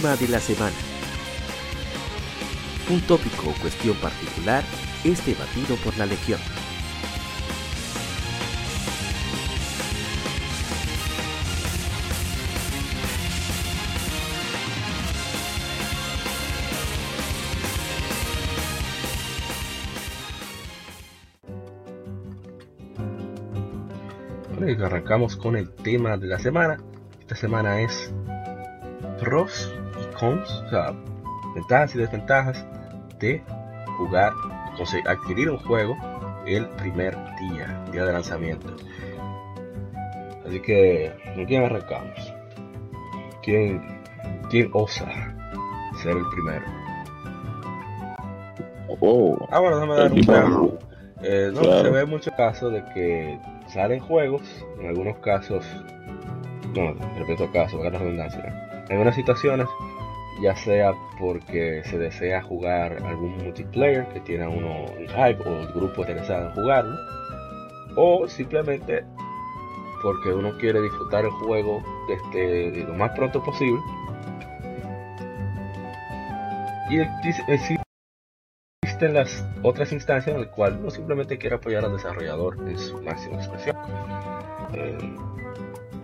Tema de la semana. Un tópico o cuestión particular es debatido por la Legión. Arrancamos con el tema de la semana. Esta semana es pros o sea, ventajas y desventajas de jugar, conse- adquirir un juego el primer día, día de lanzamiento. Así que, ¿con quién arrancamos? ¿Quién, quién osa ser el primero? Oh, Ah, bueno, déjame dar un ejemplo. Eh, no, Claro. se ve muchos casos de que salen juegos, en algunos casos, no, repito casos, la redundancia, en algunas situaciones, ya sea porque se desea jugar algún multiplayer que tiene uno en hype o el grupo interesado en jugarlo, o simplemente porque uno quiere disfrutar el juego desde lo más pronto posible. Y existe- existen las otras instancias en las cuales uno simplemente quiere apoyar al desarrollador en su máxima expresión.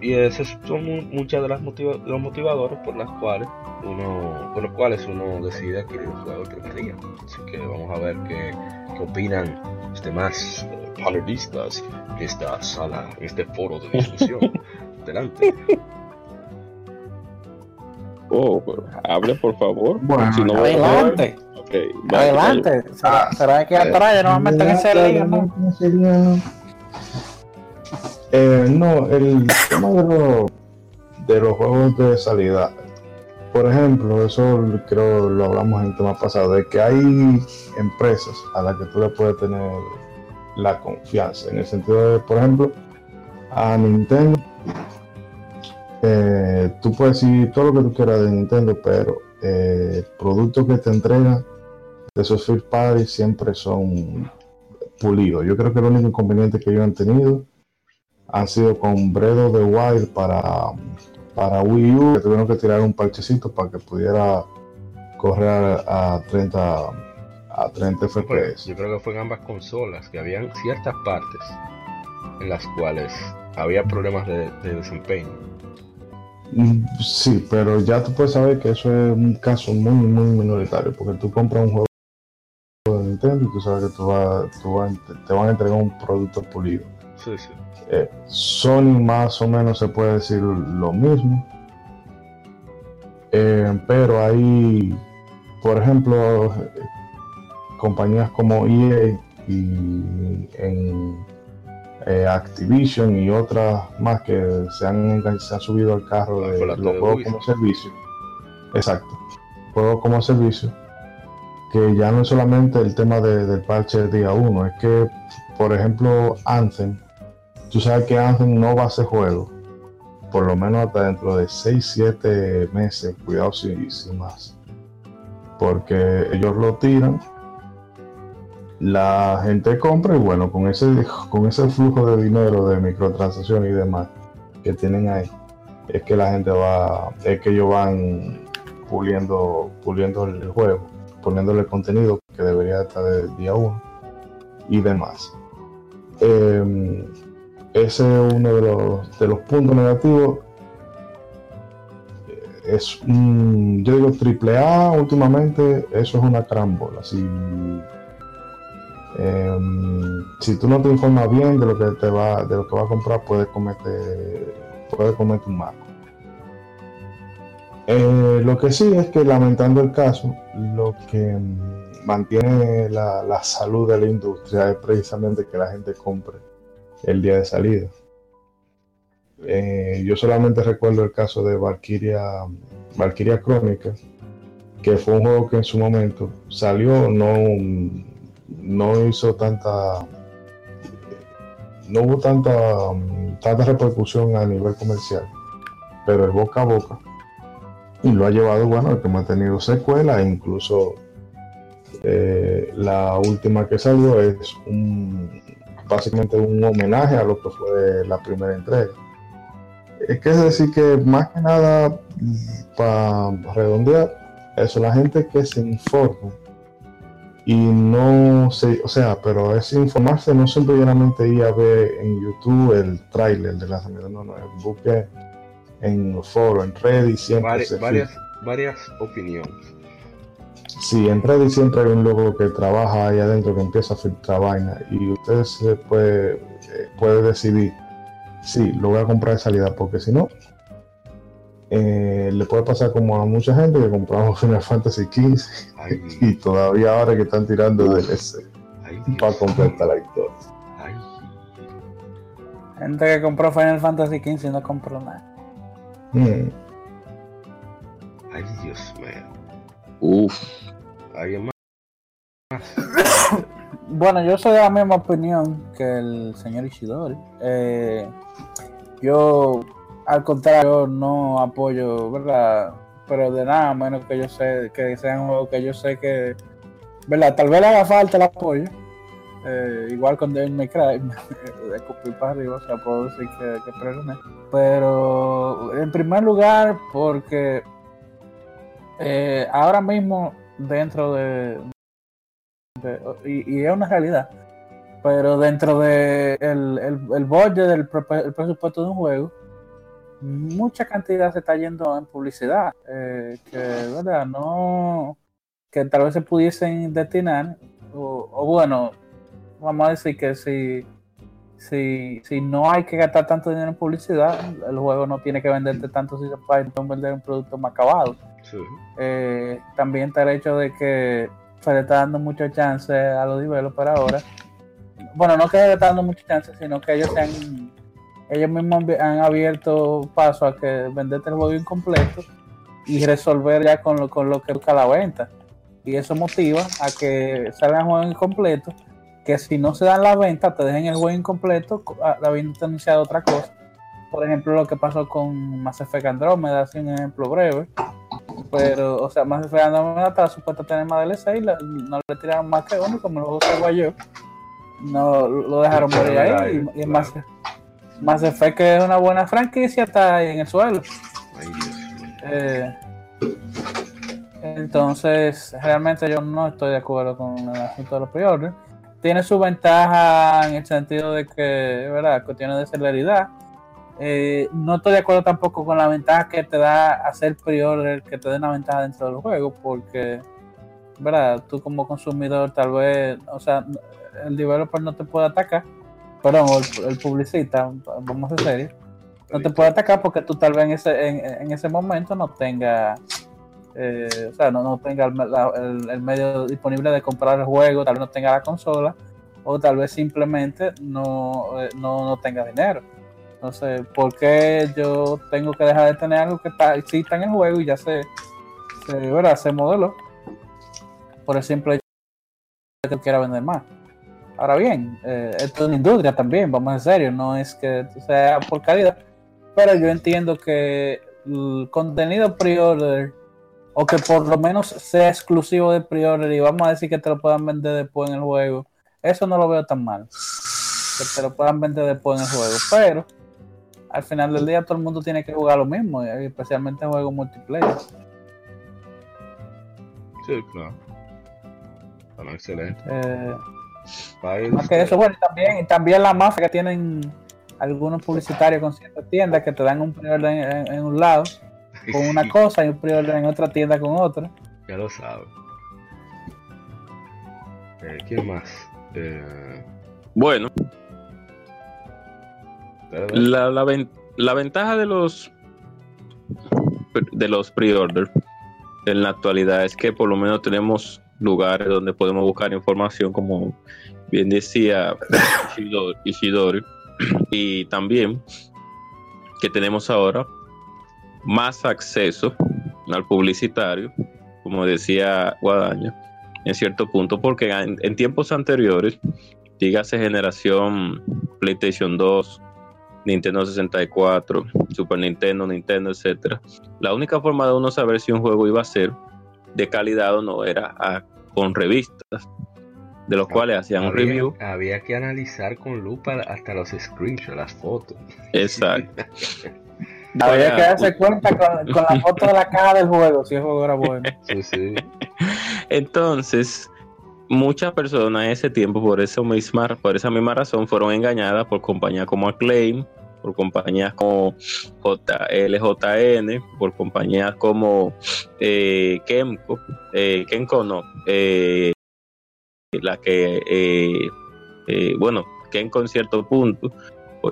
Y esos son mu- muchas de las motiva- los motivadores por las cuales uno, por los cuales uno decide adquirir un juego el primer día. Así que vamos a ver qué, qué opinan los demás eh, panelistas de esta sala, este foro de discusión. Adelante. oh, pero hable por favor. Bueno, Si no- Adelante, adelante. ¿Será, será que atrás no me meten en ese lío. Eh, no, el tema de, los- de los juegos de salida. Por ejemplo, eso creo lo hablamos en el tema pasado, de que hay empresas a las que tú le puedes tener la confianza. En el sentido de, por ejemplo, a Nintendo, eh, tú puedes decir todo lo que tú quieras de Nintendo, pero eh, productos que te entregan de esos first party siempre son pulidos. Yo creo que el único inconveniente que ellos han tenido han sido con Bredo de Wild para, para Wii U, que tuvieron que tirar un parchecito para que pudiera correr a 30 a 30 Pues, FPS. yo creo que fue en ambas consolas que habían ciertas partes en las cuales había problemas de, de desempeño. Mm, Sí, pero ya tú puedes saber que eso es un caso muy, muy minoritario, porque tú compras un juego de Nintendo y tú sabes que tú vas, tú vas- te van a entregar un producto pulido. Sí, sí. Eh, Sony más o menos se puede decir lo mismo. Eh, pero hay, por ejemplo, compañías como EA y en eh, Activision y otras más que se han, engan- se han subido al carro Ah, de los juegos como servicio. Exacto. Juegos como servicio. Que ya no es solamente el tema de- del parche del día 1, es que, por ejemplo, Anthem, tú sabes que Anthem no va a ser juego, por lo menos hasta dentro de 6, 7 meses, cuidado si, si más. Porque ellos lo tiran, la gente compra y bueno, con ese, con ese flujo de dinero de microtransacciones y demás, que tienen ahí es que la gente va, es que ellos van puliendo, puliendo el juego, poniéndole contenido que debería estar del día uno y demás. Eh, ese es uno de los, de los puntos negativos. Es un, yo digo triple A últimamente, eso es una carambola. Si, em, si tú no te informas bien de lo que te va, de lo que vas a comprar, puedes cometer, puedes un marco. Eh, lo que sí es que lamentando el caso, lo que mantiene la, la salud de la industria es precisamente que la gente compre el día de salida. Eh, yo solamente recuerdo el caso de Valkyria, Valkyria Crónica, que fue un juego que en su momento salió, no, no hizo tanta, no hubo tanta, tanta repercusión a nivel comercial, pero el boca a boca y lo ha llevado, bueno, que hemos tenido secuelas, e incluso eh, la última que salió es un, básicamente un homenaje a lo que fue la primera entrega. Es que es decir que más que nada, para redondear, eso, la gente que se informa y no se, o sea, pero es informarse, no simplemente ir a ver en YouTube el tráiler de lanzamiento, no, no, busque en los foros, en Reddit, siempre Vari- se varias, varias opiniones. Sí, en Reddit siempre hay un loco que trabaja ahí adentro que empieza a filtrar vaina y usted se puede, eh, puede decidir si lo voy a comprar de salida porque si no eh, le puede pasar como a mucha gente que compramos Final Fantasy XV Ay, y todavía ahora que están tirando DLC ay, para completar la historia. ay. Gente que compró Final Fantasy XV y no compró nada. Mm, Ay, Dios mío. Uf. ¿Alguien más? Bueno, yo soy de la misma opinión que el señor Ishidori. Eh, yo, al contrario, no apoyo, ¿verdad? Pero de nada, menos que yo sé que sea un juego que yo sé que, ¿verdad? Tal vez le haga falta el apoyo. Eh, igual con Devil May Cry, de escupir para arriba, o sea, puedo decir que, que. Pero, en primer lugar, porque eh, ahora mismo, dentro de, y, es una realidad. Pero dentro de el, el, el budget del pre- el presupuesto de un juego, mucha cantidad se está yendo en publicidad. eh, que, ¿verdad? No. Que tal vez se pudiesen destinar. O, o bueno, vamos a decir que si, si, si no hay que gastar tanto dinero en publicidad, el juego no tiene que venderte tanto si se puede vender un producto más acabado. Eh, también está el hecho de que se le está dando mucho chance a los developers ahora. Bueno, no que se le está dando mucho chance, sino que ellos se han, ellos mismos han, abierto paso a que venderte el juego incompleto y resolver ya con lo, con lo que busca la venta. Y eso motiva a que salgan juegos incompletos, que si no se dan la venta, te dejen el juego incompleto, co- a- habiendo anunciado otra cosa. Por ejemplo, lo que pasó con Mass Effect Andromeda, así un ejemplo breve pero, o sea, más Effect Andromeda estaba supuesto a tener más DLC y la- no le tiraron más que uno, como lo usaba yo. No lo dejaron morir ahí. Y, y más, más Effect, que es una buena franquicia, está ahí en el suelo. Eh, entonces, realmente yo no estoy de acuerdo con el asunto de los pre Tiene su ventaja en el sentido de que, ¿verdad? Cuestiones de celeridad. Eh, no estoy de acuerdo tampoco con la ventaja que te da hacer pre-order, que te dé una ventaja dentro del juego, porque, ¿verdad? Tú como consumidor tal vez, o sea, el developer no te puede atacar, perdón, el, el publicista, vamos a ser serios, no te puede atacar porque tú tal vez en ese, en, ese momento no tenga, eh, o sea, no, no tenga el, el- el medio disponible de comprar el juego, tal vez no tenga la consola, o tal vez simplemente no, eh, no, no tenga dinero. Entonces, ¿por qué yo tengo que dejar de tener algo que está, exista en el juego y ya se, se, ¿verdad? se modeló? Por el simple hecho que quiera vender más. Ahora bien, eh, esto es una industria también, vamos en serio, no es que sea por calidad, pero yo entiendo que el contenido pre-order o que por lo menos sea exclusivo de pre-order y vamos a decir que te lo puedan vender después en el juego, eso no lo veo tan mal. Que te lo puedan vender después en el juego, pero al final del día todo el mundo tiene que jugar lo mismo, especialmente en juegos multiplayer. Sí, claro. Bueno, excelente. Eh, más que eso, bueno, y también, también la mafia que tienen algunos publicitarios con ciertas tiendas que te dan un preorden en, en un lado con una cosa y un preorden en otra tienda con otra. Ya lo sabes. Eh, ¿Quién más? Eh, Bueno. La, la ven- la ventaja de los de los pre-order en la actualidad es que por lo menos tenemos lugares donde podemos buscar información como bien decía Ishidori, Ishidori. y también que tenemos ahora más acceso al publicitario como decía Guadaña en cierto punto porque en, en tiempos anteriores dígase generación PlayStation 2 Nintendo 64, Super Nintendo, Nintendo, etcétera. La única forma de uno saber si un juego iba a ser de calidad o no era a- con revistas, de los cuales hacían un había, review. había que analizar con lupa hasta los screenshots, las fotos. Exacto. Había que darse cuenta con, con la foto de la caja del juego, si el juego era bueno. Sí, sí. Entonces, muchas personas en ese tiempo, por, eso misma, por esa misma razón, fueron engañadas por compañías como Acclaim, por compañías como J- LJN, por compañías como eh, Kemco, eh, no, eh, la que, eh, bueno, Kenco en cierto punto,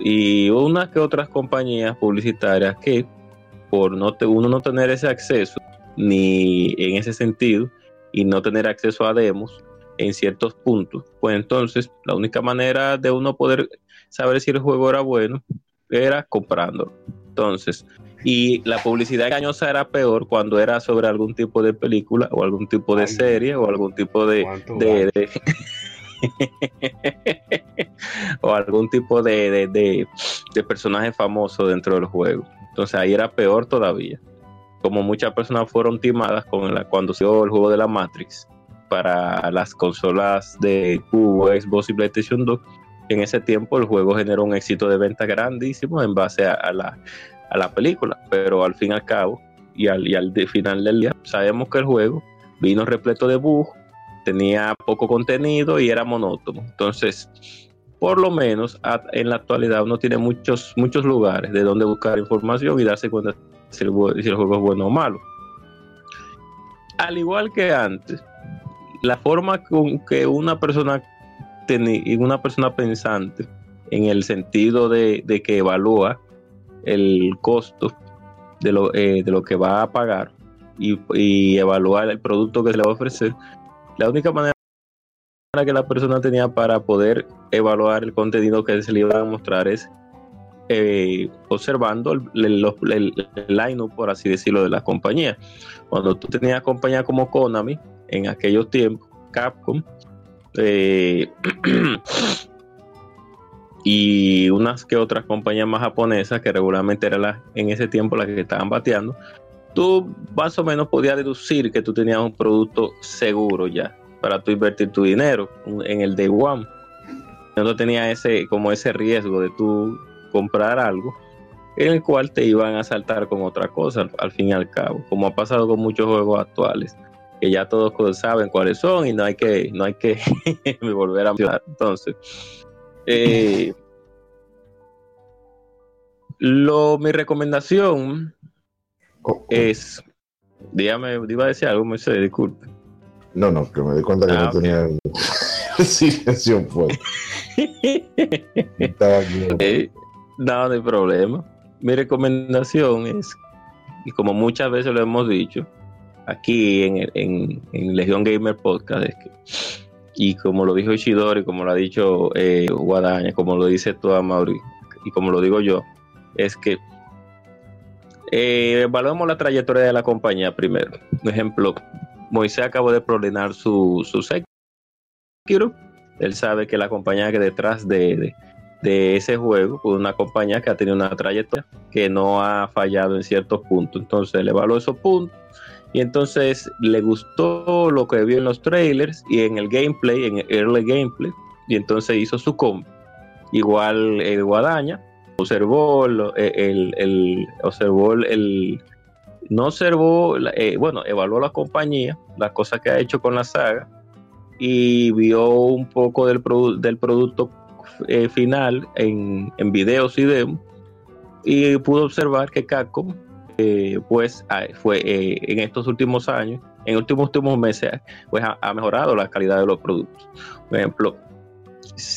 y unas que otras compañías publicitarias que por uno no tener ese acceso, ni en ese sentido, y no tener acceso a demos en ciertos puntos, pues entonces la única manera de uno poder saber si el juego era bueno era comprándolo. Entonces, y la publicidad engañosa era peor cuando era sobre algún tipo de película o algún tipo de Ay. serie o algún tipo de, ¿Cuánto de- de- o algún tipo de, de, de- de personaje famoso dentro del juego. Entonces ahí era peor todavía. Como muchas personas fueron timadas con la, cuando se dio el juego de la Matrix para las consolas de Cubo, Xbox y PlayStation 2, en ese tiempo el juego generó un éxito de venta grandísimo en base a, la, a la película, pero al fin y al cabo y al, y al final del día sabemos que el juego vino repleto de bugs, tenía poco contenido y era monótono. Entonces, por lo menos en la actualidad uno tiene muchos, muchos lugares de donde buscar información y darse cuenta si el juego es bueno o malo. Al igual que antes, la forma con que una persona una persona pensante en el sentido de, de que evalúa el costo de lo, eh, de lo que va a pagar y, evaluar el producto que se le va a ofrecer, la única manera que la persona tenía para poder evaluar el contenido que se le iba a mostrar es eh, observando el, el- line-up, por así decirlo, de la compañía. Cuando tú tenías compañías como Konami, en aquellos tiempos, Capcom, eh, y unas que otras compañías más japonesas que regularmente eran las, en ese tiempo las que estaban bateando, tú más o menos podías deducir que tú tenías un producto seguro ya para tú invertir tu dinero en el day one. No tenía ese como ese riesgo de tú comprar algo en el cual te iban a saltar con otra cosa al fin y al cabo, como ha pasado con muchos juegos actuales que ya todos saben cuáles son y no hay que no hay que volver a hablar. Entonces, eh, lo mi recomendación es dígame, iba a decir algo, Moisés, disculpe. No, no, que me di cuenta que Ah, no tenía el silencio fuerte. Eh, no, no hay problema. Mi recomendación es, y como muchas veces lo hemos dicho, aquí en, en, Legión Gamer Podcast, y como lo dijo Ishidori, como lo ha dicho eh, Guadaña, como lo dice toda Mauri, y como lo digo yo, es que eh, evaluemos la trayectoria de la compañía primero. Por ejemplo, Moisés acabó de prolinar su, su Sekiro. Él sabe que la compañía que detrás de, de- ese juego, pues una compañía que ha tenido una trayectoria que no ha fallado en ciertos puntos. Entonces, le evaluó esos puntos y entonces le gustó lo que vio en los trailers y en el gameplay, en el early gameplay, y entonces hizo su compra. Igual el Guadaña observó el, el, el- observó el, no observó eh, bueno evaluó la compañía las cosas que ha hecho con la saga y vio un poco del, del producto eh, final en, en videos y demos y pudo observar que Capcom eh, pues ah, fue eh, en estos últimos años en últimos últimos meses pues ha, ha mejorado la calidad de los productos por ejemplo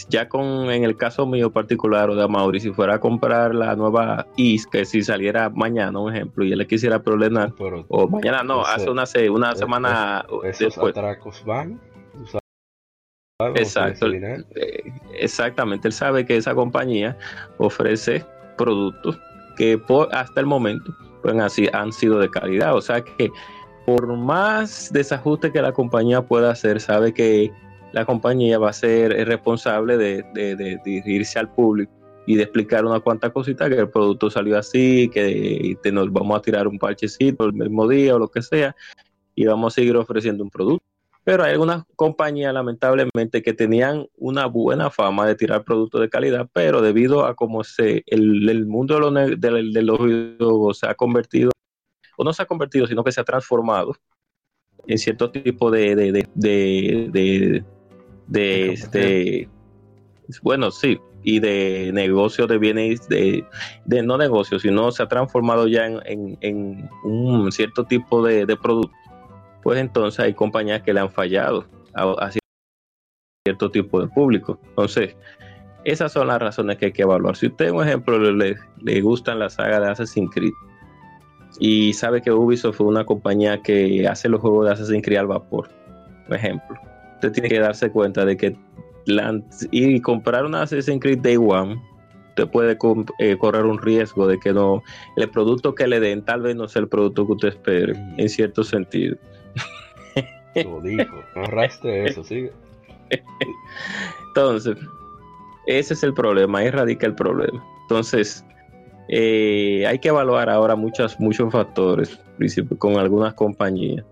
ya con en el caso mío particular o de Amaury, si fuera a comprar la nueva IS, que si saliera mañana, un ejemplo, y él le quisiera problemar, Pero o mañana no, Ese- hace una, se- una es- semana esos después. atracos van. Exacto. Eh, exactamente, él sabe que esa compañía ofrece productos que por, hasta el momento pues, así, han sido de calidad. O sea que por más desajuste que la compañía pueda hacer, sabe que la compañía va a ser responsable de, dirigirse al público y de explicar una cuanta cosita que el producto salió así, que te nos vamos a tirar un parchecito el mismo día o lo que sea, y vamos a seguir ofreciendo un producto. Pero hay algunas compañías, lamentablemente, que tenían una buena fama de tirar productos de calidad, pero debido a cómo se, el, el mundo de los, de, de los videojuegos se ha convertido, o no se ha convertido, sino que se ha transformado en cierto tipo de, de, de, de, de- este, bueno, sí, y de negocio de bienes, de, de no negocio, sino se ha transformado ya en, en- en un cierto tipo de, de producto pues entonces hay compañías que le han fallado a, a cierto tipo de público. Entonces, esas son las razones que hay que evaluar. Si usted, un ejemplo, le, le, gustan la saga de Assassin's Creed y sabe que Ubisoft fue una compañía que hace los juegos de Assassin's Creed al vapor, por ejemplo, usted tiene que darse cuenta de que la- y comprar una Assassin's Creed Day One usted puede eh, correr un riesgo de que no el producto que le den tal vez no sea el producto que usted espere en cierto sentido Dijo. Arrastre eso, sigue. Entonces, ese es el problema, ahí radica el problema. Entonces, eh, hay que evaluar ahora muchos, muchos factores, con algunas compañías,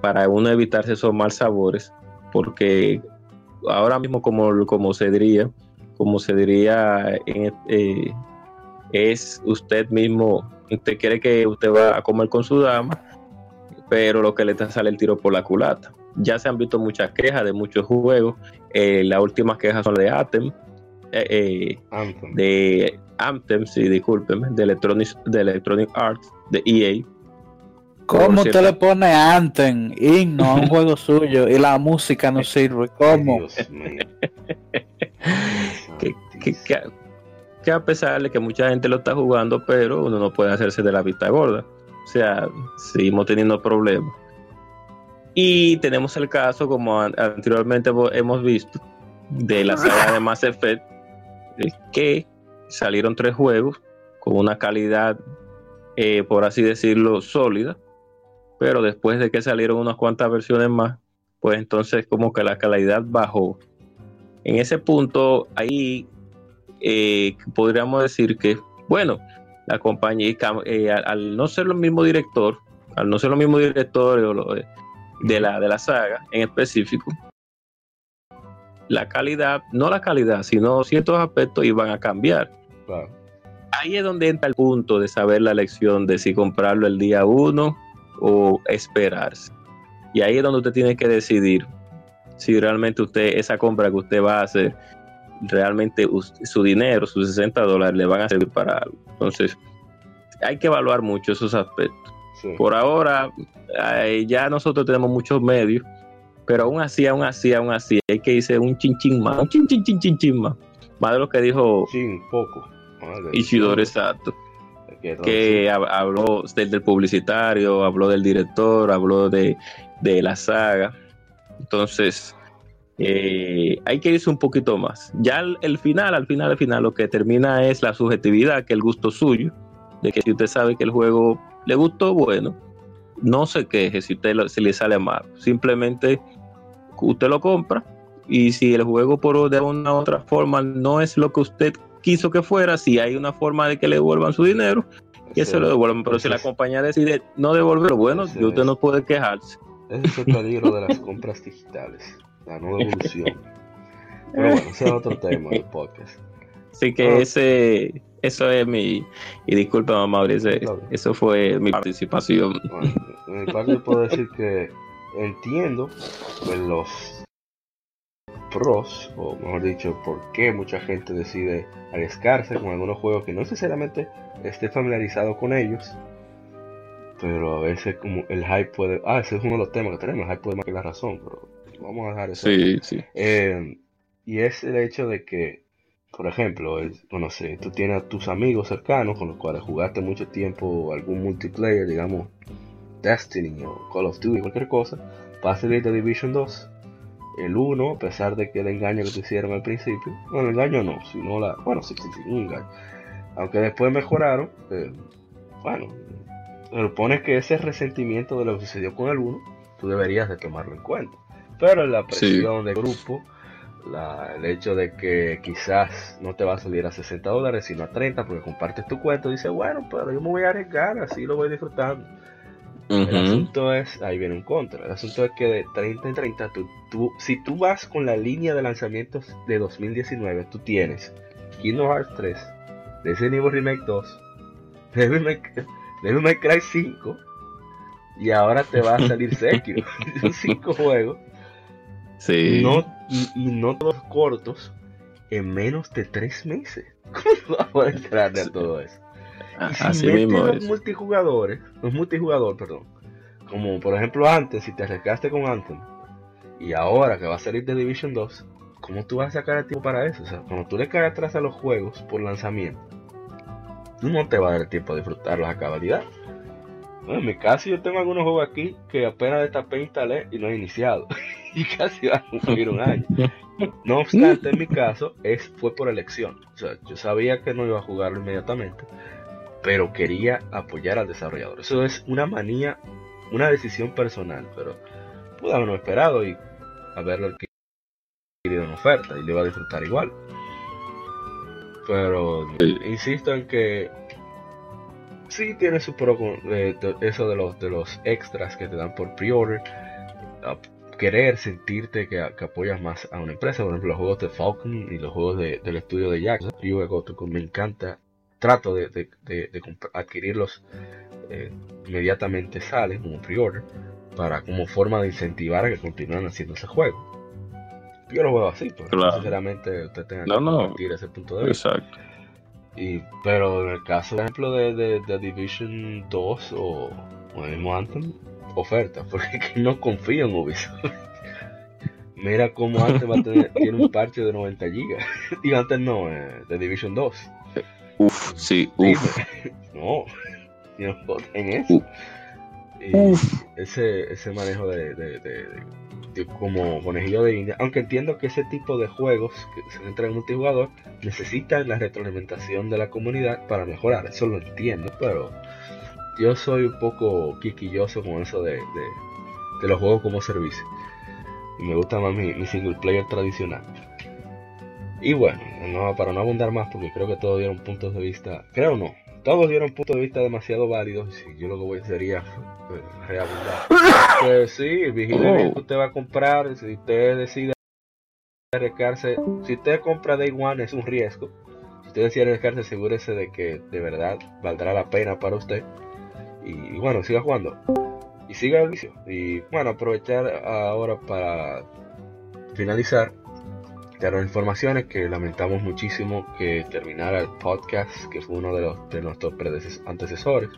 para uno evitarse esos mal sabores, porque ahora mismo, como, como se diría, como se diría, eh, es usted mismo, usted quiere que usted va a comer con su dama, pero lo que le está sale el tiro por la culata. Ya se han visto muchas quejas de muchos juegos. eh, las últimas quejas son de Atem, eh, eh, Anthem. de Anthem, sí, discúlpeme, de Electronic, de Electronic Arts, de EA. ¿Cómo usted le pone Anthem, himno a un juego suyo y la música no sirve? ¿Cómo? Que, que, que- que a pesar de que mucha gente lo está jugando, pero uno no puede hacerse de la vista gorda. O sea, seguimos teniendo problemas. Y tenemos el caso, como an- anteriormente hemos visto, de la saga de Mass Effect, que salieron tres juegos con una calidad, eh, por así decirlo, sólida, pero después de que salieron unas cuantas versiones más, pues entonces como que la calidad bajó. En ese punto, ahí eh, podríamos decir que, bueno, la compañía, eh, al, al no ser lo mismo director, al no ser lo mismo director lo- de, la, de la saga en específico, la calidad, no la calidad, sino ciertos aspectos iban a cambiar. Claro. Ahí es donde entra el punto de saber la elección de si comprarlo el día uno o esperarse. Y ahí es donde usted tiene que decidir si realmente usted, esa compra que usted va a hacer, realmente su dinero, sus 60 dólares, le van a servir para algo. Entonces, hay que evaluar mucho esos aspectos. Sí. Por ahora, ya nosotros tenemos muchos medios, pero aún así, aún así, aún así, hay que irse un chin chin más, un chin chin chin chin chin más. Más de lo que dijo Sin poco. Madre Ishidori Dios. Sato, Que que hab- habló del, del publicitario, habló del director, habló de, de la saga. Entonces, eh, hay que irse un poquito más. Ya el, el final, al final, al final, lo que termina es la subjetividad, que el gusto suyo, de que si usted sabe que el juego le gustó, bueno, no se queje si usted lo- si le sale mal. Simplemente usted lo compra y si el juego por de una u otra forma no es lo que usted quiso que fuera, si hay una forma de que le devuelvan su dinero, que se lo devuelvan. Pero si la compañía decide no devolverlo, bueno, usted no puede quejarse. Ese es el peligro de las compras digitales. La nueva evolución. Pero bueno, ese es otro tema del podcast. Así que Ah. ese, Eso es mi. Y disculpa, Mauricio, Claro. eso fue mi participación. Bueno, de mi parte puedo decir que entiendo pues, los pros, o mejor dicho, por qué mucha gente decide arriesgarse con algunos juegos que no necesariamente esté familiarizado con ellos, pero a veces como el hype puede... Ah, ese es uno de los temas que tenemos, el hype puede más que la razón, pero vamos a dejar eso. Sí, sí. Eh, y es el hecho de que, por ejemplo, el, no sé, tú tienes a tus amigos cercanos con los cuales jugaste mucho tiempo algún multiplayer, digamos Destiny o Call of Duty, cualquier cosa, va a salir de Division 2. El 1, a pesar de que el engaño que te hicieron al principio, bueno, el engaño no, sino la, bueno, sí, sí, sí, un engaño. Aunque después mejoraron, eh, bueno, se supone que ese resentimiento de lo que sucedió con el 1, tú deberías de tomarlo en cuenta. Pero la presión de grupo, la- el hecho de que quizás no te va a salir a 60 dólares, sino a 30, porque compartes tu cuento, dices, bueno, pero yo me voy a arriesgar, así lo voy disfrutando. El asunto es, ahí viene un contra, el asunto es que de 30 en 30, tú, tú- si tú vas con la línea de lanzamientos de 2019, tú tienes Kingdom Hearts 3, Resident Evil Remake 2, Devil May, Devil May Cry 5, y ahora te va a salir Sekiro. Son 5 juegos, Sí. no, y, y no todos cortos, en menos de 3 meses. ¿Cómo vas a poder entrarle a todo eso? A- Y si Así mismo los es. multijugadores, los multijugador, perdón, como por ejemplo antes, si te arriesgaste con Anthem, y ahora que va a salir de Division 2, ¿cómo tú vas a sacar el tiempo para eso? O sea, cuando tú le caes atrás a los juegos por lanzamiento, tú no te va a dar el tiempo de disfrutarlos a cabalidad. Bueno, en mi caso yo tengo algunos juegos aquí que apenas destapé instalé y no he iniciado. y casi van a cumplir un año. No obstante, en mi caso, es, fue por elección. O sea, yo sabía que no iba a jugarlo inmediatamente, pero quería apoyar al desarrollador. Eso es una manía, una decisión personal, pero pude haberlo esperado y haberlo adquirido en oferta y lo iba a disfrutar igual. Pero insisto en que sí tiene su pro eh, de- eso de los de los extras que te dan por pre-order. a Querer sentirte que, que apoyas más a una empresa, por ejemplo los juegos de Falcon y los juegos de- del estudio de Jack. Gotoku me encanta, trato de, de- de- adquirirlos eh, inmediatamente salen como pre-order para como forma de incentivar a que continúen haciendo ese juego. Yo lo veo así, no Claro. sinceramente usted tenga No, que no. compartir ese punto de vista. Exacto. Y, pero en el caso, por ejemplo, de, de, de Division 2 o, o el mismo Anthem, oferta, porque es que no confío en Ubisoft. Mira cómo Anthem va a tener, tiene un parche de 90 GB. Y antes no, eh, de Division 2. Uf, sí, uf. No, no en eso. Uh. Y ese, ese manejo de- de como conejillo de India, aunque entiendo que ese tipo de juegos que se centran en multijugador necesitan la retroalimentación de la comunidad para mejorar, eso lo entiendo, pero yo soy un poco quisquilloso con eso de, los juegos como servicio. Y me gusta más mi, single player tradicional. Y bueno, no, para no abundar más, porque creo que todos dieron puntos de vista, creo no, todos dieron puntos de vista demasiado válidos. Y yo lo que voy a hacer sería pues, reabundar. Pues sí, vigile que usted va a comprar. Si usted decide arriesgarse, si usted compra Day One es un riesgo. Si usted decide arriesgarse, asegúrese de que de verdad valdrá la pena para usted. Y, y bueno, siga jugando. Y siga el vicio. Y bueno, aprovechar ahora para finalizar las informaciones que lamentamos muchísimo que terminara el podcast que fue uno de los de nuestros antecesores.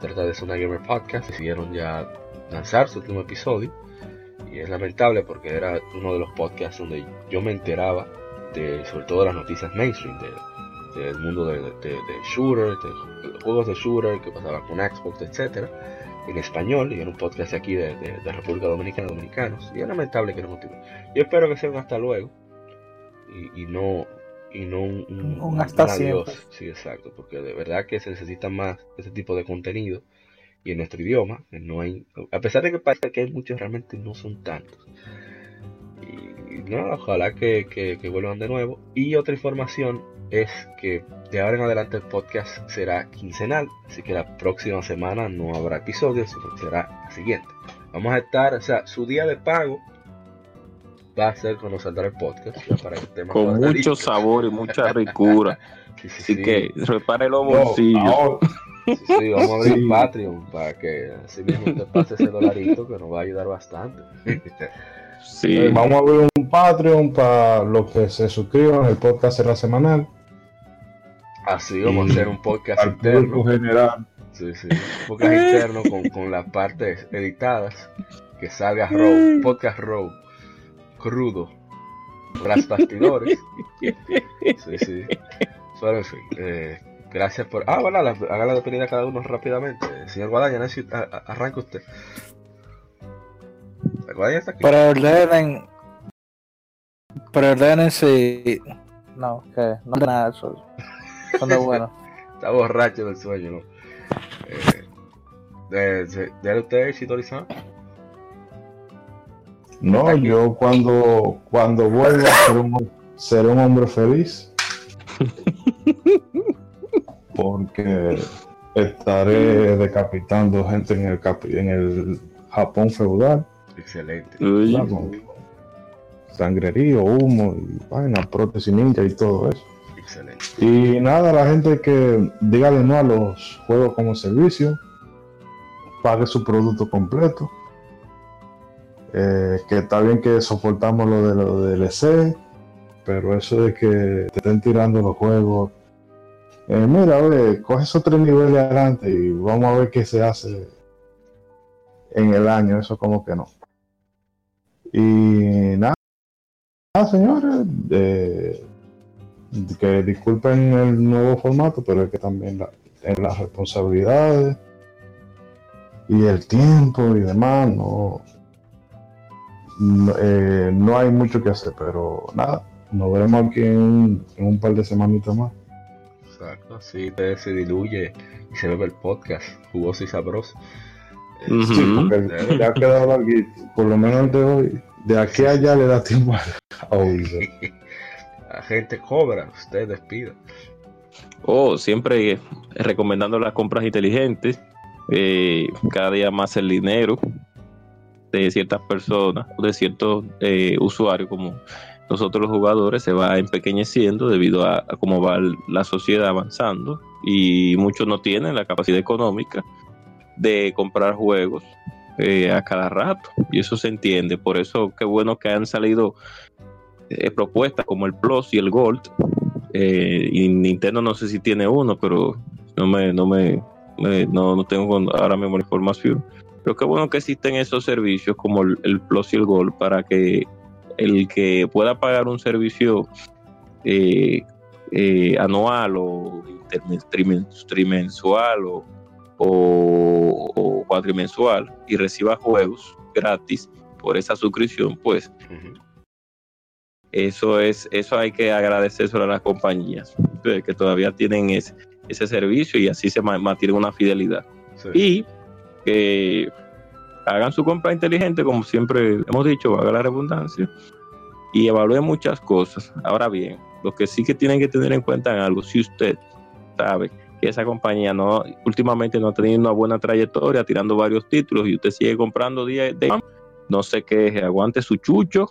Trata de Zona Gamer Podcast. Decidieron ya lanzar su último episodio. Y es lamentable porque era uno de los podcasts donde yo me enteraba de sobre todo las noticias mainstream de- del mundo de, de, de shooter de, de juegos de shooter que pasaba con Xbox etcétera en español. Y en un podcast aquí de, de, de República Dominicana dominicanos. Y es lamentable que no continúe. Yo espero que sea un hasta luego y, y no y no un, un- Un hasta adiós. siempre. Sí, exacto, porque de verdad que se necesita más ese tipo de contenido y en nuestro idioma que no hay, a pesar de que parece que hay muchos, realmente no son tantos. Y, y no, ojalá que, que- que vuelvan de nuevo. Y otra información es que de ahora en adelante el podcast será quincenal, así que la próxima semana no habrá episodios, sino será la siguiente. Vamos a estar, o sea, su día de pago va a ser cuando saldrá el podcast. para que esté más Con mucho sabor y mucha ricura. Sí, sí, Así sí. que repare los No, bolsillos. ahora- Sí, sí, vamos a abrir Sí. Patreon para que así mismo te pase ese dolarito que nos va a ayudar bastante. Sí. eh, vamos a abrir un Patreon para los que se suscriban. El podcast será semanal. Así vamos a hacer un podcast Al interno. general. Sí, sí. Un podcast interno con, con las partes editadas. Que salga Raw, podcast Raw, crudo, tras bastidores. Sí, sí. Pero en fin, eh, gracias por. Ah, bueno, haga la despedida a cada uno rápidamente. Señor Guadaña, no si- arranca usted. Guadaña está aquí. Pero ordenen. Pero ordenen si. No, que no de nada eso. Son de bueno. Está borracho del sueño, ¿no? Eh, de, de, de usted, Shitori-san. No, yo cuando, cuando vuelva seré un, seré un hombre feliz. Porque estaré decapitando gente en el, en el Japón feudal. Excelente. Con sangrerío, humo, y vaina, prótesis ninja y todo eso. Excelente. Y nada, la gente que dígale no a los juegos como servicio, pague su producto completo. Eh, que está bien que soportamos lo de los DLC, pero eso de que te estén tirando los juegos. eh, mira, coge esos tres niveles adelante y vamos a ver qué se hace en el año. Eso como que no. Y nada, nada, señores. que disculpen el nuevo formato, pero es que también la- en las responsabilidades y el tiempo y demás, no, no, eh, no hay mucho que hacer, pero nada, nos veremos aquí en, un- en un par de semanitas más. Exacto. Así te- se diluye y se bebe el podcast jugoso y sabroso. Sí, porque ya ha quedado larguito, por lo menos el de hoy. De aquí a allá le da tiempo a oírse. La gente cobra, usted despida. Oh, siempre eh, recomendando las compras inteligentes. eh, cada día más el dinero de ciertas personas, de ciertos eh, usuarios como nosotros los jugadores se va empequeñeciendo debido a, cómo va la sociedad avanzando y muchos no tienen la capacidad económica de comprar juegos eh, a cada rato y eso se entiende. Por eso qué bueno que han salido eh, propuestas como el Plus y el Gold y Nintendo no sé si tiene uno, pero no me, no me, no, no tengo ahora mismo la información. Pero qué bueno que existen esos servicios como el, el Plus y el Gold para que el que pueda pagar un servicio eh, eh, anual o trimensual o, o, o cuatrimensual y reciba juegos gratis por esa suscripción, pues eso es eso hay que agradecer a las compañías eh, que todavía tienen ese, ese servicio y así se ma- mantiene una fidelidad Sí. y que hagan su compra inteligente como siempre hemos dicho valga la redundancia y evalúen muchas cosas ahora bien lo que sí que tienen que tener en cuenta en algo si usted sabe que esa compañía no últimamente no ha tenido una buena trayectoria tirando varios títulos y usted sigue comprando día de no se queje aguante su chucho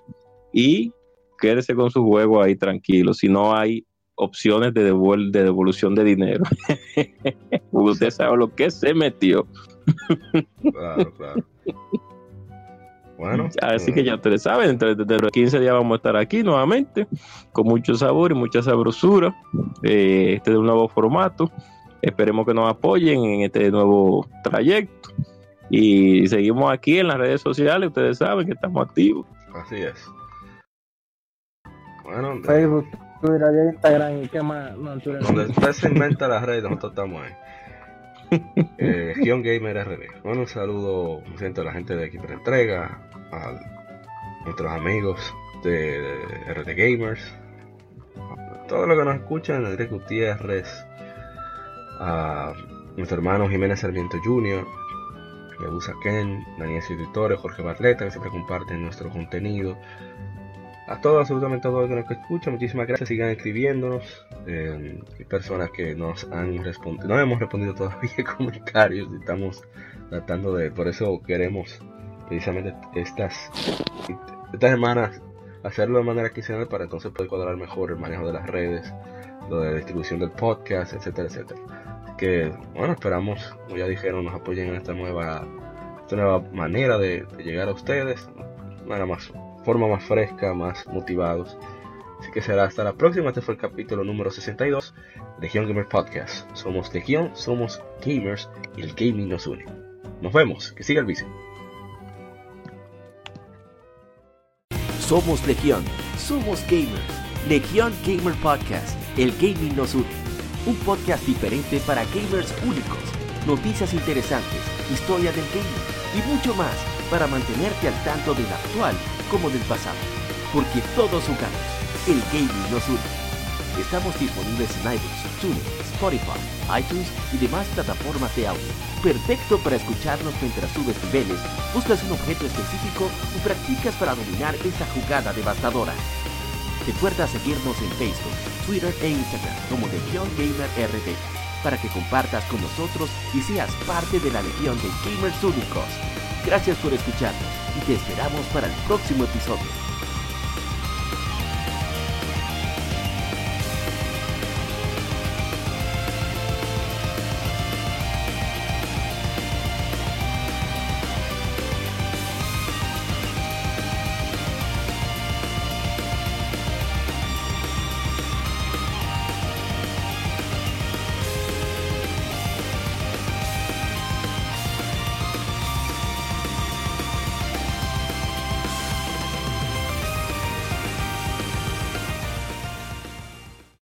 y quédese con su juego ahí tranquilo. Si no hay opciones de, de devolución de dinero, usted sabe lo que se metió. Claro, claro. Bueno, Así que eh, ya ustedes saben, dentro de, de los 15 días vamos a estar aquí nuevamente, con mucho sabor y mucha sabrosura. Eh, este es un nuevo formato. Esperemos que nos apoyen en este nuevo trayecto. Y seguimos aquí en las redes sociales, ustedes saben que estamos activos. así es. Bueno, de- Facebook, Twitter, Instagram y qué más. No. donde usted se inventa las redes, nosotros estamos ahí. Eh, Gamer RD. Bueno, un saludo, siento, a la gente de Equipo Entrega, a nuestros amigos de, de RD Gamers, a todos los que nos escuchan, Enrique Gutiérrez, a nuestro hermano Jiménez Sarmiento Jr., Yabusa Ken, Daniel Editores, Jorge Barleta, que siempre comparten nuestro contenido. A todos, absolutamente todos los que nos escuchan, muchísimas gracias. Sigan escribiéndonos. Eh, personas que nos han respondido, no hemos respondido todavía comentarios. Estamos tratando de, por eso queremos precisamente estas, estas semanas hacerlo de manera quincenal para entonces poder cuadrar mejor el manejo de las redes, lo de la distribución del podcast, etcétera, etcétera. Que bueno, esperamos, como ya dijeron, nos apoyen en esta nueva, esta nueva manera de, llegar a ustedes, una más, forma más fresca, más motivados. Así que será hasta la próxima. Este fue el capítulo número 62 de Gamer Podcast. Somos Legion, somos gamers y el gaming nos une. Nos vemos, que siga el vice. Somos Legión, somos gamers. Legión Gamer Podcast, el gaming nos une. Un podcast diferente para gamers únicos, noticias interesantes, historia del gaming y mucho más para mantenerte al tanto del actual como del pasado. Porque todos jugamos, el gaming nos une. Estamos disponibles en iBooks, TuneIn, Spotify, iTunes y demás plataformas de audio. Perfecto para escucharnos mientras subes niveles, buscas un objeto específico o practicas para dominar esa jugada devastadora. Recuerda seguirnos en Facebook, Twitter e Instagram como Legion Gamer para que compartas con nosotros y seas parte de la legión de gamers únicos. Gracias por escucharnos y te esperamos para el próximo episodio.